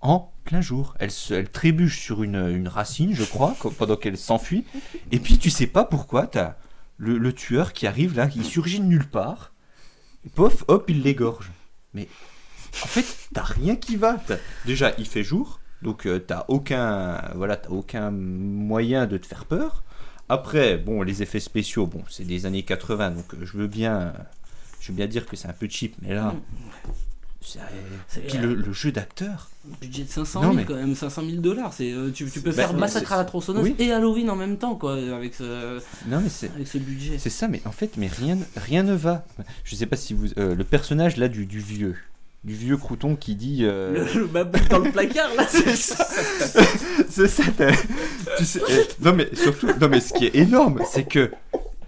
En plein jour. Elle, trébuche sur une, racine, je crois, pendant qu'elle s'enfuit. Et puis tu sais pas pourquoi, t'as le, tueur qui arrive là, qui surgit de nulle part. Pof, hop, il l'égorge. Mais en fait, t'as rien qui va. Déjà, il fait jour, donc euh, t'as aucun, voilà, aucun moyen de te faire peur. Après, bon, les effets spéciaux, bon, c'est des années 80, donc euh, je veux bien, je veux bien dire que c'est un peu cheap, mais là, C'est- puis le, le jeu d'acteur. Budget de 500 Non, 000 mais- quand même, 500 000 dollars. C'est, euh, tu, tu peux faire bah, Massacre à la tronçonneuse oui. et Halloween en même temps quoi, avec ce, Non, mais c'est, avec ce budget. c'est ça, mais en fait, mais rien, rien ne va. Je sais pas si vous, euh, le personnage là du, du vieux, du vieux crouton qui dit. euh, Le, le dans le placard là, [laughs] c'est ça. c'est ça. t'as- tu sais, euh, non mais surtout, non mais ce qui est énorme, c'est que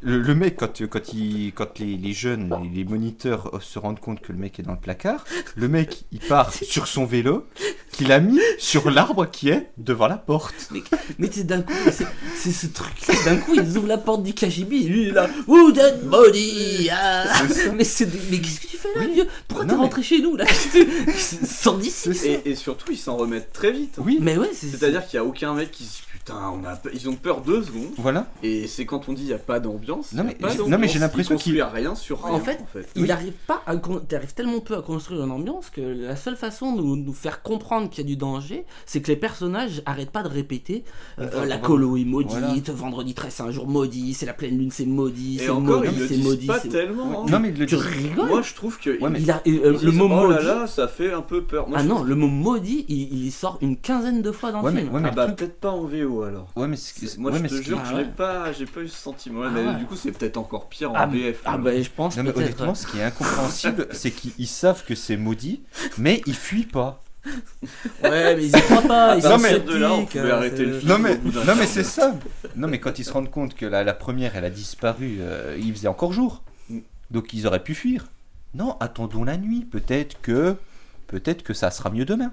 le, le mec quand quand il quand les, les jeunes, les, les moniteurs se rendent compte que le mec est dans le placard, le mec il part [laughs] sur son vélo qu'il a mis sur l'arbre qui est devant la porte. Mais, mais c'est d'un coup, c'est, c'est ce truc là, d'un coup ils ouvrent la porte du KGB et lui il est là, Wooden Body? Ah. Mais, c'est, mais qu'est-ce que tu fais là vieux? Pourquoi t'es mais- rentré chez nous là? [laughs] Sors d'ici Et, et surtout, ils s'en remettent très vite. Oui. Mais ouais, c'est, C'est-à-dire qu'il y a aucun mec qui se dit putain, on a ils ont peur deux secondes. Voilà. Et c'est quand on dit il y a pas d'ambiance. Non, il a mais pas j'ai- d'ambiance, non, mais j'ai il l'impression qu'il- rien sur rien. En fait, il Oui. arrive pas à con- t'arrives tellement peu à construire une ambiance que la seule façon de nous, nous faire comprendre qu'il y a du danger, c'est que les personnages arrêtent pas de répéter euh, la colo est maudite, Voilà. vendredi 13 c'est un jour maudit, c'est la pleine lune c'est maudit, c'est maudit, ils le c'est maudit. pas tellement. hein. Non mais le Tu rigoles Moi, je trouve que Ouais, mais- Il a- euh, le mot oh là maudit. là, ça fait un peu peur. Moi, ah non, le mot maudit, il, il sort une quinzaine de fois dans le film. ouais, mais Ah bah peut-être pas en VO alors. Ouais mais Moi je te jure, Ah ouais. l'ai pas, j'ai pas eu ce sentiment. Du coup c'est peut-être encore pire en Ah, VF. ah bah je pense Non mais honnêtement, ce qui est incompréhensible, c'est qu'ils ils savent que c'est maudit, mais ils fuient pas. Ouais, mais ils y croient pas, ils Non, sont mais- de là, on pouvait euh, arrêter le film. Non mais, non c'est ça. Non mais quand ils se rendent compte que la, la première elle a disparu, euh, il faisait encore jour. Donc ils auraient pu fuir. Non, attendons la nuit. Peut-être que, peut-être que ça sera mieux demain.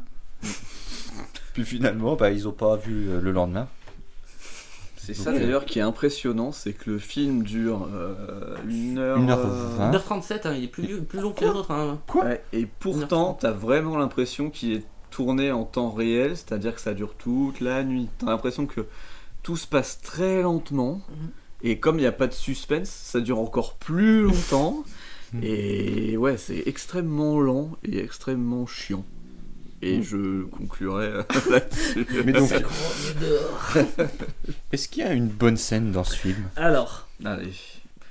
Puis finalement, bah ils ont pas vu euh, le lendemain. C'est ça euh, d'ailleurs qui est impressionnant, c'est que le film dure euh, une heure. Une heure euh, vingt. 1h37, hein, il est plus, plus long que les autres. Hein. ouais, et pourtant, t'as vraiment l'impression qu'il est tourné en temps réel, c'est-à-dire que ça dure toute la nuit. T'as l'impression que tout se passe très lentement. Mhm. Et comme il n'y a pas de suspense, ça dure encore plus longtemps. [laughs] Et ouais, c'est extrêmement lent et extrêmement chiant. Et Mhm. je conclurai euh, [laughs] là-dessus. Mais donc-. [laughs] [laughs] Est-ce qu'il y a une bonne scène dans ce film? Alors, Allez.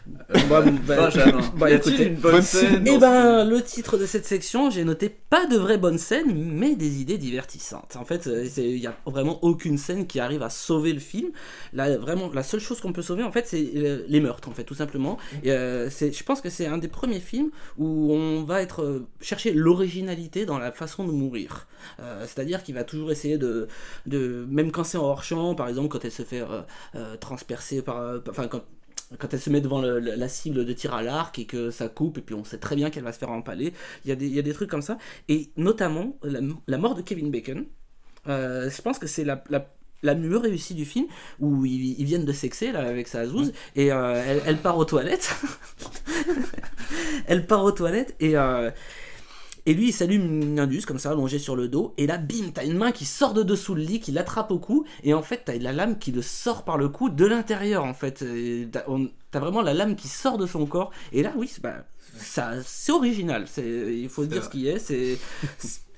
Bah, bah, [laughs] bah, y a-t-il écoutez, une bonne, bonne scène scène Eh ben, le titre de cette section, j'ai noté pas de vraies bonnes scènes, mais des idées divertissantes. En fait, euh, c'est- il y a vraiment aucune scène qui arrive à sauver le film. Là, vraiment, la seule chose qu'on peut sauver, en fait, c'est euh, les meurtres, en fait, tout simplement. Et, euh, c'est, je pense que c'est un des premiers films où on va être euh, chercher l'originalité dans la façon de mourir. Euh, c'est-à-dire qu'il va toujours essayer de, de, même quand c'est en hors champ, par exemple, quand elle se fait euh, euh, transpercer par, euh, enfin, quand quand elle se met devant le- la cible de tir à l'arc et que ça coupe, et puis on sait très bien qu'elle va se faire empaler. Il y, a des, il y a des trucs comme ça. Et notamment, la, la mort de Kevin Bacon, euh, je pense que c'est la, la, la mieux réussie du film, où ils, ils viennent de sexer là, avec sa zouze, et euh, elle, elle part aux toilettes. [laughs] elle part aux toilettes, et. euh, et lui, il s'allume une indus comme ça, allongé sur le dos. Et là, bim, t'as une main qui sort de dessous le lit, qui l'attrape au cou. Et en fait, t'as la lame qui le sort par le cou de l'intérieur, en fait. T'as vraiment la lame qui sort de son corps. Et là, oui, c'est bah, ça, c'est original. Il faut se dire ce qui est. C'est- [laughs]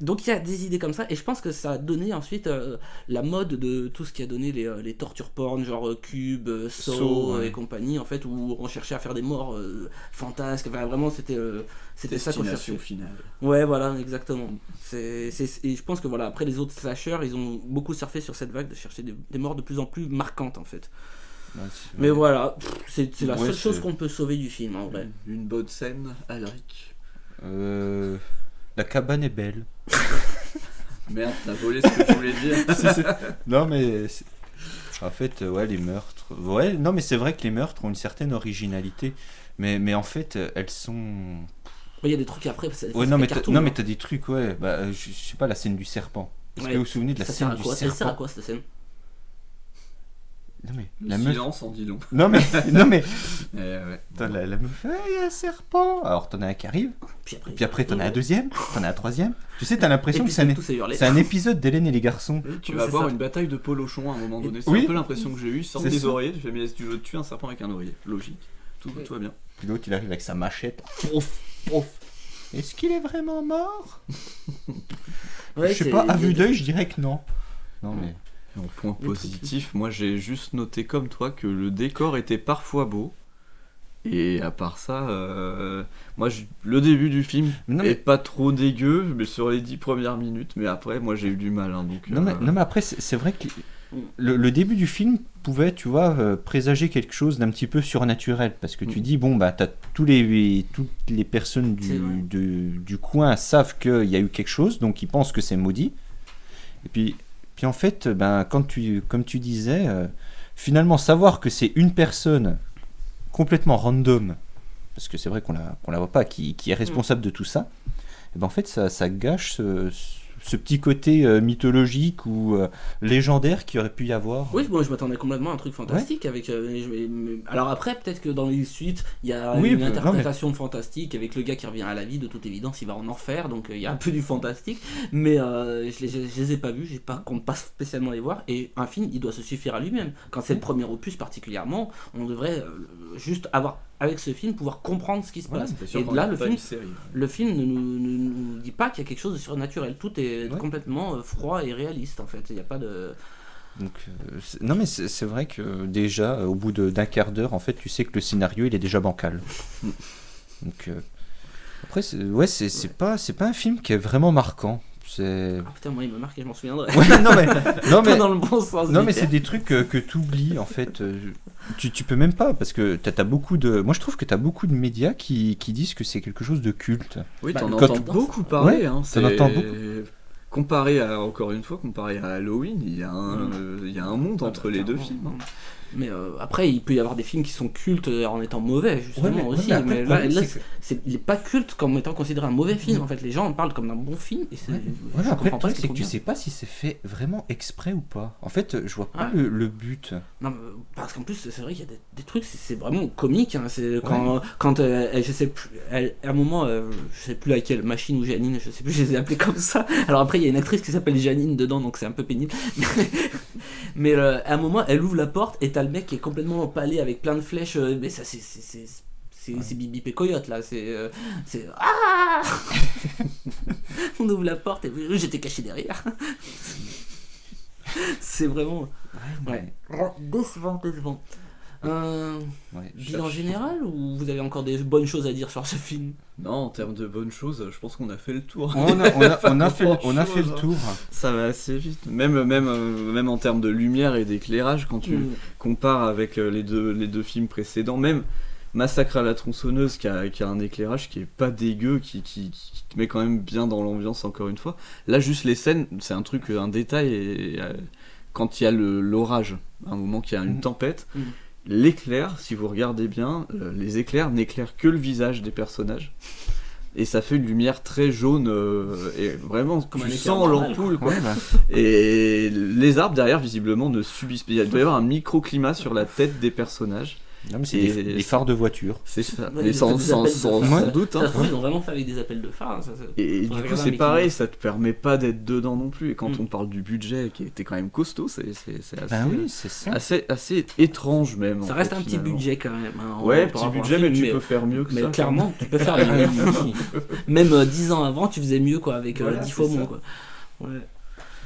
donc il y a des idées comme ça. Et je pense que ça a donné ensuite euh, la mode de tout ce qui a donné les, euh, les tortures porn, genre euh, Cube, euh, Saw, ouais. et compagnie, en fait, où on cherchait à faire des morts euh, fantasques. Enfin, vraiment, c'était, euh, c'était ça qu'on cherchait. Destination finale. Ouais, voilà, exactement. C'est, c'est- et je pense que voilà, après les autres slashers, ils ont beaucoup surfé sur cette vague de chercher des, des morts de plus en plus marquantes en fait. Ouais, Mais voilà, c'est, la Ouais, seule chose qu'on peut sauver du film en vrai. Une bonne scène, Alric. Euh, La cabane est belle. [laughs] Merde, t'as volé ce que je voulais dire. [laughs] Non, mais. En fait, ouais, les meurtres. Ouais, non, mais c'est vrai que les meurtres ont une certaine originalité. Mais, mais en fait, elles sont. Il y a des trucs après, ça, Ouais, ça non, mais t'as, cartoon, non, hein. mais t'as des trucs, ouais. Bah, je, je sais pas, la scène du serpent. Est-ce Ouais. que vous vous souvenez de la ça sert scène du quoi Ça sert à serpent quoi cette scène? Non, mais. Le La meuf. silence en dit long. Non, mais. [laughs] non, mais. Eh ouais. Attends, la, la meuf, Ah, il y a un serpent. Alors, t'en as un qui arrive. Puis après, Puis après, t'en as un deuxième. T'en as un troisième. Tu sais, t'as l'impression que c'est un, c'est un épisode d'Hélène et les garçons. Tu vas avoir ça. une bataille de polochons à un moment donné. C'est Oui. un peu l'impression que j'ai eue. Sortent C'est des oreillers. Tu fais, mais tu veux tuer un serpent avec un oreiller? Logique. Tout, tout va bien. Puis l'autre, il arrive avec sa machette. Pouf, pouf. Est-ce qu'il est vraiment mort? Ouais, Je sais pas, à vue d'œil, je dirais que non. Non, mais. En point positif, moi j'ai juste noté comme toi que le décor était parfois beau. Et à part ça, euh, moi je- le début du film Non, est mais- pas trop dégueu, mais sur les dix premières minutes. Mais après, moi j'ai eu du mal. hein, donc, Non mais, euh, non, mais après, c'est vrai que le, le début du film pouvait, tu vois, euh, présager quelque chose d'un petit peu surnaturel. Parce que tu Mm. dis, bon, bah, t'as tous les, toutes les personnes du, de- du coin savent qu'il y a eu quelque chose, donc ils pensent que c'est maudit. Et puis, puis en fait, ben, quand tu, comme tu disais, euh, finalement, savoir que c'est une personne complètement random, parce que c'est vrai qu'on la, qu'on la voit pas, qui, qui est responsable de tout ça, et ben, en fait, ça, ça gâche ce petit côté euh, mythologique ou euh, légendaire qu'il aurait pu y avoir. Oui, moi je m'attendais complètement à un truc fantastique avec. euh, alors après, peut-être que dans les suites, il y a Oui, une non, mais- interprétation fantastique avec le gars qui revient à la vie. De toute évidence, il va en enfer, donc il y a un peu du fantastique. Mais je, les, je les ai pas vus, j'ai pas compte pas spécialement les voir. Et un film, il doit se suffire à lui-même. Quand c'est le premier opus particulièrement, on devrait juste avoir avec ce film pouvoir comprendre ce qui se voilà, passe. Et là, le film, le film ne nous, ne nous dit pas qu'il y a quelque chose de surnaturel. Tout est Ouais. complètement euh, froid et réaliste en fait. Il n'y a pas de. Donc, euh, non mais c'est vrai que déjà euh, au bout d'un quart d'heure en fait tu sais que le scénario il est déjà bancal. [laughs] Donc euh, après ouais c'est c'est pas pas un film qui est vraiment marquant. C'est Ah putain, moi il me marque et je m'en souviendrai. ouais, non mais [laughs] non mais dans le bon sens. non du mais c'est des trucs euh, que tu oublies en fait. euh, tu, tu peux même pas parce que t'as as beaucoup de moi je trouve que t'as beaucoup de médias qui, qui disent que c'est quelque chose de culte. Oui, Bah, t'en quand entends tu- beaucoup parler. Ouais, hein, t'en entends beaucoup. Comparé à, encore une fois, comparé à Halloween, il y a un, euh, il y a un monde entre les deux films. hein. Mais euh, après, il peut y avoir des films qui sont cultes euh, en étant mauvais, justement Ouais, mais- ouais, aussi. mais là, problème, c'est il est pas culte comme étant considéré un mauvais film. En fait, les gens en parlent comme d'un bon film. Et c'est, Voilà, je après, le ce c'est que tu trouvent sais pas si c'est fait vraiment exprès ou pas. En fait, je vois pas Ouais. le, le but. Non, euh, parce qu'en plus, c'est vrai qu'il y a des, des trucs, c'est, vraiment comique. hein, c'est quand, quand euh, je sais plus, elle- à un moment, euh, je sais plus laquelle, Machine ou Janine, je sais plus, [laughs] je les ai appelés comme ça. Alors après, il y a une actrice qui s'appelle Janine dedans, donc c'est un peu pénible. [laughs] mais à un moment, elle ouvre la porte et t'as le mec qui est complètement empalé avec plein de flèches. euh, mais ça, c'est. c'est, c'est Bibi et Coyote là, c'est. euh, c'est ah [laughs] On ouvre la porte et j'étais caché derrière. [laughs] c'est vraiment. Ouais. Décevant, décevant. Euh, Ouais, bilan cherche. général ou vous avez encore des bonnes choses à dire sur ce film? Non, en termes de bonnes choses, je pense qu'on a fait le tour. On a- on a- Pas on a [laughs] fait le- on a grand-chose, fait le hein. tour. Ça va assez vite. Même, même, euh, même en termes de lumière et d'éclairage, quand tu Mm. compares avec euh, les deux, les deux films précédents, même Massacre à la tronçonneuse qui a, qui a un éclairage qui est pas dégueu, qui, qui, qui te met quand même bien dans l'ambiance encore une fois. Là, juste les scènes, c'est un truc, un détail. Et, euh, quand il y a l'orage, à un moment qu'il y a une Mm. tempête, Mm. L'éclair, si vous regardez bien, euh, les éclairs n'éclairent que le visage des personnages. Et ça fait une lumière très jaune euh, et vraiment Comme tu sens l'ampoule quoi. quoi. Ouais, bah. Et les arbres derrière visiblement ne subissent il doit y avoir un microclimat sur la tête des personnages. Non, mais c'est des, des phares de voiture. C'est ça. Ouais, Mais des- sans, sans, sans- doute. Ça hein. se trouve, ils ont vraiment fait avec des appels de phare. hein, ça, ça- Et, du coup, c'est pareil, ça te permet pas d'être dedans non plus. Et quand Mm. on parle du budget qui était quand même costaud, c'est c'est assez, Ben oui, c'est ça. assez, assez étrange même. Ça reste fait, un petit finalement. budget quand même. hein, Ouais, petit budget, film, mais tu peux faire mieux que mais ça, clairement, tu peux faire mieux. [laughs] même euh, 10 ans avant, tu faisais mieux quoi, avec euh, Voilà, 10 fois c'est moins. Ouais.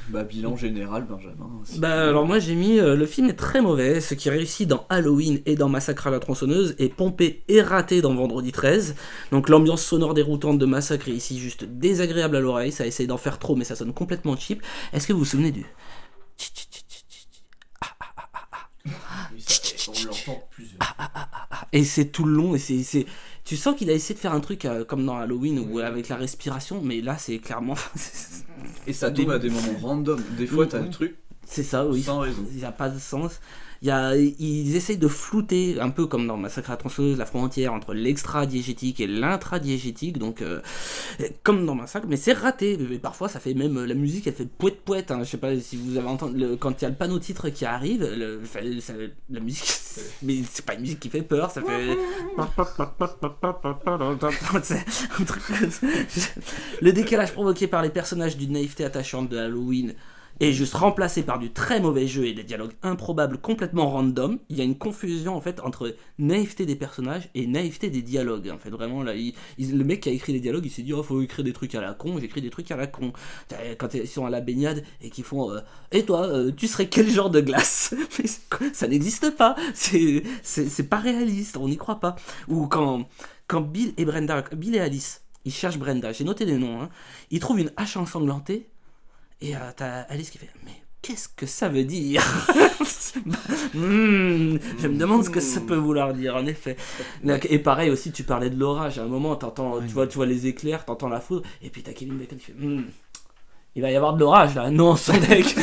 Bah, bilan général, Benjamin. si Bah tu alors moi j'ai mis euh, le film est très mauvais, ce qui réussit dans Halloween et dans Massacre à la tronçonneuse est pompé et raté dans Vendredi 13. Donc l'ambiance sonore déroutante de Massacre est ici juste désagréable à l'oreille, ça essaye d'en faire trop mais ça sonne complètement cheap. Est-ce que vous vous souvenez du et c'est tout le long et c'est tu sens qu'il a essayé de faire un truc euh, comme dans Halloween ou avec la respiration mais là c'est clairement [laughs] Et ça tombe à des moments random. Des fois, t'as Oui. le truc. C'est ça, oui. Sans raison. Il n'y a pas de sens. Y a, ils essayent de flouter, un peu comme dans Massacre à la tronçonneuse, la frontière entre l'extra-diégétique et l'intra-diégétique, donc euh, comme dans Massacre, mais c'est raté. Parfois, ça fait même la musique, elle fait poète poète. Hein. Je sais pas si vous avez entendu quand il y a le panneau titre qui arrive, la musique, [laughs] mais c'est pas une musique qui fait peur, ça fait. [laughs] Le décalage provoqué par les personnages d'une naïveté attachante de Halloween est juste remplacé par du très mauvais jeu et des dialogues improbables complètement random. Il y a une confusion en fait entre naïveté des personnages et naïveté des dialogues. En fait, vraiment là, le mec qui a écrit les dialogues, il s'est dit oh faut écrire des trucs à la con, j'écris des trucs à la con. Quand ils sont à la baignade et qu'ils font euh, et toi, euh, tu serais quel genre de glace? [laughs] Ça n'existe pas. C'est pas réaliste, on n'y croit pas. Ou quand quand Bill et Brenda, Bill et Alice, ils cherchent Brenda. J'ai noté des noms. Hein. Ils trouvent une hache ensanglantée. Et euh, t'as Alice qui fait Mais qu'est-ce que ça veut dire? [laughs] Hmm, Je me demande ce que ça peut vouloir dire, en effet. [laughs] Et pareil aussi, tu parlais de l'orage. À un moment, t'entends, tu, vois, tu vois les éclairs, t'entends la foudre. Et puis t'as Kevin Bacon qui fait Hmm, Il va y avoir de l'orage là. Non, [laughs] son deck.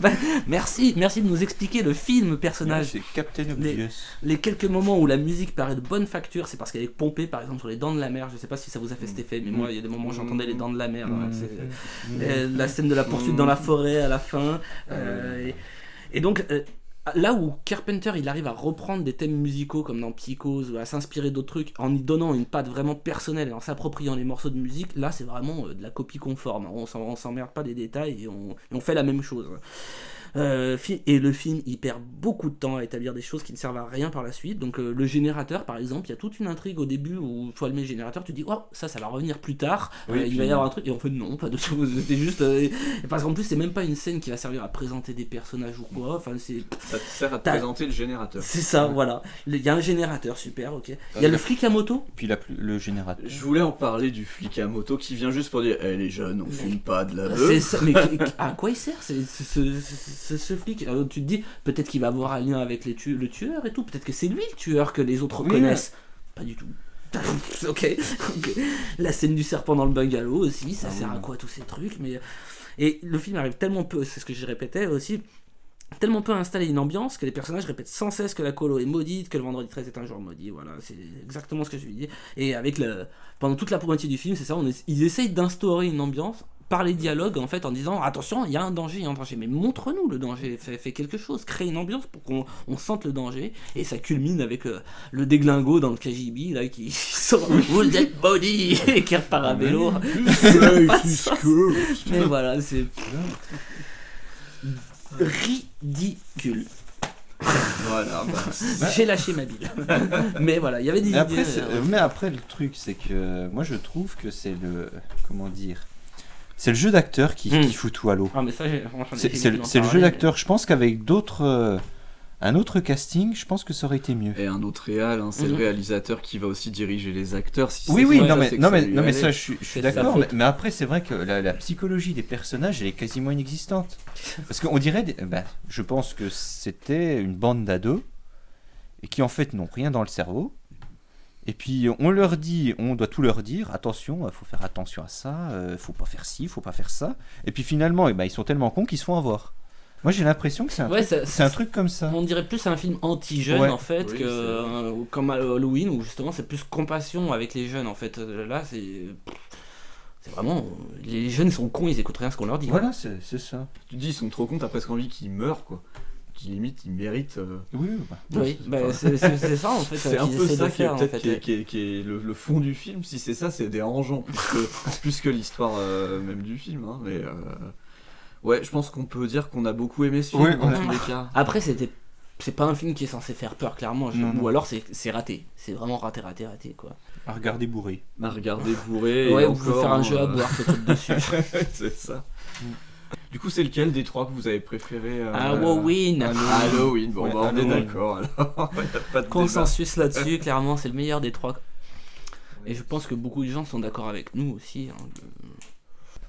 Bah, merci, merci de nous expliquer le film personnage. C'est Captain Les, Obvious. les quelques moments où la musique paraît de bonne facture, c'est parce qu'elle est pompée, par exemple sur les dents de la mer. Je sais pas si ça vous a fait cet effet, mais moi, il y a des moments où j'entendais les dents de la mer. hein, c'est- euh, la scène de la poursuite dans la forêt à la fin. euh, et, et donc. euh, Là où Carpenter il arrive à reprendre des thèmes musicaux comme dans Psychose ou à s'inspirer d'autres trucs en y donnant une patte vraiment personnelle et en s'appropriant les morceaux de musique, là c'est vraiment euh, de la copie conforme. On s'emmerde pas des détails et on fait la même chose. Euh, et le film il perd beaucoup de temps à établir des choses qui ne servent à rien par la suite. Donc euh, le générateur par exemple, il y a toute une intrigue au début où tu allumes le générateur, tu dis oh ça ça va revenir plus tard, Oui, Euh, il va y avoir un truc et en fait non pas de tout. C'était juste euh, et parce qu'en plus c'est même pas une scène qui va servir à présenter des personnages ou quoi. Enfin c'est Ça te sert à te présenter le générateur. c'est ça voilà. Il y a un générateur super ok. Il y a le flic à moto. Puis la le générateur. Je voulais en parler du flic à moto qui vient juste pour dire Eh les jeunes, on fume pas de la C'est beuh. ça, mais à quoi il sert c'est- ce, ce- flic Euh, Tu te dis peut-être qu'il va avoir un lien avec les tu- le tueur et tout. Peut-être que c'est lui le tueur que les autres Oui, reconnaissent. Pas du tout. [laughs] ok. ok. La scène du serpent dans le bungalow aussi, ça Ah sert oui, à quoi tous ces trucs Mais et le film arrive tellement peu, c'est ce que je répétais aussi. tellement peu installé une ambiance que les personnages répètent sans cesse que la colo est maudite, que le vendredi 13 est un jour maudit. Voilà, c'est exactement ce que je lui dis. Et avec le, pendant toute la moitié du film, c'est ça, on est- ils essayent d'instaurer une ambiance par les dialogues en fait en disant attention il y a un danger il y a un danger. Mais montre-nous le danger fais, fais quelque chose crée une ambiance pour qu'on on sente le danger. Et ça culmine avec euh, le déglingo dans le KGB là qui [laughs] sort vous êtes body et [laughs] qui repart à vélo. [laughs] mais voilà c'est ridicule. Voilà, bah, j'ai lâché ma bille mais voilà il y avait des après, idées, euh, mais après, le truc, c'est que moi, je trouve que c'est le. Comment dire C'est le jeu d'acteur qui, Hmm. qui fout tout à l'eau. Ah, C'est le jeu d'acteur. Je pense qu'avec d'autres. euh, un autre casting, je pense que ça aurait été mieux. Et un autre réal, hein, c'est Mhm. le réalisateur qui va aussi diriger les acteurs. Si Oui, oui, ça, non, mais, non, ça mais, non, mais ça, je suis, d'accord. Mais, après, c'est vrai que la, la psychologie des personnages, elle est quasiment inexistante. Parce qu'on dirait, des- ben, je pense que c'était une bande d'ados et qui en fait n'ont rien dans le cerveau. Et puis on leur dit, on doit tout leur dire, attention, il faut faire attention à ça, euh, faut pas faire ci, faut pas faire ça. Et puis finalement, eh ben, ils sont tellement cons qu'ils se font avoir. Moi j'ai l'impression que c'est un, Ouais, truc- ça- c'est un truc comme ça. On dirait plus un film anti-jeune Ouais. en fait Oui, que euh, comme Halloween où justement c'est plus compassion avec les jeunes en fait. Euh, Là c'est c'est vraiment les jeunes sont cons ils écoutent rien ce qu'on leur dit. Voilà, c'est c'est ça. Tu te dis, ils sont trop cons, t'as presque envie qu'ils meurent, quoi. Qui limite, ils méritent. euh, Oui, bah. Bah, c'est ça en fait. [laughs] C'est euh, un peu ça qui est faire en peut-être fait. qui est, qui est- qui est le, le fond du film. Si c'est ça, c'est dérangeant plus que, [laughs] plus que l'histoire euh, même du film. hein, mais euh, ouais, je pense qu'on peut dire qu'on a beaucoup aimé ce film Ouais, dans tous les cas. [laughs] Après c'était c'est pas un film qui est censé faire peur clairement Non, ou non. alors c'est raté c'est vraiment raté raté raté quoi. À regarder bourré. À regarder bourré. Ouais pouvez encore, faire un jeu à boire peut-être dessus. c'est ça. Du coup, c'est lequel des trois que vous avez préféré euh, Halloween. Halloween, bon, Ouais, bah, on est d'accord. alors. [laughs] Y a pas de. Consensus là-dessus clairement c'est le meilleur des trois. Et je pense que beaucoup de gens sont d'accord avec nous aussi. hein.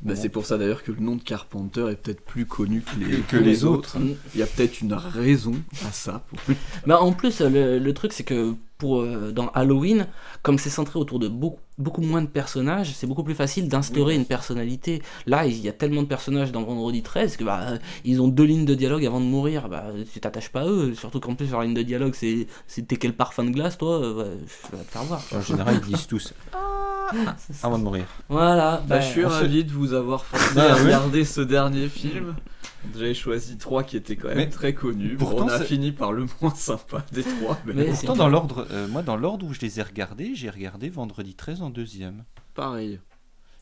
Bah, c'est pour ça d'ailleurs que le nom de Carpenter est peut-être plus connu que les, Que les autres. Il y a peut-être une raison à ça. [laughs] Pour... Bah en plus le, le truc c'est que pour euh, dans Halloween comme c'est centré autour de beaucoup beaucoup moins de personnages c'est beaucoup plus facile d'instaurer une personnalité. Là il y a tellement de personnages dans Vendredi 13 que bah ils ont deux lignes de dialogue avant de mourir. Bah tu t'attaches pas à eux. Surtout qu'en plus leur ligne de dialogue c'est t'es quel parfum de glace toi euh, ouais, je vais te faire voir. En général, ils disent tous avant de mourir. voilà Bah, bah, je suis ravi de vous avoir forcé Bah, à regarder ce dernier film. J'avais choisi trois qui étaient quand même Mais très connus. Bon, pourtant, on a fini par le moins sympa des trois. Mais, Mais- Pourtant, dans l'ordre, euh, moi, dans l'ordre où je les ai regardés, j'ai regardé Vendredi 13 en deuxième. pareil.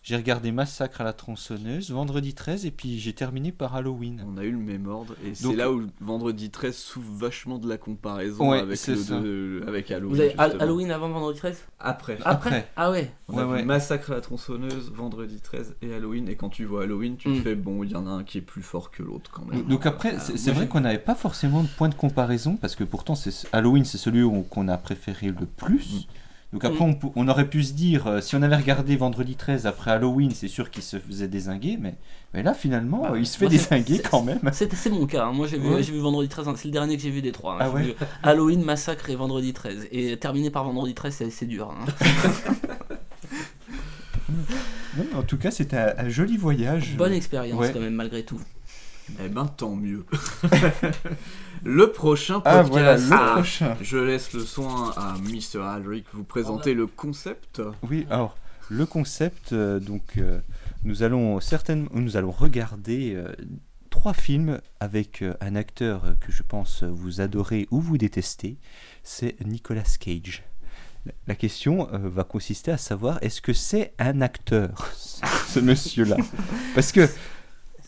J'ai regardé Massacre à la tronçonneuse, Vendredi 13, et puis j'ai terminé par Halloween. On a eu le même ordre. Et c'est là où vendredi 13 souffre vachement de la comparaison Ouais, avec, le avec Halloween. vous avez justement. Halloween avant Vendredi 13 Après. Après. ah ouais On a Ouais. Massacre à la tronçonneuse, vendredi 13 et Halloween. Et quand tu vois Halloween, tu te Mm. fais bon, il y en a un qui est plus fort que l'autre quand même. Donc après, Ah, c'est vrai qu'on n'avait pas forcément de point de comparaison, parce que pourtant, c'est Halloween, c'est celui qu'on a préféré le plus. Donc après, on, pou- on aurait pu se dire, euh, si on avait regardé Vendredi 13 après Halloween, c'est sûr qu'il se faisait désinguer, mais, mais là, finalement, Bah, il se fait désinguer quand même. C'est mon cas, hein. moi j'ai vu, Ouais. j'ai vu Vendredi 13, c'est le dernier que j'ai vu des trois. hein. Ah J'ai ouais vu Halloween, Massacre et Vendredi 13. Et terminé par Vendredi 13, c'est dur. hein. [laughs] Non, en tout cas, c'était un, un joli voyage. Bonne expérience Ouais. quand même malgré tout. Eh ben, tant mieux. [laughs] le prochain Ah, podcast. voilà, le prochain. Je laisse le soin à Mr. Aldrich vous présenter le concept. Oui, alors le concept, euh, donc euh, nous allons certainement, nous allons regarder euh, trois films avec un acteur que je pense vous adorez ou vous détestez, c'est Nicolas Cage. La- question va consister à savoir est-ce que c'est un acteur, [laughs] ce monsieur-là? Parce que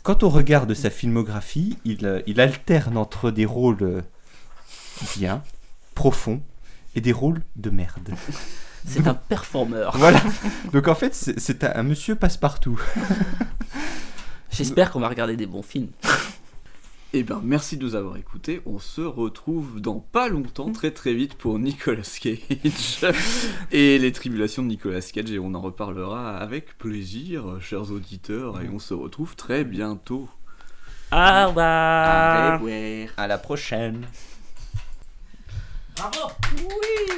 quand on regarde sa filmographie, il, euh, il alterne entre des rôles euh, bien, profonds, et des rôles de merde. C'est un performeur. [laughs] Voilà. Donc en fait, c'est c'est un, un monsieur passe-partout. J'espère qu'on va regarder des bons films. [laughs] Eh ben, merci de nous avoir écoutés. On se retrouve dans pas longtemps, très très vite, pour Nicolas Cage [laughs] et les tribulations de Nicolas Cage. Et on en reparlera avec plaisir, chers auditeurs. Et on se retrouve très bientôt. Au revoir. Au revoir. À la prochaine. Bravo. Oui.